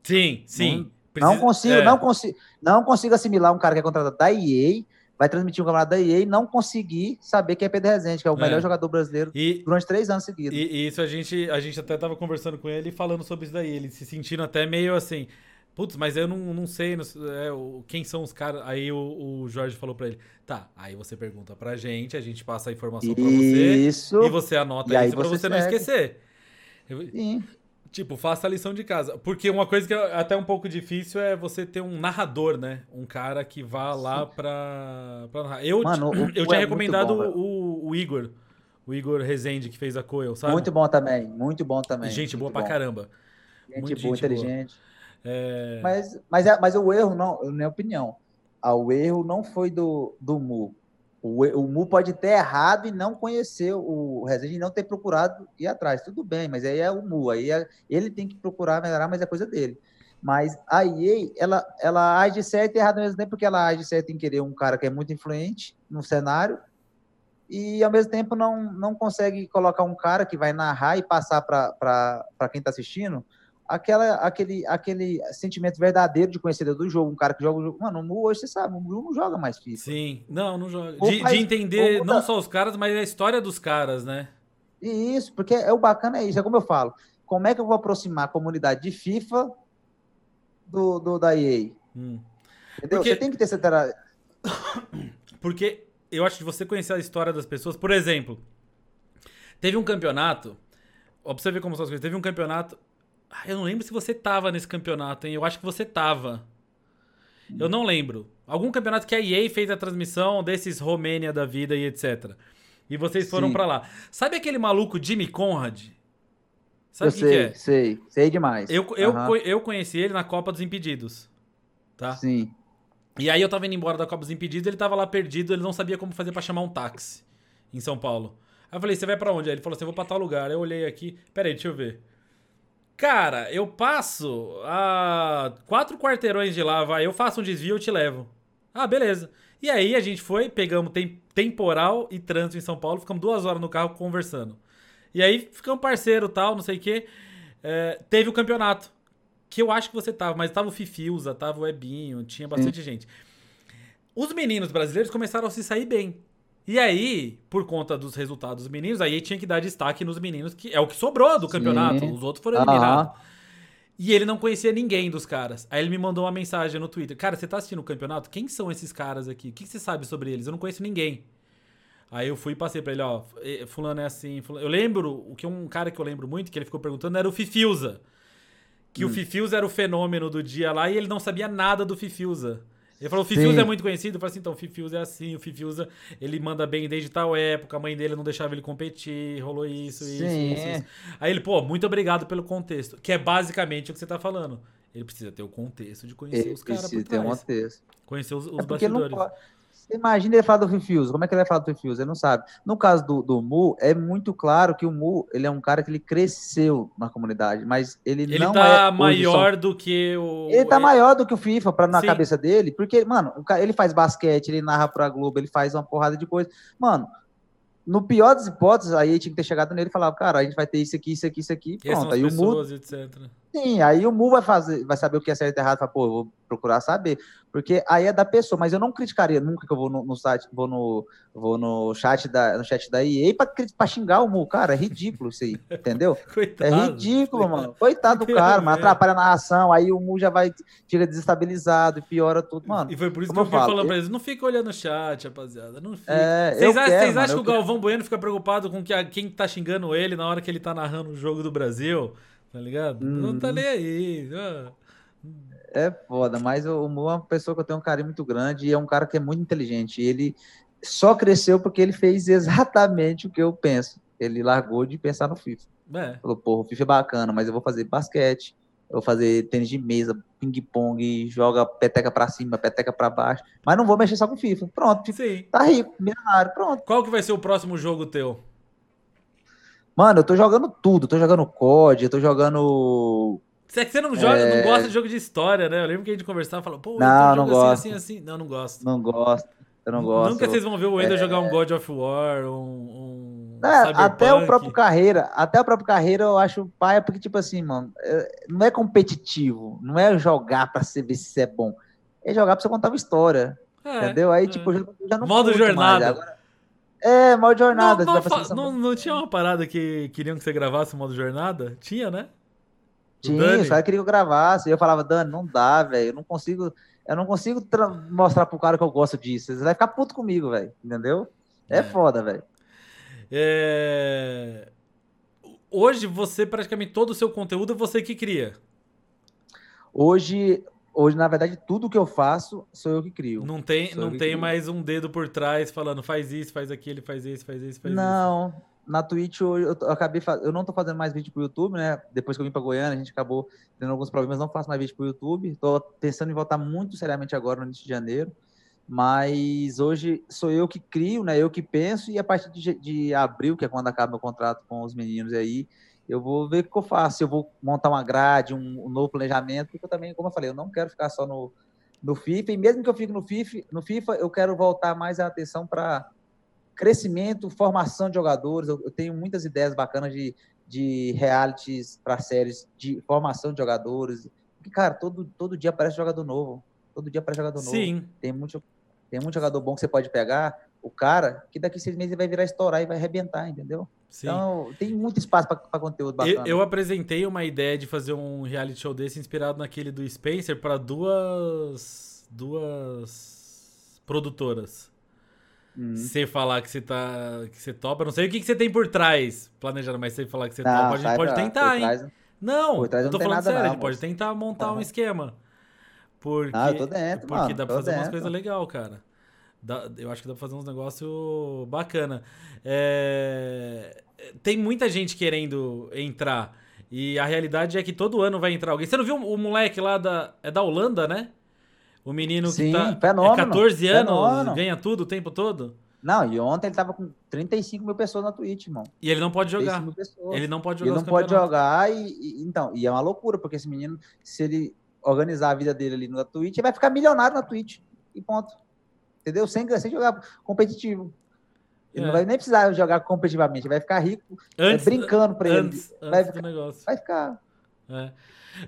Sim, sim. Não, Precisa, não consigo, é. não consigo, não consigo assimilar um cara que é contratado da EA vai transmitir um campeonato da EA e não conseguir saber quem é Pedro Rezende, que é o é. melhor jogador brasileiro e, durante três anos seguidos. E, e, isso a gente, a gente até tava conversando com ele falando sobre isso daí, ele se sentindo até meio assim. Putz, mas eu não, não sei não, é, quem são os caras. Aí o, o, Jorge falou pra ele: tá, aí você pergunta pra gente, a gente passa a informação pra você. Isso. E você anota e isso pra você, você não esquecer. Sim. Tipo, faça a lição de casa. Porque uma coisa que é até um pouco difícil é você ter um narrador, né? Um cara que vá lá pra, pra narrar. Eu, Mano, o, eu tinha é recomendado bom, o, o, Igor. O Igor Rezende, que fez a Coel, sabe? Muito bom também, muito bom também. Gente boa pra caramba. Gente muito boa, gente inteligente. Boa. É... Mas, mas, é, mas o erro, não, na minha opinião, ah, o erro não foi do, do Mu. O, o Mu pode ter errado e não conhecer o Rezende e não ter procurado ir atrás. Tudo bem, mas aí é o Mu. Aí é, ele tem que procurar melhorar, mas é coisa dele. Mas a EA, ela, ela age certo e errado ao mesmo tempo, porque ela age certo em querer um cara que é muito influente no cenário e ao mesmo tempo não, não consegue colocar um cara que vai narrar e passar para quem está assistindo aquela, aquele, aquele sentimento verdadeiro de conhecedor do jogo, um cara que joga o jogo. Mano, o Mu hoje você sabe, o Mu não joga mais FIFA. Sim, não, não joga. De, faz, de entender não só os caras, mas a história dos caras, né? E isso, porque é o bacana é isso, é como eu falo. Como é que eu vou aproximar a comunidade de FIFA do, do da EA? Hum. Entendeu? Porque... Você tem que ter essa. Porque eu acho que você conhecer a história das pessoas, por exemplo, teve um campeonato. Ó, pra você ver como são as coisas. Teve um campeonato eu não lembro se você tava nesse campeonato, hein? Eu acho que você tava. Eu não lembro. Algum campeonato que a EA fez a transmissão desses Romênia da vida e etc. E vocês foram para lá. Sabe aquele maluco Jimmy Conrad? Sabe o que, que, é? Sei, sei demais. Eu, eu, uhum. eu conheci ele na Copa dos Impedidos. Tá? Sim. E aí eu tava indo embora da Copa dos Impedidos, ele tava lá perdido, ele não sabia como fazer para chamar um táxi em São Paulo. Aí eu falei, você vai para onde? Aí ele falou assim, eu vou pra tal lugar. Aí eu olhei aqui, peraí, deixa eu ver. Cara, eu passo a quatro quarteirões de lá, vai. Eu faço um desvio, eu te levo. Ah, beleza. E aí a gente foi, pegamos tem, temporal e trânsito em São Paulo, ficamos duas horas no carro conversando. E aí ficamos parceiro tal, não sei o quê. É, teve o campeonato, que eu acho que você tava, mas tava o Fifiusa, tava o Ebinho, tinha bastante gente. Os meninos brasileiros começaram a se sair bem. E aí, por conta dos resultados dos meninos, aí tinha que dar destaque nos meninos, que é o que sobrou do campeonato. Sim. Os outros foram eliminados. E ele não conhecia ninguém dos caras. Aí ele me mandou uma mensagem no Twitter: Cara, você tá assistindo o campeonato? Quem são esses caras aqui? O que você sabe sobre eles? Eu não conheço ninguém. Aí eu fui e passei pra ele, ó, fulano é assim, fulano... Eu lembro, o que um cara que eu lembro muito, que ele ficou perguntando, era o Fifiusa. Que hum. o Fifiusa era o fenômeno do dia lá e ele não sabia nada do Fifiusa. Ele falou, o Fifiusa é muito conhecido. Eu falei assim, então, o Fifiusa é assim, o Fifiusa, ele manda bem desde tal época, a mãe dele não deixava ele competir, rolou isso, isso, isso, isso. Aí ele, pô, muito obrigado pelo contexto. Que é basicamente o que você tá falando. Ele precisa ter o contexto de conhecer ele os caras por trás. Precisa ter um contexto. Conhecer os, os é bastidores. Pode, Imagina ele falar do Refuse. Como é que ele vai falar do Refuse? Ele não sabe. No caso do, do Mu, é muito claro que o Mu ele é um cara que ele cresceu na comunidade, mas ele, ele não tá é maior do que o. Ele tá maior do que o FIFA pra, na Sim. cabeça dele, porque, mano, ele faz basquete, ele narra pra Globo, ele faz uma porrada de coisa. Mano, no pior das hipóteses, aí tinha que ter chegado nele e falado, cara, a gente vai ter isso aqui, isso aqui, isso aqui, pronto. Aí o Mu, etc. Sim, aí o Mu vai fazer, vai saber o que é certo e errado, fala, pô, eu vou procurar saber, porque aí é da pessoa, mas eu não criticaria nunca que eu vou no, no site, vou no, vou no chat da, no chat da EA pra, pra xingar o Mu, cara, é ridículo isso aí, entendeu? Coitado, é ridículo, coitado. mano, coitado do cara, mano, atrapalha a narração, aí o Mu já vai, fica desestabilizado e piora tudo, mano. E foi por isso que eu fiquei falando pra eles, não fica olhando o chat, rapaziada, não fica. É, vocês acham, quero, acham que o Galvão Bueno fica preocupado com que a, quem tá xingando ele na hora que ele tá narrando o jogo do Brasil? Tá ligado? Hum. Não tá uhum. nem aí. É foda, mas o Mo é uma pessoa que eu tenho um carinho muito grande e é um cara que é muito inteligente. Ele só cresceu porque ele fez exatamente o que eu penso. Ele largou de pensar no FIFA. É. Falou, porra, o FIFA é bacana, mas eu vou fazer basquete, eu vou fazer tênis de mesa, ping-pong, joga peteca pra cima, peteca pra baixo, mas não vou mexer só com FIFA. Pronto, Sim. tá rico, milionário, pronto. Qual que vai ser o próximo jogo teu? Mano, eu tô jogando tudo. Tô jogando COD, eu tô jogando. É que você não joga, é... não gosta de jogo de história, né? Eu lembro que a gente conversava e falou, pô, não, não assim, gosto. assim, assim. Não, não gosto. Não gosto. Eu não gosto. Nunca vocês vão ver o Wendel é... jogar um God of War, um. um é, até o próprio carreira, até o próprio carreira eu acho paia, porque, tipo assim, mano, é, não é competitivo, não é jogar pra ver se é bom. É jogar pra você contar uma história. É, entendeu? Aí, tipo, já, já não Modo jornada. Agora, é, modo jornada. Não, não, não, não, tinha uma parada que queriam que você gravasse o modo jornada? Tinha, né? tinha, os caras queriam que eu gravasse. E eu falava, Dani, não dá, velho. Eu não consigo. Eu não consigo mostrar pro cara que eu gosto disso. Ele vai ficar puto comigo, velho. Entendeu? É, é. foda, velho. É... Hoje, você, praticamente todo o seu conteúdo é você que cria. Hoje, Hoje, na verdade, tudo que eu faço sou eu que crio. Não tem, não tem mais um dedo por trás falando faz isso, faz aquilo, faz isso, faz isso, faz não, isso. Não, na Twitch eu, eu acabei eu não tô fazendo mais vídeo pro YouTube, né? Depois que eu vim para Goiânia, a gente acabou tendo alguns problemas, não faço mais vídeo pro YouTube. Tô pensando em voltar muito seriamente agora no início de janeiro. Mas hoje sou eu que crio, né? Eu que penso, e a partir de, de abril, que é quando acaba meu contrato com os meninos aí, eu vou ver o que eu faço. Eu vou montar uma grade, um, um, novo planejamento, porque eu também, como eu falei, eu não quero ficar só no, no FIFA, e mesmo que eu fique no FIFA, no FIFA eu quero voltar mais a atenção para crescimento, formação de jogadores. Eu, eu, tenho muitas ideias bacanas de, de realities para séries de formação de jogadores. Porque, cara, todo, todo dia aparece jogador novo. Todo dia aparece jogador novo. Sim. Tem muito, tem muito jogador bom que você pode pegar. O cara, que daqui a seis meses ele vai virar estourar e vai arrebentar, entendeu? Sim. Então, tem muito espaço para conteúdo bacana. Eu, eu, apresentei uma ideia de fazer um reality show desse inspirado naquele do Spencer para duas duas produtoras. Uhum. Você falar que você tá que você topa, não sei o que, que você tem por trás planejando, mas você falar que você não, topa, a gente pode pra, tentar, hein? Trás, não, eu tô falando sério, não, a gente pode tentar montar um esquema. Porque, ah, eu tô dentro, porque mano, dá pra fazer dentro. umas coisas legais, cara. Dá, eu acho que dá pra fazer uns negócios bacana. É, tem muita gente querendo entrar. E a realidade é que todo ano vai entrar alguém. Você não viu o moleque lá da. É da Holanda, né? O menino Sim, que tá. Fenômeno, é 14 anos, ganha tudo o tempo todo? Não, e ontem ele tava com 35 mil pessoas na Twitch, irmão. E ele não pode jogar. Ele não pode jogar. Ele não pode jogar e, e, então, e é uma loucura, porque esse menino, se ele organizar a vida dele ali na Twitch, ele vai ficar milionário na Twitch. E ponto entendeu? Sem, sem jogar competitivo. Ele é. não vai nem precisar jogar competitivamente, vai ficar rico é, antes, é, brincando para ele. Antes vai, ficar, negócio. vai ficar. É.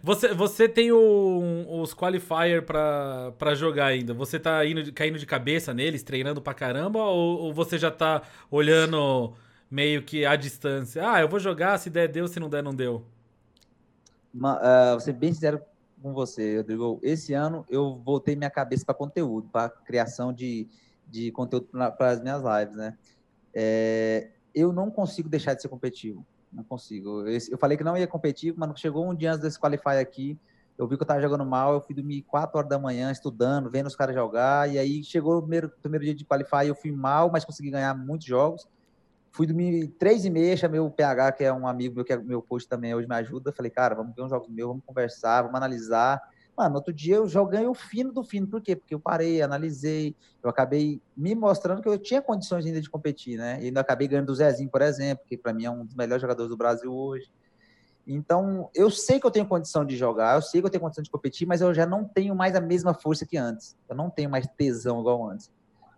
Você, você tem o, os qualifier para jogar ainda? Você tá indo, caindo de cabeça neles, treinando pra caramba? Ou, ou, você já tá olhando meio que à distância? Ah, eu vou jogar, se der, deu, se não der, não deu. Uma, uh, vou ser bem sincero com você, Rodrigo. Esse ano eu voltei minha cabeça para conteúdo, para criação de, de conteúdo para as minhas lives, né? é, eu não consigo deixar de ser competitivo. Não consigo. Eu, eu falei que não ia competir, mas chegou um dia antes desse qualify aqui, eu vi que eu tava jogando mal, eu fui dormir 4 horas da manhã estudando, vendo os caras jogar, e aí chegou o primeiro, primeiro dia de qualify, eu fui mal, mas consegui ganhar muitos jogos. Fui dormir três e meia, chamei o PH, que é um amigo meu, que é meu coach também, hoje me ajuda. Falei, cara, vamos ver uns jogos meus, vamos conversar, vamos analisar. Mano, outro dia eu joguei o fino do fino. Por quê? Porque eu parei, analisei, eu acabei me mostrando que eu tinha condições ainda de competir, né? E ainda acabei ganhando do Zezinho, por exemplo, que para mim é um dos melhores jogadores do Brasil hoje. Então, eu sei que eu tenho condição de jogar, eu sei que eu tenho condição de competir, mas eu já não tenho mais a mesma força que antes. Eu não tenho mais tesão igual antes.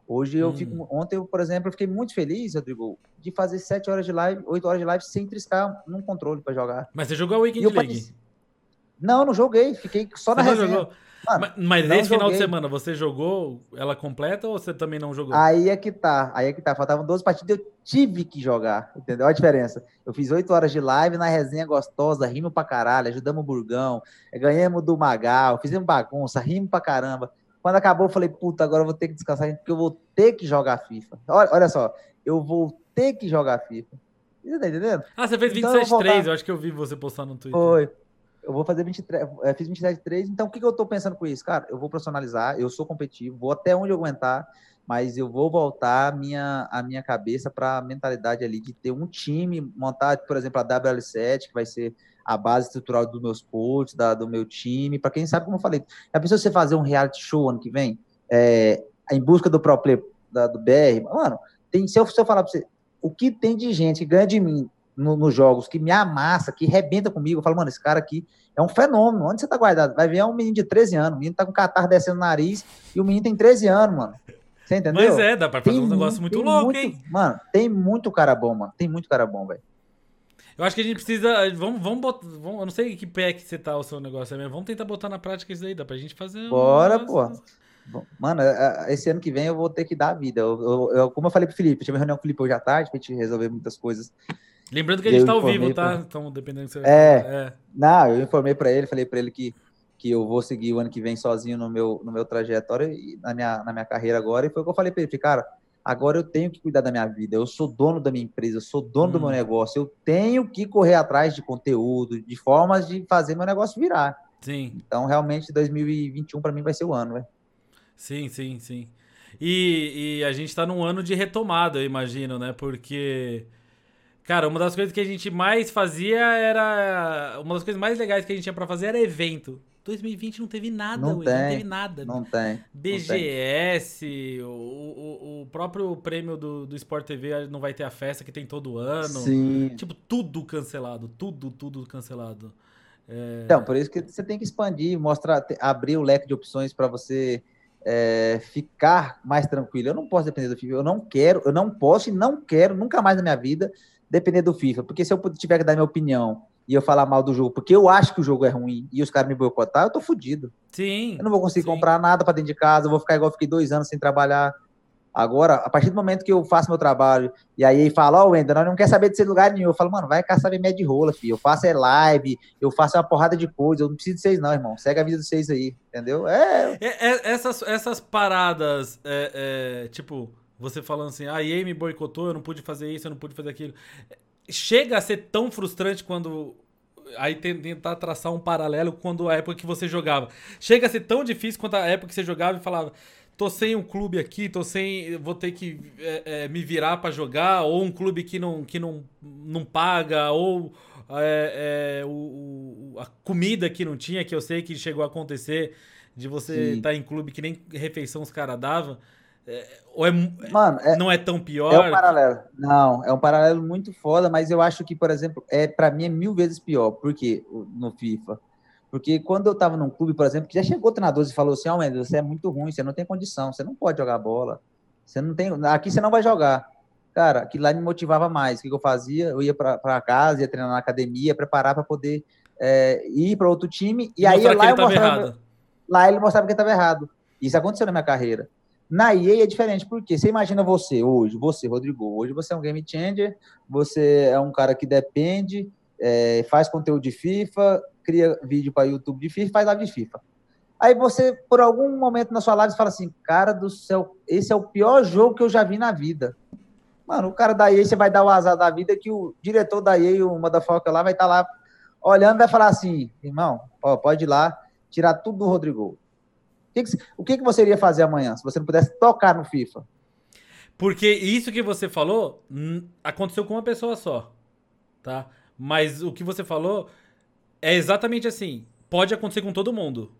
Hoje eu hum. fico. Ontem, eu, por exemplo, eu fiquei muito feliz, Rodrigo, de fazer 7 horas de live, 8 horas de live sem triscar num controle para jogar. Mas você jogou a Weekend League? Não, não joguei, fiquei só você na resenha. Mano, mas nesse final de semana, você jogou ela completa ou você também não jogou? Aí é que tá, aí é que tá. Faltavam 12 partidas, eu tive que jogar, entendeu? Olha a diferença. Eu fiz 8 horas de live na resenha gostosa, rimo pra caralho, ajudamos o Burgão, ganhamos do Magal, fizemos bagunça, rimo pra caramba. Quando acabou, eu falei, puta, agora eu vou ter que descansar, porque eu vou ter que jogar FIFA. Olha, olha só, eu vou ter que jogar FIFA. Você tá entendendo? Ah, você fez 27 então, eu, voltar... eu acho que eu vi você postar no Twitter. Foi. Eu vou fazer 23, é, fiz 27 3, então o que, que eu tô pensando com isso? Cara, eu vou profissionalizar, eu sou competitivo, vou até onde eu aguentar, mas eu vou voltar a minha, a minha cabeça para a mentalidade ali de ter um time, montar, por exemplo, a WL7, que vai ser a base estrutural dos meus coaches, da, do meu time. Para quem sabe, como eu falei, a pessoa você fazer um reality show ano que vem, é, em busca do player da, do BR, mano, tem, se, eu, se eu falar para você, o que tem de gente que ganha de mim no, nos jogos, que me amassa, que rebenta comigo, eu falo, mano, esse cara aqui é um fenômeno. Onde você tá guardado? Vai ver é um menino de 13 anos, o menino tá com catarro descendo o nariz e o menino tem 13 anos, mano. Você entendeu? Mas é, dá pra fazer tem um negócio muito louco, muito, hein? Mano, tem muito cara bom, mano. Tem muito cara bom, velho. Eu acho que a gente precisa. Vamos, vamos botar. Vamos, eu não sei que pé que você tá o seu negócio aí, vamos tentar botar na prática isso aí, dá pra gente fazer. Bora, um pô. Mano, esse ano que vem eu vou ter que dar a vida. Eu, eu, eu como eu falei pro Felipe, eu tive uma reunião com o Felipe hoje à tarde pra gente resolver muitas coisas. Lembrando que a gente tá ao vivo, tá? Pra... Então, dependendo do que você é, é. Não, eu informei pra ele, falei pra ele que, que eu vou seguir o ano que vem sozinho no meu, no meu trajetório e na minha, na minha carreira agora. E foi o que eu falei pra ele, cara Agora eu tenho que cuidar da minha vida. Eu sou dono da minha empresa, eu sou dono hum. do meu hum. negócio. Eu tenho que correr atrás de conteúdo, de formas de fazer meu negócio virar. Sim. Então, realmente, 2021 para mim vai ser o ano, velho. Sim, sim, sim. E, e a gente está num ano de retomada, eu imagino, né? Porque, cara, uma das coisas que a gente mais fazia era. Uma das coisas mais legais que a gente tinha para fazer era evento. 2020 não teve nada, não, tem, não teve nada. Não tem. BGS, não tem. O, o, o, próprio prêmio do, do Sport TV não vai ter a festa que tem todo ano. Sim. Tipo, tudo cancelado, tudo, tudo cancelado. É... Então, por isso que você tem que expandir, mostrar, abrir o leque de opções para você é, ficar mais tranquilo. Eu não posso depender do FIFA, eu não quero, eu não posso e não quero nunca mais na minha vida depender do FIFA, porque se eu tiver que dar minha opinião e eu falar mal do jogo, porque eu acho que o jogo é ruim e os caras me boicotar, eu tô fudido. Sim. Eu não vou conseguir sim. comprar nada para dentro de casa, eu vou ficar igual eu fiquei dois anos sem trabalhar. Agora, a partir do momento que eu faço meu trabalho, e aí fala, ó, oh, Wender, nós não quer saber de ser lugar nenhum. Eu falo, mano, vai caçar minha de rola, filho. Eu faço é live, eu faço uma porrada de coisa, eu não preciso de vocês, não, irmão. Segue a vida de vocês aí, entendeu? É. é, é essas, essas paradas, é, é, tipo, você falando assim, a EA me boicotou, eu não pude fazer isso, eu não pude fazer aquilo. Chega a ser tão frustrante quando aí tentar traçar um paralelo quando a época que você jogava. Chega a ser tão difícil quanto a época que você jogava e falava, tô sem um clube aqui, tô sem, vou ter que é, é, me virar para jogar, ou um clube que não, que não, não paga, ou é, é o, o, a comida que não tinha, que eu sei que chegou a acontecer, de você estar tá em clube que nem refeição os caras davam. É, ou é, Mano, é, não é tão pior? É um paralelo. Não, é um paralelo muito foda, mas eu acho que, por exemplo, é para mim é mil vezes pior. Por quê? No FIFA. Porque quando eu tava num clube, por exemplo, que já chegou treinador e falou assim: Ó, oh, você é muito ruim, você não tem condição, você não pode jogar bola. Você não tem. Aqui você não vai jogar. Cara, aquilo lá me motivava mais. O que eu fazia? Eu ia para casa, ia treinar na academia, preparar para poder é, ir para outro time. E aí lá, eu mostrava, lá ele mostrava que estava errado. Isso aconteceu na minha carreira. Na EA é diferente, porque você imagina você hoje, você, Rodrigo, hoje você é um game changer, você é um cara que depende, é, faz conteúdo de FIFA, cria vídeo para YouTube de FIFA, faz live de FIFA. Aí você, por algum momento na sua live, fala assim: cara do céu, esse é o pior jogo que eu já vi na vida. Mano, o cara da EA, você vai dar o azar da vida que o diretor da EA, o motherfucker lá, vai estar tá lá olhando vai falar assim, irmão, ó, pode ir lá, tirar tudo do Rodrigo. O que, o que, que você iria fazer amanhã se você não pudesse tocar no FIFA? Porque isso que você falou aconteceu com uma pessoa só, tá? Mas o que você falou é exatamente assim. Pode acontecer com todo mundo.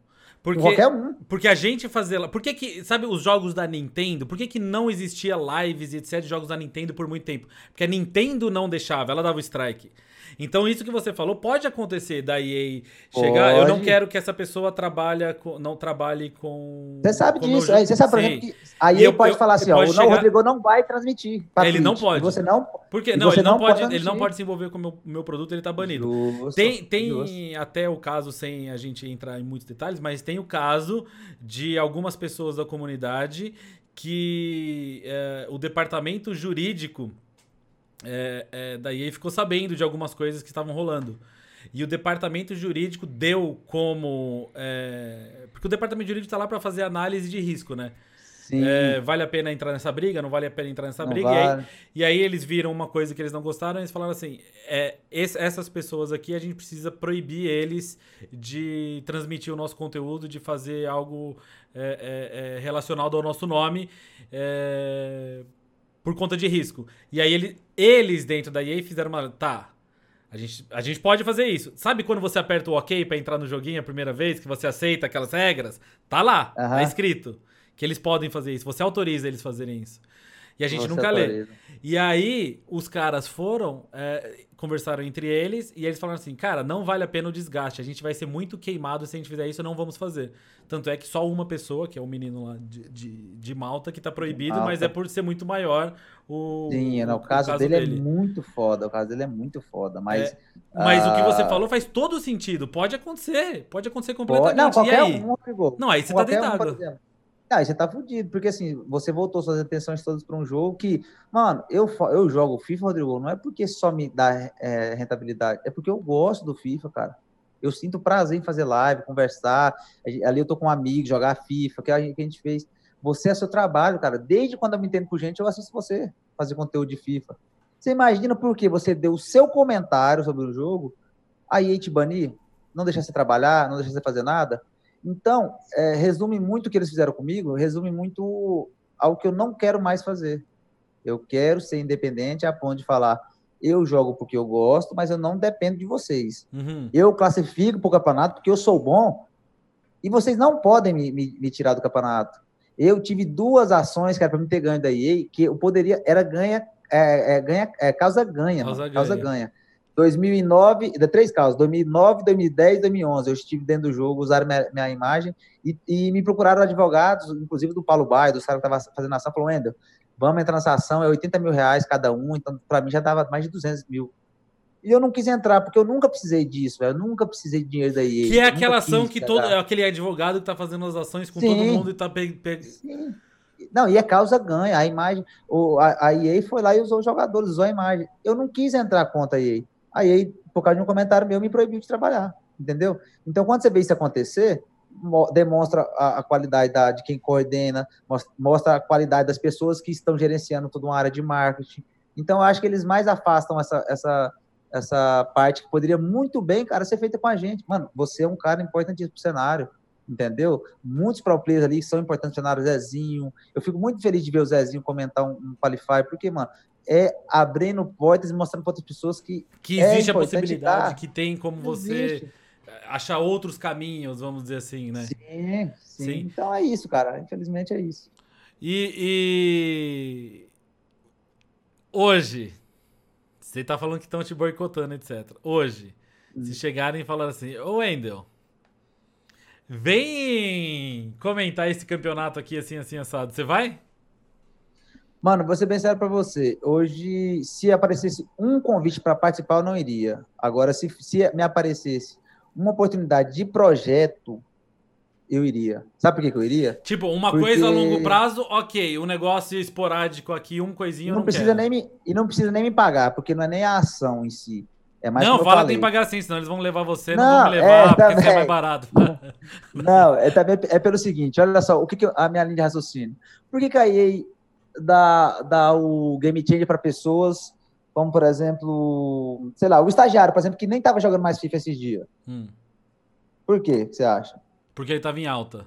Porque, Qualquer um. Porque a gente fazer. Por que, que. Sabe os jogos da Nintendo? Por que, que não existia lives e etc. de jogos da Nintendo por muito tempo? Porque a Nintendo não deixava, ela dava o strike. Então, isso que você falou pode acontecer da EA chegar. Pode. Eu não quero que essa pessoa trabalhe com, não trabalhe com. Você sabe disso. Meu... Você sabe, por exemplo, que a EA eu, pode eu, falar assim: ó, chegar... o Rodrigo não vai transmitir. Ele Twitch. não pode. Você não. Porque não, ele não, pode, pode ele não pode se envolver com o meu, meu produto, ele tá banido. Justo, tem tem justo. até o caso, sem a gente entrar em muitos detalhes, mas tem o caso de algumas pessoas da comunidade que é, o departamento jurídico é, é, da EA ficou sabendo de algumas coisas que estavam rolando. E o departamento jurídico deu como. É, porque o departamento jurídico está lá para fazer análise de risco, né? É, vale a pena entrar nessa briga? Não vale a pena entrar nessa não briga? Vale. E, aí, e, aí, eles viram uma coisa que eles não gostaram e eles falaram assim: é, esse, essas pessoas aqui a gente precisa proibir eles de transmitir o nosso conteúdo, de fazer algo é, é, é relacionado ao nosso nome. Por conta de risco. E aí ele, eles dentro da EA fizeram uma. Tá. A gente, a gente pode fazer isso. Sabe quando você aperta o OK para entrar no joguinho a primeira vez, que você aceita aquelas regras? Tá lá, uhum. tá escrito. Que eles podem fazer isso. Você autoriza eles fazerem isso. E a gente você nunca autoriza. lê. E aí, os caras foram, é, conversaram entre eles e eles falaram assim: cara, não vale a pena o desgaste, a gente vai ser muito queimado se a gente fizer isso, não vamos fazer. Tanto é que só uma pessoa, que é o menino lá de, de, de Malta, que tá proibido, Malta. mas é por ser muito maior o. Sim, o, o, caso, o caso dele, é dele, é muito foda, o caso dele é muito foda, mas. É, mas uh... o que você ah, falou faz todo sentido, pode acontecer, pode acontecer completamente. Não, qualquer e aí? Um, não, aí você tá deitado. Um, ah, você tá fudido, porque assim, você voltou suas atenções todas para um jogo que, mano, eu, eu jogo FIFA, Rodrigo, não é porque só me dá é, rentabilidade, é porque eu gosto do FIFA, cara. Eu sinto prazer em fazer live, conversar. Ali eu tô com um amigo, jogar FIFA, que a gente, fez. Você é seu trabalho, cara. Desde quando eu me entendo por gente, eu assisto você fazer conteúdo de FIFA. Você imagina por que você deu o seu comentário sobre o jogo, aí te banir, não deixar você trabalhar, não deixar você fazer nada? Então, é, resume muito o que eles fizeram comigo, resume muito ao que eu não quero mais fazer. Eu quero ser independente a ponto de falar, eu jogo porque eu gosto, mas eu não dependo de vocês. Uhum. Eu classifico para o campeonato porque eu sou bom e vocês não podem me, me, me tirar do campeonato. Eu tive duas ações, cara, para me ter ganho da EA, que eu poderia, era ganha, é, é, ganha, é, causa ganha, causa, ganha. causa ganha. 2009, três casos, 2009, 2010, 2011, eu estive dentro do jogo, usaram minha, minha imagem e, e, me procuraram advogados, inclusive do Paulo Baio, do cara que estava fazendo ação, falou, Wendel, vamos entrar nessa ação, é 80 mil reais cada um, então para mim já dava mais de 200 mil. E eu não quis entrar, porque eu nunca precisei disso, eu nunca precisei de dinheiro da EA. Que é aquela ação que todo, é aquele advogado que está fazendo as ações com Sim. todo mundo e está pegando... Sim. Não, e a causa ganha, a imagem, o, a, a EA foi lá e usou os jogadores, usou a imagem. Eu não quis entrar contra a EA. Aí, por causa de um comentário meu, me proibiu de trabalhar, entendeu? Então, quando você vê isso acontecer, demonstra a, a qualidade da, de quem coordena, mostra, mostra, a qualidade das pessoas que estão gerenciando toda uma área de marketing. Então, eu acho que eles mais afastam essa, essa, essa parte que poderia muito bem, cara, ser feita com a gente. Mano, você é um cara importantíssimo pro cenário, entendeu? Muitos pro players ali são importantes pro cenário, Zezinho. Eu fico muito feliz de ver o Zezinho comentar um, um Qualify, porque, mano, é abrindo portas e mostrando para outras pessoas que. Que é existe é a possibilidade, que tem como você existe. achar outros caminhos, vamos dizer assim, né? Sim, sim, sim. Então é isso, cara. Infelizmente é isso. E, e... hoje, você tá falando que estão te boicotando, etc. Hoje, hum. se chegarem e falar assim, ô Wendel, vem comentar esse campeonato aqui assim, assim, assado, você vai? Mano, vou ser bem sério pra você. Hoje, se aparecesse um convite para participar, eu não iria. Agora, se, se me aparecesse uma oportunidade de projeto, eu iria. Sabe por que, que eu iria? Tipo, uma Porque... coisa a longo prazo, ok. Um negócio esporádico aqui, um coisinho, não, não precisa quero. nem me E não precisa nem me pagar, porque não é nem a ação em si. É mais não, fala tem que pagar sim, senão eles vão levar você, não, não vão me levar, é, porque também, é mais barato. Não, é, também, é pelo seguinte, olha só, o que, que eu, a minha linha de raciocínio. Por que, que a EA dar, dar o game changer para pessoas, como por exemplo, sei lá, o estagiário, por exemplo, que nem estava jogando mais FIFA esses dias. Hum. Por quê, você acha? Porque ele estava em alta.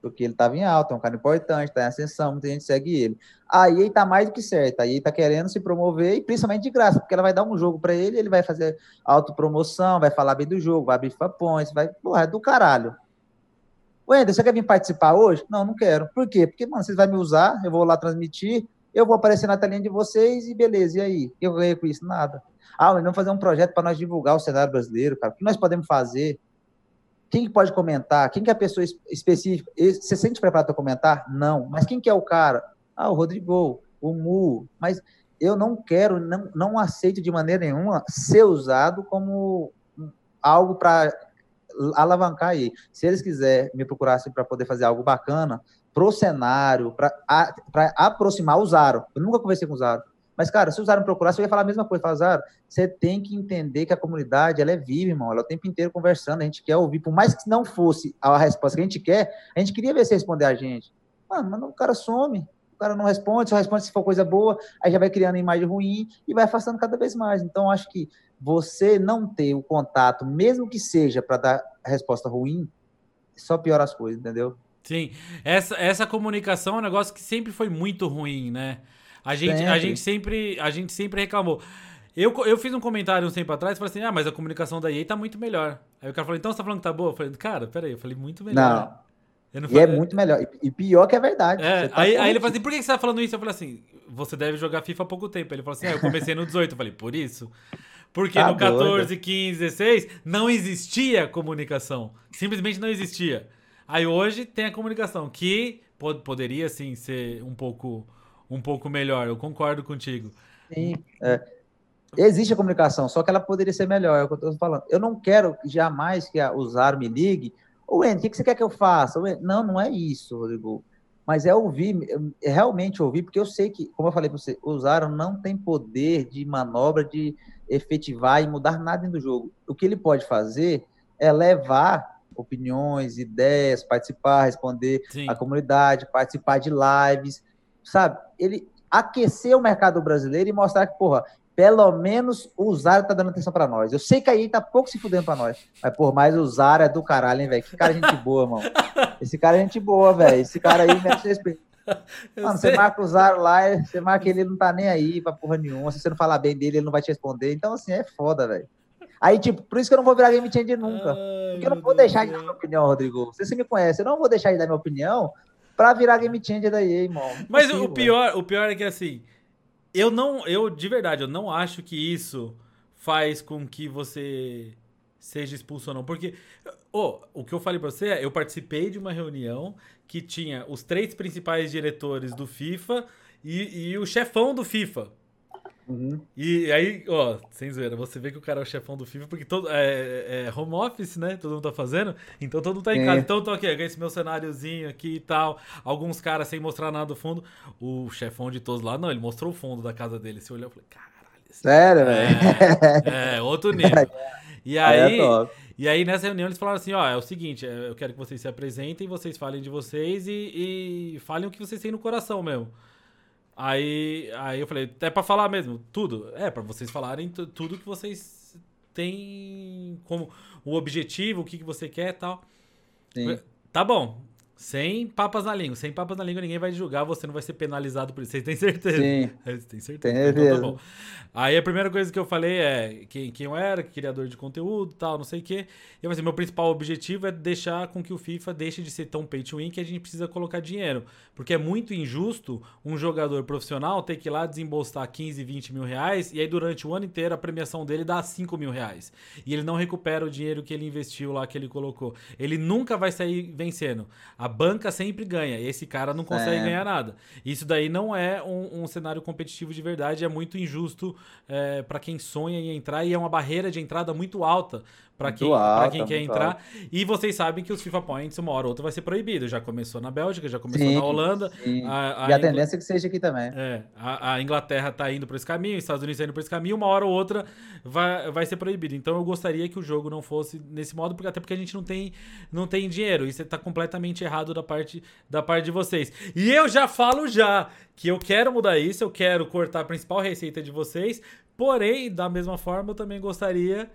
Porque ele estava em alta, é um cara importante, está em ascensão, muita gente segue ele. Aí ele tá mais do que certo, aí ele tá querendo se promover, e principalmente de graça, porque ela vai dar um jogo para ele, ele vai fazer autopromoção, vai falar bem do jogo, vai abrir FIFA Points, vai, porra, é do caralho. Wender, você quer vir participar hoje? Não, não quero. Por quê? Porque, mano, vocês vão me usar, eu vou lá transmitir, eu vou aparecer na telinha de vocês e beleza, e aí? Eu ganhei com isso? Nada. Ah, vamos fazer um projeto para nós divulgar o cenário brasileiro, cara. O que nós podemos fazer? Quem que pode comentar? Quem que é a pessoa específica? Você sente preparado para comentar? Não. Mas quem que é o cara? Ah, o Rodrigo, o Mu. Mas eu não quero, não, não aceito de maneira nenhuma ser usado como algo para alavancar aí. Se eles quiserem me procurassem para poder fazer algo bacana, pro cenário, para aproximar o Zaro. Eu nunca conversei com o Zaro. Mas, cara, se o Zaro me procurasse, eu ia falar a mesma coisa. Falar, Zaro, você tem que entender que a comunidade, ela é viva, irmão. Ela é o tempo inteiro conversando, a gente quer ouvir. Por mais que não fosse a resposta que a gente quer, a gente queria ver você responder a gente. Mano, mas o cara some. O cara não responde, só responde se for coisa boa, aí já vai criando imagem ruim e vai afastando cada vez mais. Então, acho que você não ter o contato, mesmo que seja para dar resposta ruim, só piora as coisas, entendeu? Sim, essa, essa comunicação é um negócio que sempre foi muito ruim, né? A gente, a gente, sempre, a gente sempre reclamou. Eu, eu fiz um comentário um tempo atrás e falei assim: ah, mas a comunicação da EA tá muito melhor. Aí o cara falou: então você tá falando que tá boa? Eu falei: cara, peraí, eu falei muito melhor. Não. E é muito melhor. E pior que é verdade. É, tá aí, aí ele falou assim: por que você tá falando isso? Eu falei assim: você deve jogar FIFA há pouco tempo. Ele falou assim: ah, eu comecei no 18. Eu falei: por isso? Porque tá no 14, doido. 15, 16 não existia comunicação. Simplesmente não existia. Aí hoje tem a comunicação, que pod poderia sim ser um pouco, um pouco melhor. Eu concordo contigo. Sim. É. Existe a comunicação, só que ela poderia ser melhor, é o que eu estou falando. Eu não quero jamais que a Usar me ligue. Ô, Wendy, o que você quer que eu faça? Não, não é isso, Rodrigo. Mas é ouvir, é realmente ouvir, porque eu sei que, como eu falei para você, o Zaro não tem poder de manobra de efetivar e mudar nada dentro do jogo. O que ele pode fazer é levar opiniões, ideias, participar, responder Sim. a comunidade, participar de lives, sabe? Ele aquecer o mercado brasileiro e mostrar que, porra, pelo menos o Zara tá dando atenção para nós. Eu sei que aí tá pouco se fudendo para nós. Mas, por mais o Zara é do caralho, hein, velho? Que cara gente boa, mano. Esse cara é gente boa, velho. Esse cara aí merece respeito. Mano, você marca o Zara lá, você marca ele, ele não tá nem aí pra porra nenhuma. Se você não falar bem dele, ele não vai te responder. Então, assim, é foda, velho. Aí, tipo, por isso que eu não vou virar game changer nunca. Ai, porque eu não vou deixar de dar minha opinião, Rodrigo. Você, você me conhece, eu não vou deixar de dar minha opinião pra virar game changer da EA, irmão. Mas possível, o pior, o pior é que assim, eu não, eu de verdade, eu não acho que isso faz com que você seja expulso ou não, porque oh, o que eu falei para você é, eu participei de uma reunião que tinha os três principais diretores do FIFA e, e o chefão do FIFA. Uhum. E aí, ó, sem zoeira, você vê que o cara é o chefão do FIFA, porque todo, é, é home office, né? Todo mundo tá fazendo, então todo mundo tá em é. casa. Então eu tô aqui, eu esse meu cenáriozinho aqui e tal. Alguns caras sem mostrar nada do fundo. O chefão de todos lá, não, ele mostrou o fundo da casa dele. Você olhou e falei, caralho. Sério, velho? É, é, outro nível. E aí, é e aí nessa reunião eles falaram assim, ó, é o seguinte, é, eu quero que vocês se apresentem, vocês falem de vocês e, e falem o que vocês têm no coração mesmo. Aí, aí eu falei, é pra falar mesmo, tudo. É, para vocês falarem tudo que vocês têm como o objetivo, o que, que você quer e tal. Sim. Tá bom. Sem papas na língua. Sem papas na língua, ninguém vai julgar, você não vai ser penalizado por isso. Vocês têm certeza? Sim. Vocês têm certeza. Tem então, tá Aí a primeira coisa que eu falei é quem, quem eu era, criador de conteúdo tal, não sei o quê. E eu falei, meu principal objetivo é deixar com que o FIFA deixe de ser tão pay to win que a gente precisa colocar dinheiro. Porque é muito injusto um jogador profissional ter que ir lá desembolsar 15, 20 mil reais e aí durante o ano inteiro a premiação dele dá 5 mil reais. E ele não recupera o dinheiro que ele investiu lá, que ele colocou. Ele nunca vai sair vencendo. A a banca sempre ganha. Esse cara não consegue é. ganhar nada. Isso daí não é um, um, cenário competitivo de verdade. É muito injusto é, para quem sonha em entrar e é uma barreira de entrada muito alta para quem, quem quer entrar. Alto. E vocês sabem que os FIFA Points, uma hora ou outra, vai ser proibido. Já começou na Bélgica, já começou sim, na Holanda. A, a e a Ingl... tendência é que seja aqui também. É, a, a Inglaterra está indo por esse caminho, os Estados Unidos está indo por esse caminho, uma hora ou outra vai, vai ser proibido. Então eu gostaria que o jogo não fosse nesse modo, porque até porque a gente não tem, não tem dinheiro. Isso está completamente errado errado da parte, da parte de vocês. E eu já falo já que eu quero mudar isso, eu quero cortar a principal receita de vocês, porém, da mesma forma, eu também gostaria.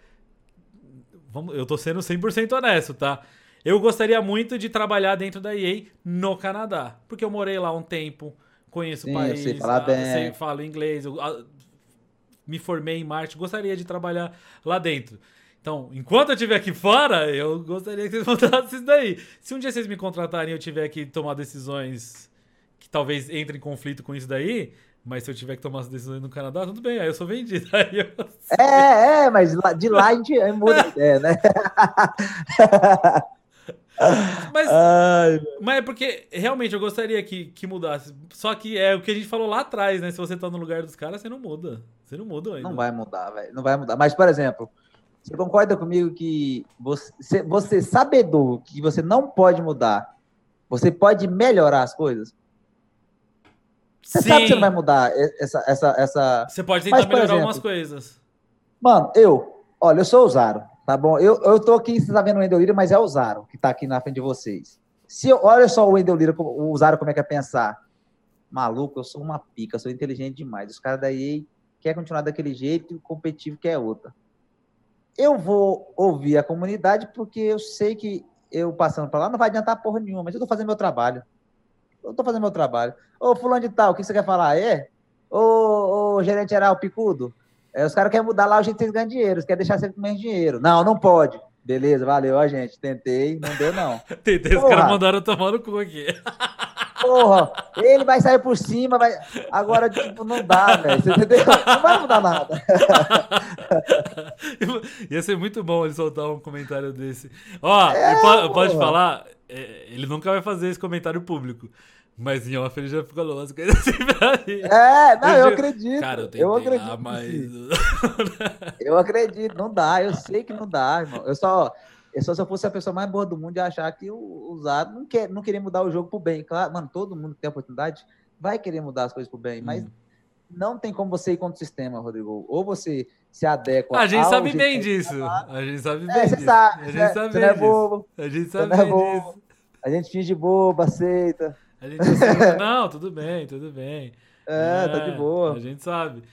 Vamos, eu tô sendo 100% honesto, tá? Eu gostaria muito de trabalhar dentro da EA no Canadá, porque eu morei lá um tempo, conheço Sim, o país, sei falar bem. Sei, falo inglês, eu, me formei em marketing, gostaria de trabalhar lá dentro. Então, enquanto eu estiver aqui fora, eu gostaria que vocês montassem isso daí. Se um dia vocês me contratarem e eu tiver que tomar decisões que talvez entrem em conflito com isso daí, mas se eu tiver que tomar as decisões no Canadá, tudo bem, aí eu sou vendido. Eu... É, é, mas de lá a gente muda a ideia, né? Mas, Ai, mas é porque realmente eu gostaria que, que mudasse. Só que é o que a gente falou lá atrás, né? Se você tá no lugar dos caras, você não muda. Você não muda ainda. Não vai mudar, velho. Não vai mudar. Mas, por exemplo, você concorda comigo que você, você sabedor que você não pode mudar, você pode melhorar as coisas? Você Sim. sabe que você não vai mudar essa. essa, essa... Você pode tentar Mas, melhorar exemplo, algumas coisas. Mano, eu, olha, eu sou o Zaro. Tá bom? Eu, eu tô aqui, você tá vendo o Wendel Lira, mas é o Zaro que tá aqui na frente de vocês. Se olha só o Wendel Lira, o Zaro como é que é pensar. Maluco, eu sou uma pica, sou inteligente demais. Os caras daí quer continuar daquele jeito e o competitivo quer outra. Eu vou ouvir a comunidade porque eu sei que eu passando para lá não vai adiantar porra nenhuma, mas eu tô fazendo meu trabalho. Eu tô fazendo meu trabalho. Ô, fulano de tal, o que você quer falar? É? Ô, ô gerente geral, picudo, é, os caras querem mudar lá o jeito que vocês ganham dinheiro, eles querem deixar sempre com menos dinheiro. Não, não pode. Beleza, valeu, ó, gente. Tentei, não deu, não. Tentei, os caras mandaram tomar no cu aqui. Porra, ele vai sair por cima, vai. Agora, tipo, não dá, velho. Você entendeu? Não vai mudar nada. Ia ser muito bom ele soltar um comentário desse. Ó, é, pode, pode falar, é, ele nunca vai fazer esse comentário público. Mas em off ele já falou umas coisas assim pra mim. É, não, eu, eu acredito. Cara, eu, eu acredito. Mas... eu acredito, não dá, eu sei que não dá, irmão. Eu só, eu só se eu fosse a pessoa mais boa do mundo e achar que o, o Zado não, quer, não queria mudar o jogo pro bem. Claro, mano, todo mundo que tem a oportunidade vai querer mudar as coisas pro bem, mas hum. não tem como você ir contra o sistema, Rodrigo. Ou você se adequa. A gente sabe bem disso. A gente sabe é, bem é, disso. Sabe, a gente é, sabe bem não é. A gente sabe bem disso. A gente finge bobo, aceita. A gente assim, não, tudo bem, tudo bem. É, é, tá de boa. A gente sabe.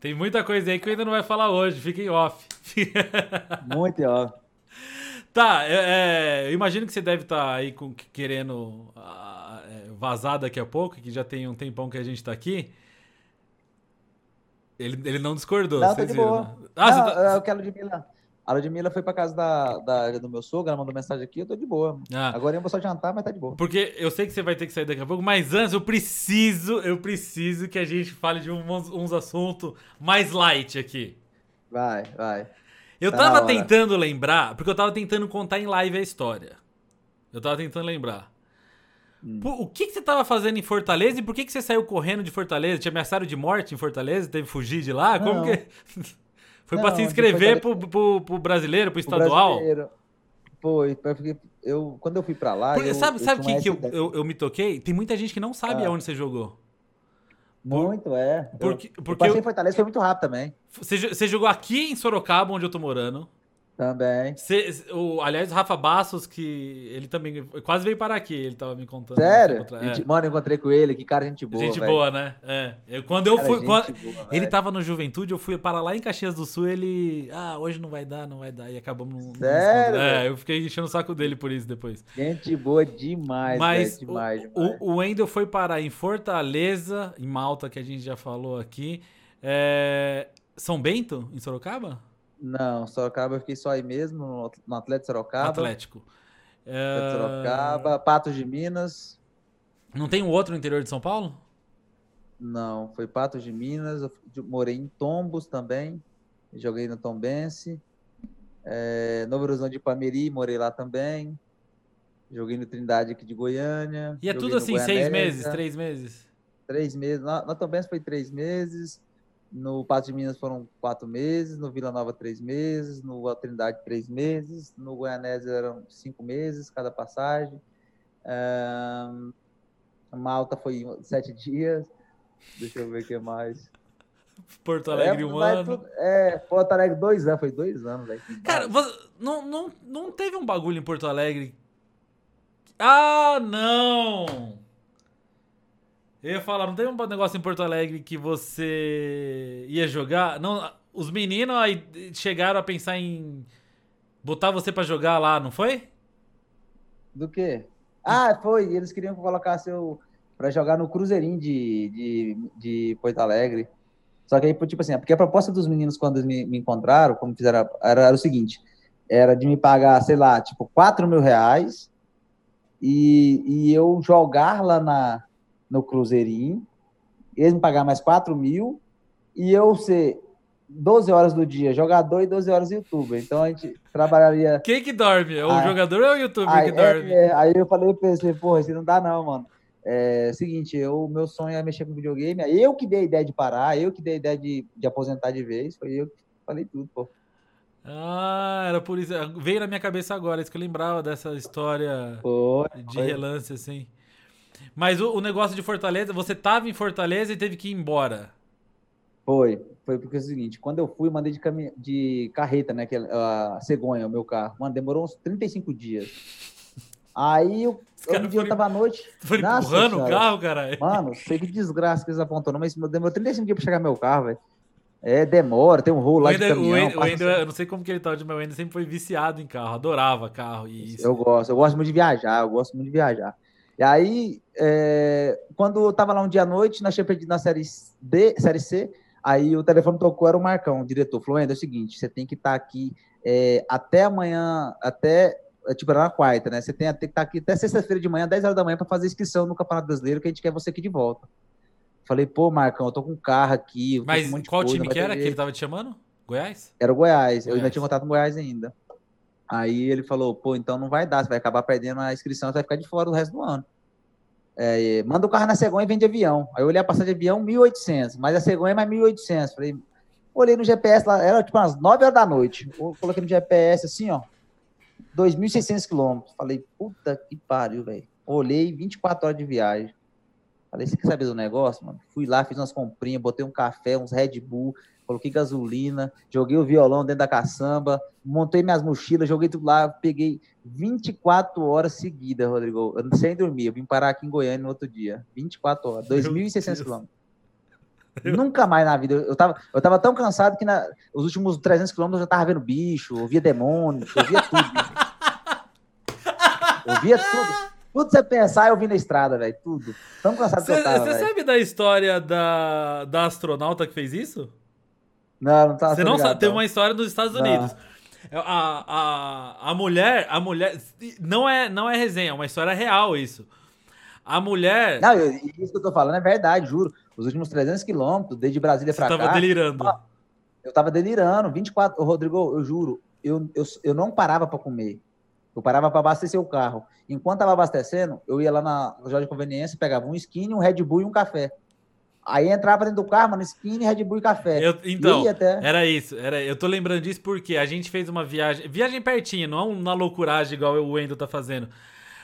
Tem muita coisa aí que eu ainda não vai falar hoje, fiquem off. Muito off. Tá, é, é, eu imagino que você deve estar tá aí com, querendo uh, vazar daqui a pouco, que já tem um tempão que a gente tá aqui. Ele, ele não discordou. Não, tá de viram, boa. Né? Ah, não, tá... eu quero de Milan. A Ludmilla foi pra casa da, da, do meu sogro, ela mandou mensagem aqui, eu tô de boa. Ah. Agora eu vou só jantar, mas tá de boa. Porque eu sei que você vai ter que sair daqui a pouco, mas antes eu preciso, eu preciso que a gente fale de uns, uns assuntos mais light aqui. Vai, vai. Eu tá tava tentando lembrar, porque eu tava tentando contar em live a história. Eu tava tentando lembrar. Hum. o que, que você tava fazendo em Fortaleza e por que, que você saiu correndo de Fortaleza? Te ameaçaram de morte em Fortaleza? Teve que fugir de lá? Não. Como que. Foi para se inscrever pro, pro, pro, brasileiro, pro estadual? Brasileiro. Foi, eu, quando eu fui para lá. Porque, eu, sabe sabe o que, que eu, eu, eu, me toquei? Tem muita gente que não sabe ah. aonde você jogou. Muito, é. Porque, eu, porque eu passei em Fortaleza, foi muito rápido também. Você, você jogou aqui em Sorocaba, onde eu tô morando. Também. Cê, o, aliás, o Rafa Bassos, que ele também quase veio parar aqui, ele tava me contando. Sério? É. Mano, eu encontrei com ele, que cara, gente boa. Gente véio. boa, né? É. Eu, quando eu cara, fui. Quando, boa, ele tava no Juventude, eu fui para lá em Caxias do Sul, ele. Ah, hoje não vai dar, não vai dar. E acabamos. Sério? É, eu fiquei enchendo o saco dele por isso depois. Gente boa demais, Mas véio, demais, o, demais. O, o Wendel foi parar em Fortaleza, em Malta, que a gente já falou aqui. É... São Bento, em Sorocaba? Não, Sorocaba eu fiquei só aí mesmo, no Atlético Sorocaba. Atlético. É... Sorocaba, Patos de Minas. Não tem um outro no interior de São Paulo? Não, foi Patos de Minas, eu morei em Tombos também, joguei no Tombense. É, Novo Horizonte de Pameri, morei lá também. Joguei no Trindade aqui de Goiânia. E é tudo assim, seis meses, três meses? Três meses. Na, na Tombense foi três meses. No Pato de Minas foram quatro meses, no Vila Nova três meses, no Trindade três meses, no Goianésia eram cinco meses cada passagem. Um, Malta foi sete dias. Deixa eu ver o que mais. Porto Alegre é, um ano. É, Porto Alegre dois anos, foi dois anos, velho. Cara, você, não, não, não teve um bagulho em Porto Alegre Ah, não! Eu ia falar, não tem um negócio em Porto Alegre que você ia jogar? Não, os meninos aí chegaram a pensar em botar você para jogar lá, não foi? Do quê? Ah, foi. Eles queriam colocar seu para jogar no Cruzeirinho de, de, de Porto Alegre. Só que aí, tipo assim, porque a proposta dos meninos quando eles me, me encontraram, como fizeram, era, era, o seguinte: era de me pagar, sei lá, tipo, 4 mil reais e, e eu jogar lá na, no Cruzeirinho, eles me pagar mais 4 mil e eu ser 12 horas do dia jogador e 12 horas youtuber. Então a gente trabalharia. Quem que dorme? O aí, jogador ou o youtuber aí, que dorme? É, é, aí eu falei, eu pensei, porra, isso não dá não, mano. É seguinte, eu, meu sonho é mexer com videogame. Eu que dei a ideia de parar, eu que dei a ideia de, de aposentar de vez. Foi eu que falei tudo, pô. Ah, era por isso. Veio na minha cabeça agora, isso que eu lembrava dessa história foi, de foi. relance, assim. Mas o, o, negócio de Fortaleza, você tava em Fortaleza e teve que ir embora. Foi, foi porque é o seguinte, quando eu fui, eu mandei de, cami... de carreta, né, que é a cegonha, o meu carro. Mano, demorou uns 35 dias. Aí eu, um dia eu tava à noite. Foi empurrando o carro, caralho. Mano, sei que desgraça que eles apontaram, mas demorou 35 dias pra chegar meu carro, velho. É, demora, tem um rolo lá Wender, de caminhão. O Wender, o Wender, eu não sei como que ele tá, mas o Wender sempre foi viciado em carro, adorava carro. E isso. Eu gosto, eu gosto muito de viajar, eu gosto muito de viajar. E aí, é, quando eu tava lá um dia à noite, nós tínhamos perdido na série D, série C, Aí o telefone tocou, era o Marcão, o diretor. Falou, é o seguinte, você tem que estar tá aqui é, até amanhã, até, é, tipo, era na quarta, né? Você tem, tem que estar tá aqui até sexta-feira de manhã, 10 horas da manhã, para fazer inscrição no Campeonato Brasileiro, que a gente quer você aqui de volta. Falei, pô, Marcão, eu tô com um carro aqui. Mas um qual coisa, time que era que ele tava te chamando? Goiás? Era o Goiás. Goiás. Eu ainda tinha contato com o Goiás ainda. Aí ele falou, pô, então não vai dar, você vai acabar perdendo a inscrição, você vai ficar de fora o resto do ano. É, manda o carro na cegonha e vende avião. Aí eu olhei a passagem de avião, 1.800, mas a cegonha é mais 1.800. Falei, olhei no GPS lá, era tipo umas 9 horas da noite. Eu coloquei no GPS assim, ó, 2.600 quilômetros. Falei, puta que pariu, velho. Olhei 24 horas de viagem. Falei, você quer saber do negócio, mano? Fui lá, fiz umas comprinhas, botei um café, uns Red Bull, coloquei gasolina, joguei o violão dentro da caçamba, montei minhas mochilas, joguei tudo lá, peguei 24 horas seguidas, Rodrigo, sem dormir. Eu vim parar aqui em Goiânia no outro dia. 24 horas, 2.600 quilômetros. Nunca mais na vida. Eu tava, eu tava tão cansado que na, os últimos 300 quilômetros eu já tava vendo bicho, ouvia demônio, ouvia tudo. ouvia tudo. Tudo você pensar, eu vi na estrada, velho. Tudo. Tão cansado cê, que eu tava. Você sabe da história da, da astronauta que fez isso? Não, não tá Você não sabe, tem uma história dos Estados Unidos. A, a, a mulher, a mulher. Não é, não é resenha, é uma história real isso. A mulher. Não, eu, isso que eu tô falando é verdade, juro. Os últimos 300 quilômetros, desde Brasília pra cá. Você tava delirando. Eu tava delirando. 24. Rodrigo, eu juro, eu, eu, eu não parava para comer. Eu parava para abastecer o carro. Enquanto tava abastecendo, eu ia lá na loja de conveniência, pegava um skinny, um Red Bull e um café. Aí entrava dentro do carro, mano, skinny, Red Bull e café. Eu, então, até... era isso. Era, eu tô lembrando disso porque a gente fez uma viagem. Viagem pertinho, não uma loucuragem igual o Wendel tá fazendo.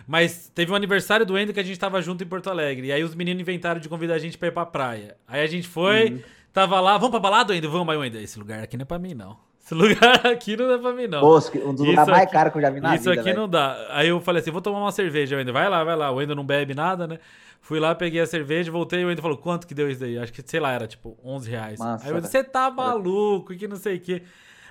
Mas teve um aniversário do Wendel que a gente tava junto em Porto Alegre. E aí os meninos inventaram de convidar a gente pra ir pra praia. Aí a gente foi, uhum. tava lá, vamos pra balada, Wendel? Vamos, mas Wendel, esse lugar aqui não é pra mim, não. Esse lugar aqui não é pra mim, não. Bosque, um dos lugares mais caros que eu já vi na isso vida. Isso aqui véio. não dá. Aí eu falei assim: vou tomar uma cerveja, Wendel. Vai lá, vai lá. O Wendel não bebe nada, né? Fui lá, peguei a cerveja, voltei e o Wendel falou: quanto que deu isso daí? Acho que, sei lá, era tipo 11 reais. Nossa, aí eu disse: você tá maluco, que não sei o quê.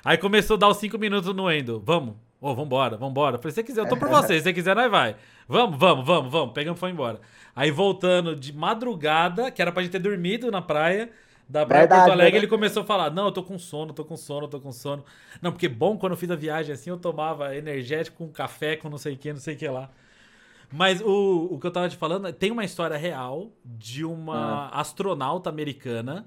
Aí começou a dar os 5 minutos no Wendel. Vamos. Ô, oh, vambora, vambora. Falei, se você quiser, eu tô por você. Se você quiser, nós vai. Vamos, vamos, vamos, vamos. Pegamos e foi embora. Aí voltando de madrugada, que era pra gente ter dormido na praia. Da praia Verdade, Porto Alegre, ele começou a falar: Não, eu tô com sono, tô com sono, tô com sono. Não, porque bom, quando eu fiz a viagem assim, eu tomava energético com café, com não sei o que, não sei o que lá. Mas o, o que eu tava te falando, tem uma história real de uma ah. astronauta americana.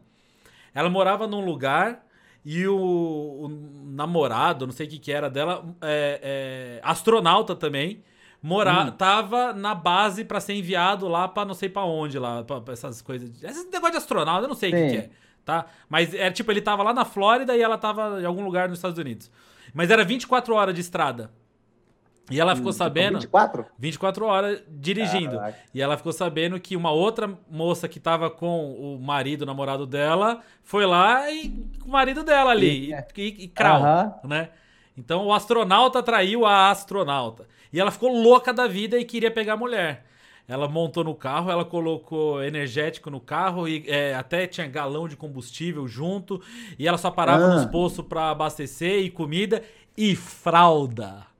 Ela morava num lugar e o, o namorado, não sei o que, que era dela, é, é, astronauta também, mora, hum. tava na base para ser enviado lá para não sei para onde lá, pra, pra essas coisas. Esse negócio de astronauta, eu não sei o que, que, é, tá? Mas é tipo, ele tava lá na Flórida e ela tava em algum lugar nos Estados Unidos. Mas era 24 horas de estrada. E ela ficou hum, sabendo. 24? 24 horas dirigindo. Caraca. E ela ficou sabendo que uma outra moça que tava com o marido, o namorado dela, foi lá e com o marido dela ali. E, e, e crau, né? Então o astronauta traiu a astronauta. E ela ficou louca da vida e queria pegar a mulher. Ela montou no carro, ela colocou energético no carro e é, até tinha galão de combustível junto. E ela só parava ah. nos postos para abastecer e comida e fralda.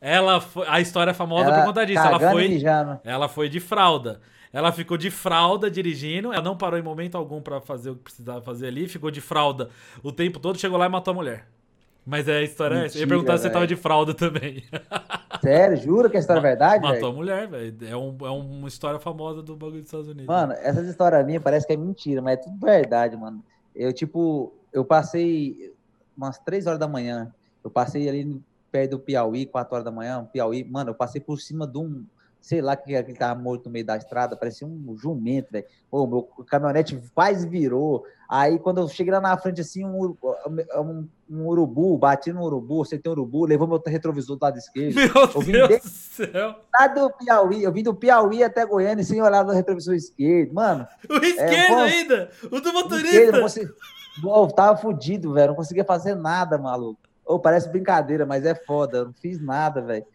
Ela foi, a história é famosa ela por conta disso. Ela foi, ela foi de fralda. Ela ficou de fralda dirigindo, ela não parou em momento algum para fazer o que precisava fazer ali, ficou de fralda o tempo todo, chegou lá e matou a mulher. Mas é a história Mentira. Eu ia perguntar véio. se você tava de fralda também. Sério? Jura que a história é verdade? Matou véio? a mulher, velho. É, um, é uma história famosa do bagulho dos Estados Unidos. Mano, essas histórias minhas parece que é mentira, mas é tudo verdade, mano. Eu, tipo, eu passei umas três horas da manhã. Eu passei ali perto do Piauí, quatro horas da manhã, Piauí. Mano, eu passei por cima de um, sei lá que ele tava morto no meio da estrada, parecia um jumento, velho. O meu caminhonete quase virou. Aí quando eu cheguei lá na frente, assim, um, um, um urubu, bati no urubu, você tem um urubu, levou meu retrovisor do lado esquerdo. Meu eu vim Deus do céu! Lá do Piauí, eu vim do Piauí até Goiânia sem olhar no retrovisor esquerdo, mano. O esquerdo é, ainda? O do motorista? Esquerdo, consegui... eu tava fudido, velho, não conseguia fazer nada, maluco. Oh, parece brincadeira, mas é foda, eu não fiz nada, velho.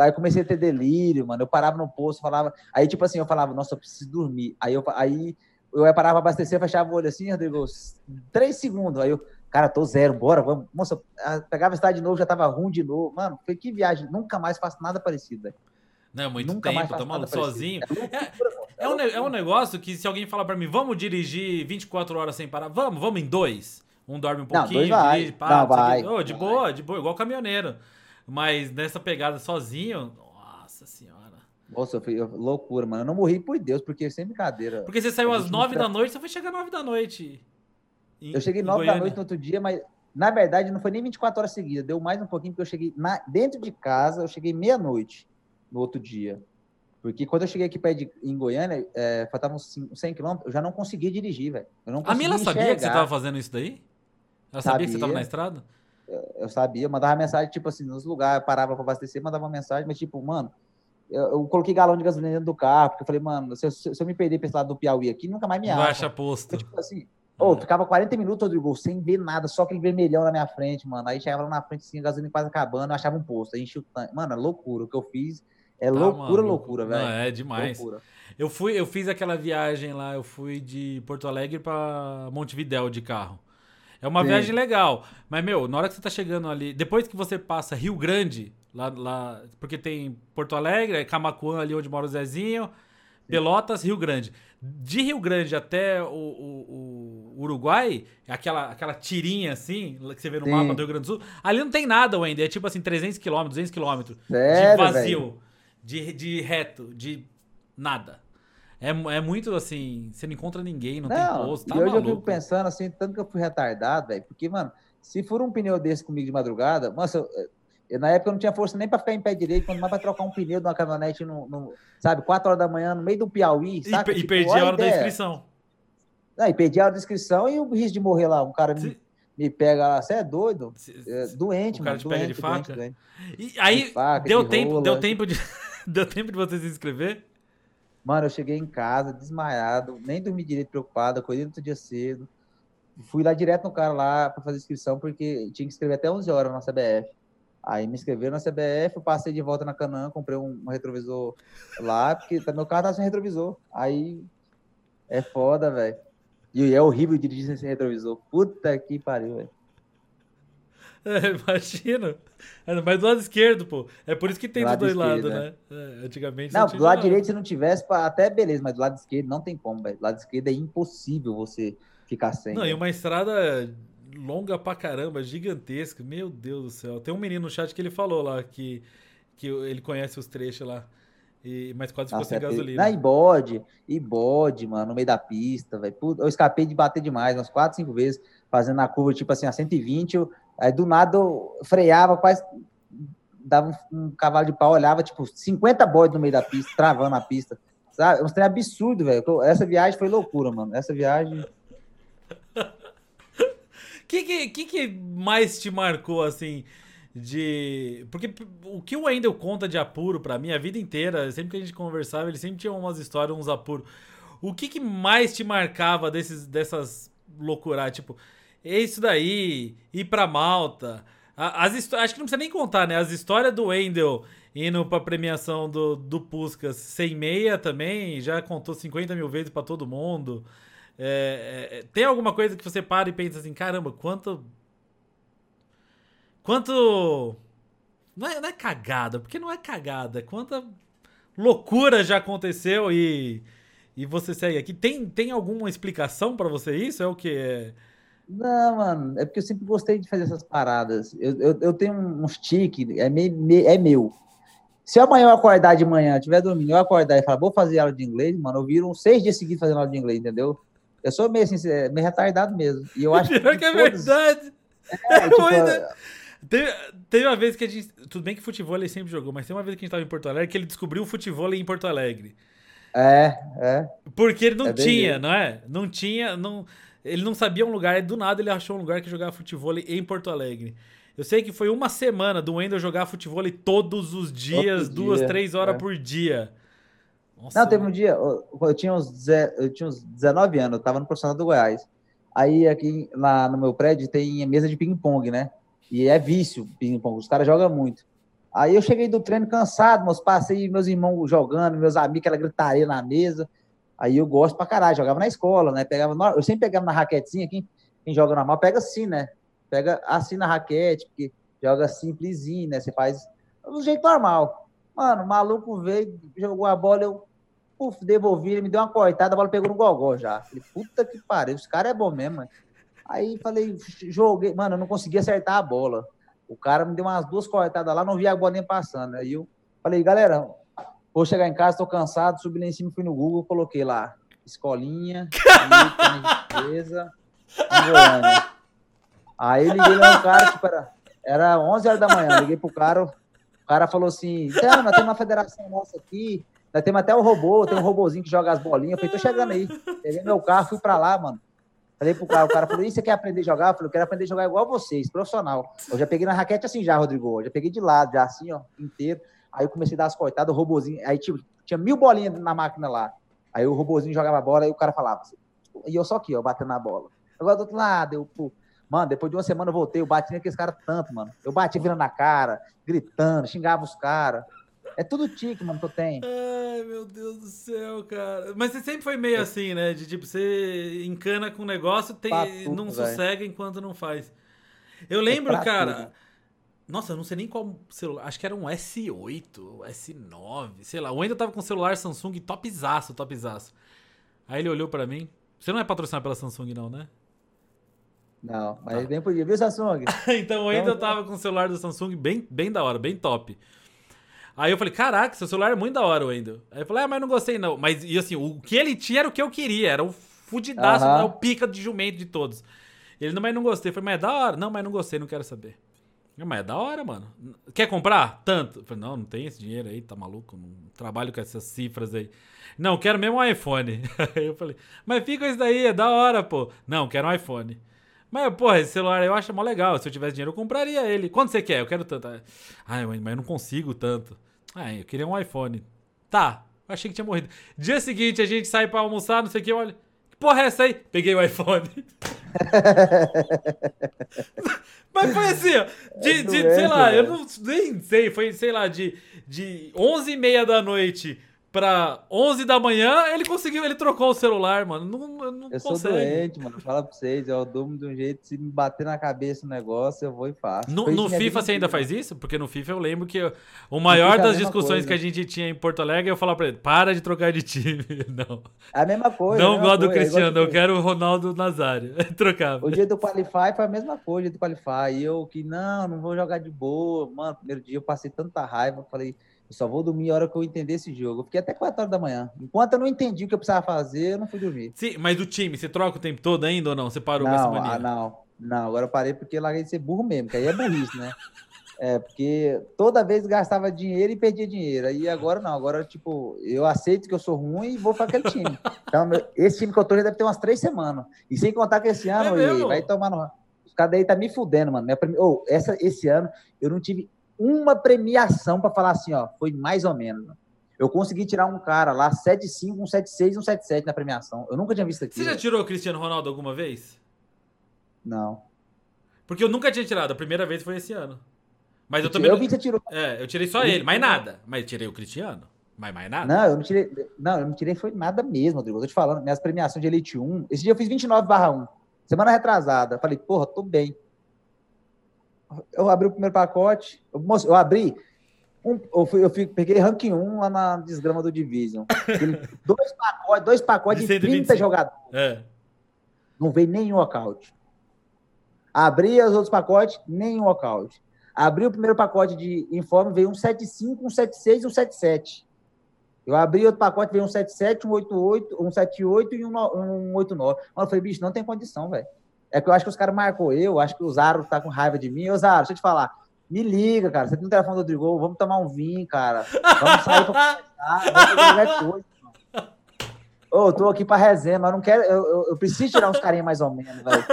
Aí comecei a ter delírio, mano. Eu parava no posto, falava. Aí, tipo assim, eu falava, nossa, eu preciso dormir. Aí eu, aí eu parava pra abastecer, fechava o olho assim, Rodrigo, três segundos. Aí eu, cara, tô zero, bora, vamos. Moça, pegava a de novo, já tava ruim de novo. Mano, foi que viagem. Nunca mais faço nada parecido, velho. Não, muito Nunca tempo, tá maluco, sozinho. É, é, é, um, é um negócio que se alguém falar pra mim, vamos dirigir 24 horas sem parar, vamos, vamos em dois. Um dorme um pouquinho, não, dirige, para. Não, vai, oh, de vai. boa, de boa, igual caminhoneiro. Mas nessa pegada sozinho, nossa senhora. Nossa, foi loucura, mano. Eu não morri por Deus, porque sem brincadeira. Porque você saiu às nove da noite, você foi chegar às nove da noite. Em, eu cheguei nove da noite no outro dia, mas na verdade não foi nem 24 horas seguidas. Deu mais um pouquinho, porque eu cheguei na, dentro de casa, eu cheguei meia-noite no outro dia. Porque quando eu cheguei aqui perto de, em Goiânia, é, faltavam 100 quilômetros, eu já não conseguia dirigir, velho. A Mila sabia que você tava fazendo isso daí? Ela sabia, sabia que você tava na estrada? eu sabia, mandava mensagem, tipo assim, nos lugares, parava para abastecer, mandava uma mensagem, mas tipo, mano, eu, eu, coloquei galão de gasolina dentro do carro, porque eu falei, mano, se eu, se eu me perder pra esse lado do Piauí aqui, nunca mais me acha. Baixa posto. tipo assim, oh, é. ficava 40 minutos, Rodrigo, sem ver nada, só aquele vermelhão na minha frente, mano. Aí chegava lá na frente, assim, a gasolina quase acabando, eu achava um posto, aí enchi o tanque. Mano, é loucura. O que eu fiz é tá, loucura, mano. loucura, velho. É demais. Loucura. Eu fui, eu fiz aquela viagem lá, eu fui de Porto Alegre para Montevidéu de carro. É uma Sim. viagem legal. Mas, meu, na hora que você tá chegando ali, depois que você passa Rio Grande, lá, lá porque tem Porto Alegre, Camacuã ali onde mora o Zezinho, Pelotas, Rio Grande. De Rio Grande até o, o, o Uruguai, aquela, aquela tirinha assim, que você vê no Sim. mapa do Rio Grande do Sul, ali não tem nada, Wendy. É tipo assim, 300 km, 200 km de vazio, de, de reto, de nada. É, é muito assim, você não encontra ninguém, não, não tem posto, tá e hoje maluco. eu fico pensando assim, tanto que eu fui retardado, velho, porque, mano, se for um pneu desse comigo de madrugada, nossa, eu, eu, na época eu não tinha força nem para ficar em pé direito, quando mais para trocar um pneu de uma caminhonete, no, no, sabe, 4 horas da manhã, no meio do Piauí, sabe? E, tipo, e perdi a hora ideia. da inscrição. Não, e perdi a hora da inscrição e o risco de morrer lá, um cara me, me pega lá, você é doido? É, doente, o cara mano, te doente, pega de faca? Doente, doente. E aí, faca, deu, tempo, rola. deu tempo de... deu tempo de você se inscrever? Mano, eu cheguei em casa desmaiado, nem dormi direito preocupado, acordei no outro dia cedo. Fui lá direto no cara lá para fazer inscrição, porque tinha que escrever até 11 horas na CBF. Aí me inscreveram na CBF, eu passei de volta na Canã, comprei um, um retrovisor lá, porque meu carro tava sem retrovisor. Aí é foda, velho. E é horrível dirigir sem retrovisor. Puta que pariu, velho. É, imagina. Mas do lado esquerdo, pô. É por isso que tem do dos dois lados, né? É, antigamente. Não, do lado direito, se não tivesse, até beleza, mas do lado esquerdo não tem como, velho. Do lado esquerdo é impossível você ficar sem. Não, e uma estrada longa pra caramba, gigantesca. Meu Deus do céu. Tem um menino no chat que ele falou lá que, que ele conhece os trechos lá. E, mas quase ficou sem é gasolina. Não, e bode, e bode, mano, no meio da pista, velho. Eu escapei de bater demais, umas quatro, cinco vezes, fazendo a curva, tipo assim, a 120, eu Aí do nada eu freava, quase dava um, um, cavalo de pau, olhava, tipo, 50 boys no meio da pista, travando a pista. Sabe? Um trem absurdo, velho. Essa viagem foi loucura, mano. Essa viagem. O que, que, que, que mais te marcou, assim, de. Porque o que o Wendel conta de apuro para mim a vida inteira, sempre que a gente conversava, ele sempre tinha umas histórias, uns apuros. O que, que mais te marcava desses, dessas loucuras? Tipo, é isso daí, ir pra Malta, As acho que não precisa nem contar, né? As histórias do Wendel indo pra premiação do, do Puskas sem meia também, já contou 50 mil vezes para todo mundo. É, é, tem alguma coisa que você para e pensa assim, caramba, quanto. Quanto. Não é, não é cagada, porque não é cagada. Quanta loucura já aconteceu e. E você segue aqui. Tem, tem alguma explicação para você isso? É o que? É... Não, mano, é porque eu sempre gostei de fazer essas paradas. Eu, eu, eu tenho uns tique, é, me, é meu. Se amanhã eu acordar de manhã, tiver dormindo, eu acordar e falar, vou fazer aula de inglês, mano, eu viro uns seis dias seguidos fazendo aula de inglês, entendeu? Eu sou meio assim, meio retardado mesmo. E eu acho que. que é todos... verdade. É, tipo, Teve, teve, uma vez que a gente. Tudo bem que futebol ele sempre jogou, mas tem uma vez que a gente tava em Porto Alegre que ele descobriu o futebol em Porto Alegre. É, é. Porque ele não é tinha, não é? Não tinha. Não, ele não sabia um lugar, e do nada ele achou um lugar que jogava futebol em Porto Alegre. Eu sei que foi uma semana do Wendel jogar futebol todos os dias, Todo duas, dia, três horas é. por dia. Nossa, não, teve um dia, eu, eu, tinha uns, eu tinha uns 19 anos, eu tava no profissional do Goiás. Aí aqui lá no meu prédio tem mesa de ping-pong, né? E é vício ping-pong, os caras jogam muito. Aí eu cheguei do treino cansado, meus passei meus irmãos jogando, meus amigos, aquela gritaria na mesa. Aí eu gosto pra caralho, jogava na escola, né? Pegava, eu sempre pegava na raquetezinha, quem, quem joga normal pega assim, né? Pega assim na raquete, porque joga simplesinho, né? Você faz do jeito normal. Mano, o maluco veio, jogou a bola, eu uf, devolvi, ele me deu uma cortada, a bola pegou no gogó já. Falei, puta que pariu, esse cara é bom mesmo, mano. Aí falei, joguei, mano, eu não consegui acertar a bola. O cara me deu umas duas cortadas lá, não vi a bolinha passando. Aí eu falei, galera, vou chegar em casa, tô cansado, subi lá em cima, fui no Google, coloquei lá, escolinha, empresa, Aí liguei lá no cara, tipo, era, era 11 horas da manhã, liguei pro cara, o cara falou assim, então, nós temos uma federação nossa aqui, nós temos até o robô, tem um robôzinho que joga as bolinhas, eu falei, tô chegando aí, peguei meu carro, fui pra lá, mano, Falei pro cara, o cara falou, e você quer aprender a jogar? Eu falei, eu quero aprender a jogar igual vocês, profissional. Eu já peguei na raquete assim já, Rodrigo, eu já peguei de lado, já assim, ó, inteiro. Aí eu comecei a dar as cortadas, o robozinho, aí tipo, tinha mil bolinhas na máquina lá. Aí o robozinho jogava a bola, e o cara falava, e eu só aqui, ó, batendo na bola. Agora do outro lado, eu, pô, Mano, depois de uma semana eu voltei, eu bati naqueles caras tanto, mano. Eu bati virando na cara, gritando, xingava os caras. É tudo tique, mano, que eu tenho. Ai, meu Deus do céu, cara. Mas você sempre foi meio é. assim, né? De tipo, você encana com o negócio, tem, não véio. sossega enquanto não faz. Eu lembro, é cara. Tudo. Nossa, eu não sei nem qual celular. Acho que era um S8, S9, sei lá. O ainda tava com celular Samsung topzaço, topzaço. Aí ele olhou para mim. Você não é patrocinado pela Samsung, não, né? Não, mas tá. nem podia, viu, Samsung? então, ainda então, tava com o celular do Samsung bem, bem da hora, bem top. Aí eu falei, caraca, seu celular é muito da hora, Wendel. Aí eu falei, ah, mas não gostei não. Mas, e assim, o que ele tinha era o que eu queria, era o fudidaço, -huh. o pica de jumento de todos. Ele, não, mas não gostei. Eu falei, mas é da hora. Não, mas não gostei, não quero saber. Eu, mas é da hora, mano. Quer comprar? Tanto. Falei, não, não tem esse dinheiro aí, tá maluco? Não trabalho com essas cifras aí. Não, quero mesmo um iPhone. Aí eu falei, mas fica isso daí, é da hora, pô. Não, quero um iPhone. Mas, porra, esse celular eu acho mó legal. Se eu tivesse dinheiro, eu compraria ele. Quanto você quer? Eu quero tanto. Ai, mas eu não consigo tanto. Ah, eu queria um iPhone. Tá, achei que tinha morrido. Dia seguinte, a gente sai pra almoçar, não sei o que, olha. Que porra é essa aí? Peguei o iPhone. Mas foi assim, ó. De, é de sei lá, eu não nem sei, foi, sei lá, de, de 11 e meia da noite pra 11 da manhã, ele conseguiu, ele trocou o celular, mano. Não, não eu consegue. sou doente, mano. Fala pra vocês, eu durmo de um jeito, se me bater na cabeça o negócio, eu vou e faço. No, no FIFA você ainda faz isso? Porque no FIFA eu lembro que o maior das discussões coisa. que a gente tinha em Porto Alegre, eu falava pra ele, para de trocar de time. Não. É a mesma coisa. Não gosto do Cristiano, eu quero o Ronaldo Nazário. Trocava. O dia do Qualify foi a mesma coisa, o dia do Qualify. E eu que, não, não vou jogar de boa. Mano, primeiro dia eu passei tanta raiva, falei eu só vou dormir a hora que eu entender esse jogo. Eu fiquei até 4 horas da manhã. Enquanto eu não entendi o que eu precisava fazer, eu não fui dormir. Sim, mas do time, você troca o tempo todo ainda ou não? Você parou não, com? Ah, não. Não, agora eu parei porque larguei de ser burro mesmo, que aí é burrice, né? É, porque toda vez gastava dinheiro e perdia dinheiro. Aí agora não, agora, tipo, eu aceito que eu sou ruim e vou para aquele time. Então, esse time que eu tô já deve ter umas três semanas. E sem contar que esse ano, é vai tomar no. Os caras aí tá me fudendo, mano. Minha prime... oh, essa, esse ano eu não tive uma premiação para falar assim, ó, foi mais ou menos. Eu consegui tirar um cara lá, 7,5, um 7,6, um 7,7 na premiação. Eu nunca tinha visto aquilo. Você já tirou o Cristiano Ronaldo alguma vez? Não. Porque eu nunca tinha tirado, a primeira vez foi esse ano. Mas eu, Eu também. vi que você tirou. É, eu tirei só ele, mais nada. Mas eu tirei o Cristiano. Mas mais nada. Não, eu não tirei. Não, eu não tirei foi nada mesmo, Rodrigo. Eu tô te falando, minhas premiações de Elite 1. Esse dia eu fiz 29 barra 1. Semana retrasada. Falei, porra, tô bem. Eu abri o primeiro pacote. Eu, eu abri. Um, eu, fui, eu fui- peguei ranking 1 lá na desgrama do Division. Dois pacotes, dois pacotes De de 30 125. jogadores. É. Não veio nenhum walkout. Abri os outros pacotes, nenhum walkout. Abri o primeiro pacote de informe, veio um 75, um 76 e um 77. Eu abri outro pacote, veio um 77, um 88, um 78 e um, um 89. Mas eu falei, bicho, não tem condição, velho. É que eu acho que os caras marcou eu, acho que o Zaro tá com raiva de mim. Ô, Zaro, deixa eu te falar. Me liga, cara. Você tem o telefone do Rodrigo, vamos tomar um vinho, cara. Vamos sair pra conversar, vamos. Ô, eu tô aqui pra resenha, mas eu não quero. Eu, eu, eu preciso tirar uns carinhas mais ou menos, velho.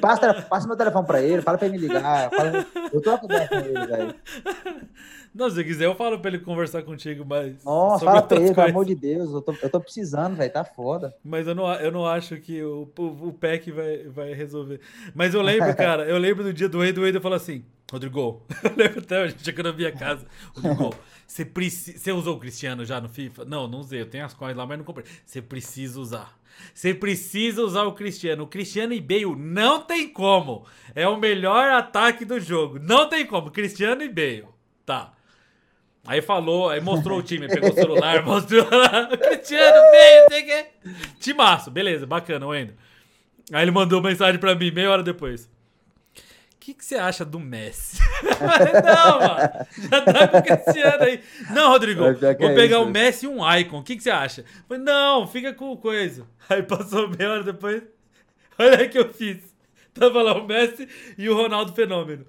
Passa, passa meu telefone pra ele, fala pra ele me ligar. fala- eu tô ideia com ele, velho. Não, se quiser, eu falo pra ele conversar contigo, mas. Nossa, sobre fala pra ele, pelo amor de Deus. Eu tô, eu tô precisando, velho. Tá foda. Mas eu não, eu não acho que o, o, o PEC vai, vai resolver. Mas eu lembro, cara, eu lembro do dia do Wade, do Wade falou assim, Rodrigo, eu lembro até hoje, quando eu vi a casa, Rodrigo, você, preci... você usou o Cristiano já no FIFA? Não, não usei, eu tenho as coins lá, mas não comprei. Você precisa usar. Você precisa usar o Cristiano. O Cristiano e Bale não tem como. É o melhor ataque do jogo. Não tem como. Cristiano e Bale. Tá. Aí falou, aí mostrou o time, pegou o celular, mostrou lá, o Cristiano, não sei o quê. Timaço, beleza, bacana, Wendel. Aí ele mandou mensagem pra mim meia hora depois. O que, que você acha do Messi? Não, mano. Já tá com o Cristiano aí. Não, Rodrigo, que vou é pegar isso. o Messi e um Icon. O que, que você acha? Falei, não, fica com coisa. Aí passou meia hora depois. Olha aí que eu fiz. Tava lá o Messi e o Ronaldo Fenômeno.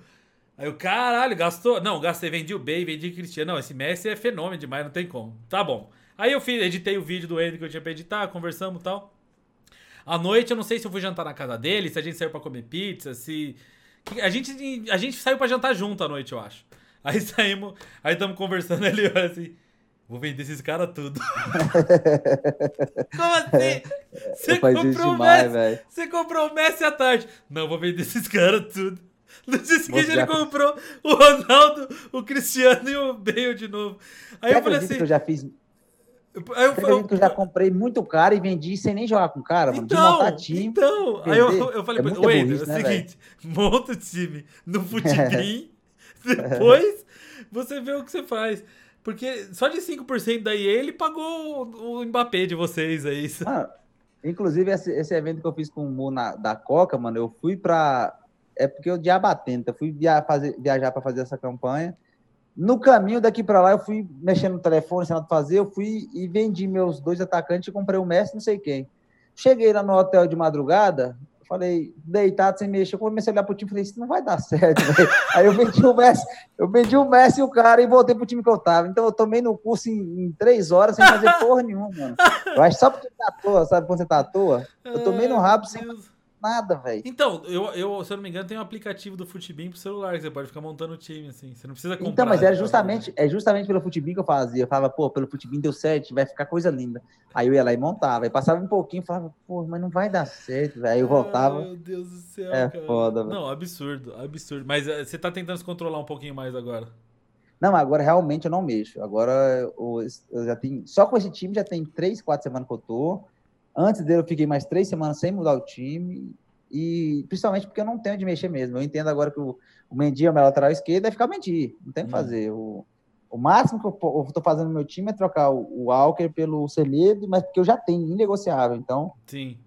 Aí eu, caralho, gastou. Não, gastei, vendi o Bey, vendi o Cristiano. Não, esse Messi é fenômeno demais, não tem como. Tá bom. Aí eu fiz, editei o vídeo do Andy que eu tinha pra editar, conversamos e tal. À noite, eu não sei se eu fui jantar na casa dele, se a gente saiu pra comer pizza, se. A gente, a gente saiu pra jantar junto à noite, eu acho. Aí saímos, aí estamos conversando ele olha assim. Vou vender esses caras tudo. Como assim? Você comprou o demais, Messi? Você comprou o Messi à tarde. Não, vou vender esses caras tudo. No dia seguinte ele comprou o Ronaldo, o Cristiano e o Bale de novo. Aí Você eu falei assim. que eu já fiz. Aí eu, eu, que eu já comprei muito caro e vendi sem nem jogar com o cara, mano? montar então, time. então, aí eu, eu falei, É pra Wade, é o né, seguinte, monta o time no Futibin, depois você vê o que você faz. Porque só de 5% daí ele pagou o, Mbappé de vocês aí. Mano, inclusive, esse, esse evento que eu fiz com o Mu na- da Coca, mano, eu fui pra. É porque eu diabatenta, eu fui via, fazer, viajar pra fazer essa campanha. No caminho daqui pra lá, eu fui mexendo no telefone, sem nada fazer, eu fui e vendi meus dois atacantes e comprei o Messi, não sei quem. Cheguei lá no hotel de madrugada, falei, deitado, sem mexer, eu comecei a olhar pro time e falei, isso não vai dar certo. Aí eu vendi o Messi, eu vendi o Messi e o cara e voltei pro time que eu tava. Então eu tomei no curso em, em três horas sem fazer porra nenhuma, mano. Eu acho só porque tá à toa, sabe quando você tá à toa? Eu tomei no rabo sem. Nada, velho. Então, eu, eu, se eu não me engano, tem um aplicativo do Futibin pro celular que você pode ficar montando o time, assim. Você não precisa comprar. Então, mas era justamente, é justamente pelo futebol que eu fazia. Eu falava, pô, pelo futebol deu certo, vai ficar coisa linda. Aí eu ia lá e montava. Aí passava um pouquinho e falava, pô, mas não vai dar certo, velho. Aí eu voltava. Meu Deus do céu, É cara. foda, velho. Não, absurdo, absurdo. Mas eh, você tá tentando se controlar um pouquinho mais agora. Não, agora realmente eu não mexo. Agora eu, eu já tenho. Só com esse time já tem três, quatro semanas que eu tô. Antes dele eu fiquei mais três semanas sem mudar o time. E principalmente porque eu não tenho de mexer mesmo. Eu entendo agora que o, o Mendy é o meu lateral esquerdo, vai ficar o Mendy. Não tem o que Hum. fazer. O, o máximo que eu, tô fazendo no meu time é trocar o, o Walker pelo Celedo, mas porque eu já tenho, inegociável. Então, Sim.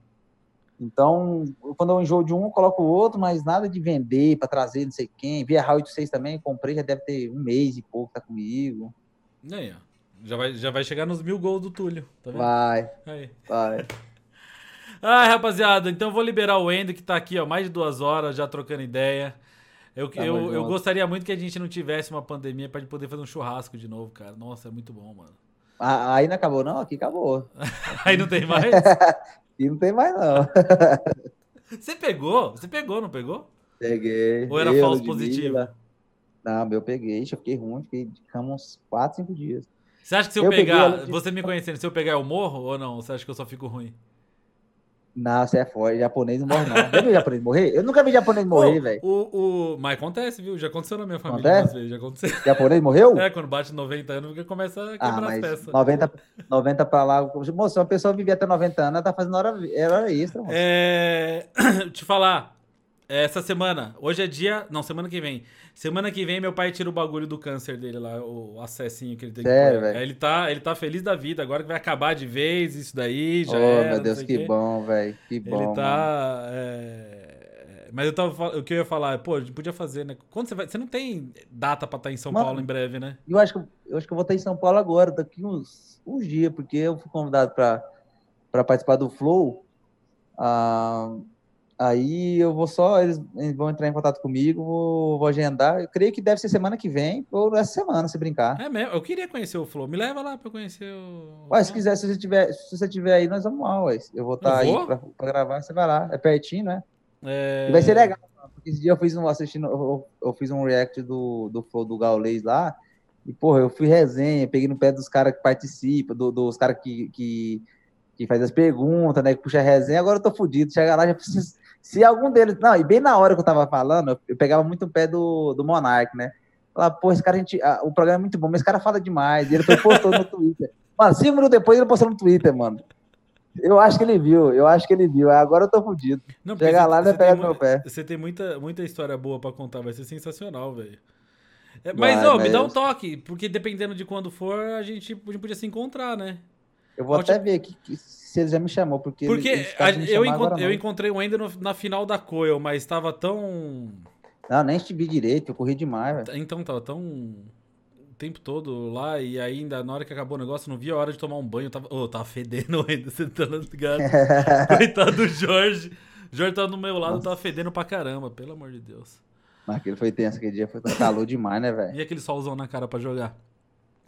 então, quando eu enjoo de um, eu coloco o outro, mas nada de vender para trazer não sei quem. Via Raul 86 também, comprei, já deve ter um mês e pouco, tá comigo. Ó. Já vai, já vai chegar nos mil gols do Túlio. Tá vendo? Vai, Aí. vai. Ai, rapaziada, então eu vou liberar o Endo, que tá aqui, ó, mais de duas horas já trocando ideia. Eu, Tamo eu, eu gostaria muito que a gente não tivesse uma pandemia pra gente poder fazer um churrasco de novo, cara. Nossa, é muito bom, mano. Ah, Aí não acabou, não? Aqui acabou. Aí não tem mais? E não tem mais, não. Você pegou? Você pegou, não pegou? Peguei. Ou era Eu, falso positivo? Não, meu peguei. Ixi, Eu fiquei ruim, fiquei de cama uns 4, 5 dias. Você acha que se eu, Eu pegar, de- você me conhecendo, se eu pegar eu morro ou não? Você acha que eu só fico ruim? Não, você é forte. Japonês não morre, não. Já viu japonês morrer? Eu nunca vi japonês morrer, velho. O, o... Mas acontece, viu? Já aconteceu na minha família acontece? vezes. Já aconteceu. Japonês morreu? É, quando bate 90 anos, começa a quebrar ah, mas as peças. 90, 90 pra lá. Moço, uma pessoa vivia até 90 anos, ela tá fazendo hora, hora extra, moço. É. Te falar. Essa semana, hoje é dia. Não, semana que vem. Semana que vem, meu pai tira o bagulho do câncer dele lá, o acessinho que ele tem Sério, velho? Ele tá, ele tá feliz da vida, agora que vai acabar de vez isso daí. Já oh, era, meu Deus, que bom, velho. Que bom. Ele tá. É... Mas eu tava. O que eu ia falar, pô, podia fazer, né? Quando você vai. Você não tem data pra estar em São Mano, Paulo em breve, né? Eu acho, que, eu acho que eu vou estar em São Paulo agora, daqui uns, uns dias, porque eu fui convidado pra, pra participar do Flow. Ah, Aí eu vou só, eles, vão entrar em contato comigo, vou, vou, agendar. Eu creio que deve ser semana que vem ou essa semana, se brincar. É mesmo, eu queria conhecer o Flow. Me leva lá pra eu conhecer o. Ué, se quiser, se você tiver, se você tiver aí, nós vamos lá, ué. Eu vou estar tá aí pra, pra, gravar, você vai lá. É pertinho, né? É... E vai ser legal, porque esse dia eu fiz um assistindo, eu, eu fiz um react do, do Flow do Gaulês lá. E, porra, eu fui resenha, peguei no pé dos caras que participam, do, dos caras que, que, que faz as perguntas, né? Que puxa a resenha, agora eu tô fudido. Chega lá, já preciso se algum deles. Não, e bem na hora que eu tava falando, eu pegava muito o pé do, do Monark, né? Falar, pô, esse cara, a gente, ah, o programa é muito bom, mas esse cara fala demais. E ele foi postou no Twitter. Mano, cinco minutos depois ele postou no Twitter, mano. Eu acho que ele viu, eu acho que ele viu. Agora eu tô fudido. Não, Chegar lá, ele pega meu pé. Você tem muita, muita história boa pra contar, vai ser sensacional, velho. É, mas, ó, me dá um toque, porque dependendo de quando for, a gente, podia se encontrar, né? Eu vou Pode... até ver aqui se ele já me chamou, porque. Porque ele, ele eu, encont eu encontrei o Ender na final da Coel, mas estava tão. Não, nem estive direito, eu corri demais, velho. Então, tava tão. O tempo todo lá, e ainda na hora que acabou o negócio, não via a hora de tomar um banho. Eu tava, oh, tava fedendo ainda, você tá ligado? Coitado do Jorge. O Jorge tava do meu lado, Nossa. tava fedendo pra caramba, pelo amor de Deus. Mas aquele foi tenso, aquele dia foi calor demais, né, velho? E aquele solzão na cara pra jogar?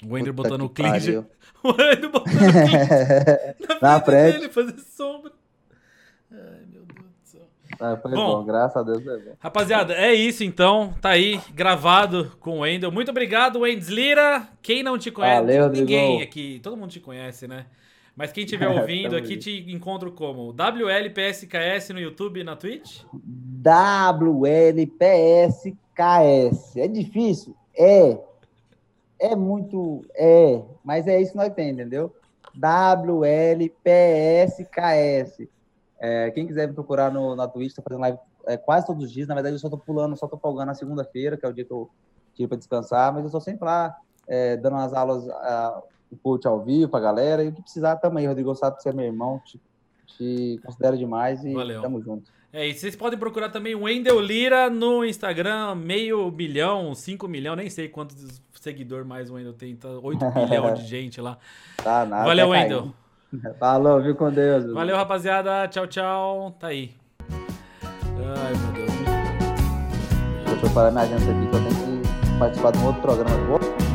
O Ender botando o clinch. O Ender botando o clinch na, na frente. dele, fazer sombra. Ai, meu Deus do céu. Ah, bom, bom, graças a Deus bom. Rapaziada, é isso então. Tá aí, gravado com o Wendel. Muito obrigado, Wendes Lira. Quem não te conhece, Valeu, ninguém aqui, todo mundo te conhece, né? Mas quem estiver ouvindo aqui te encontro como? WLPSKS no YouTube e na Twitch? WLPSKS. É difícil? É é muito. É, mas é isso que nós temos, entendeu? WLPSKS. É, quem quiser me procurar no, na Twitch, tô fazendo live é, quase todos os dias. Na verdade, eu só tô pulando, só tô folgando na segunda-feira, que é o dia que eu tiro para descansar, mas eu tô sempre lá, é, dando umas aulas, uh, o coach ao vivo pra galera. E o que precisar, tamo aí, Rodrigo. Sabe que você é meu irmão, te, te considero demais e Valeu. tamo junto. É, e vocês podem procurar também o Wendel Lira no Instagram, meio bilhão, 5 milhão, nem sei quantos seguidor mais o Wendel tem, tá 8 milhões de gente lá. Tá nada. Valeu, tá Wendel. Falou, viu com Deus. Valeu, rapaziada. Tchau, tchau. Tá aí. Ai, meu Deus. Vou preparar minha agenda aqui que eu tenho que participar de um outro programa.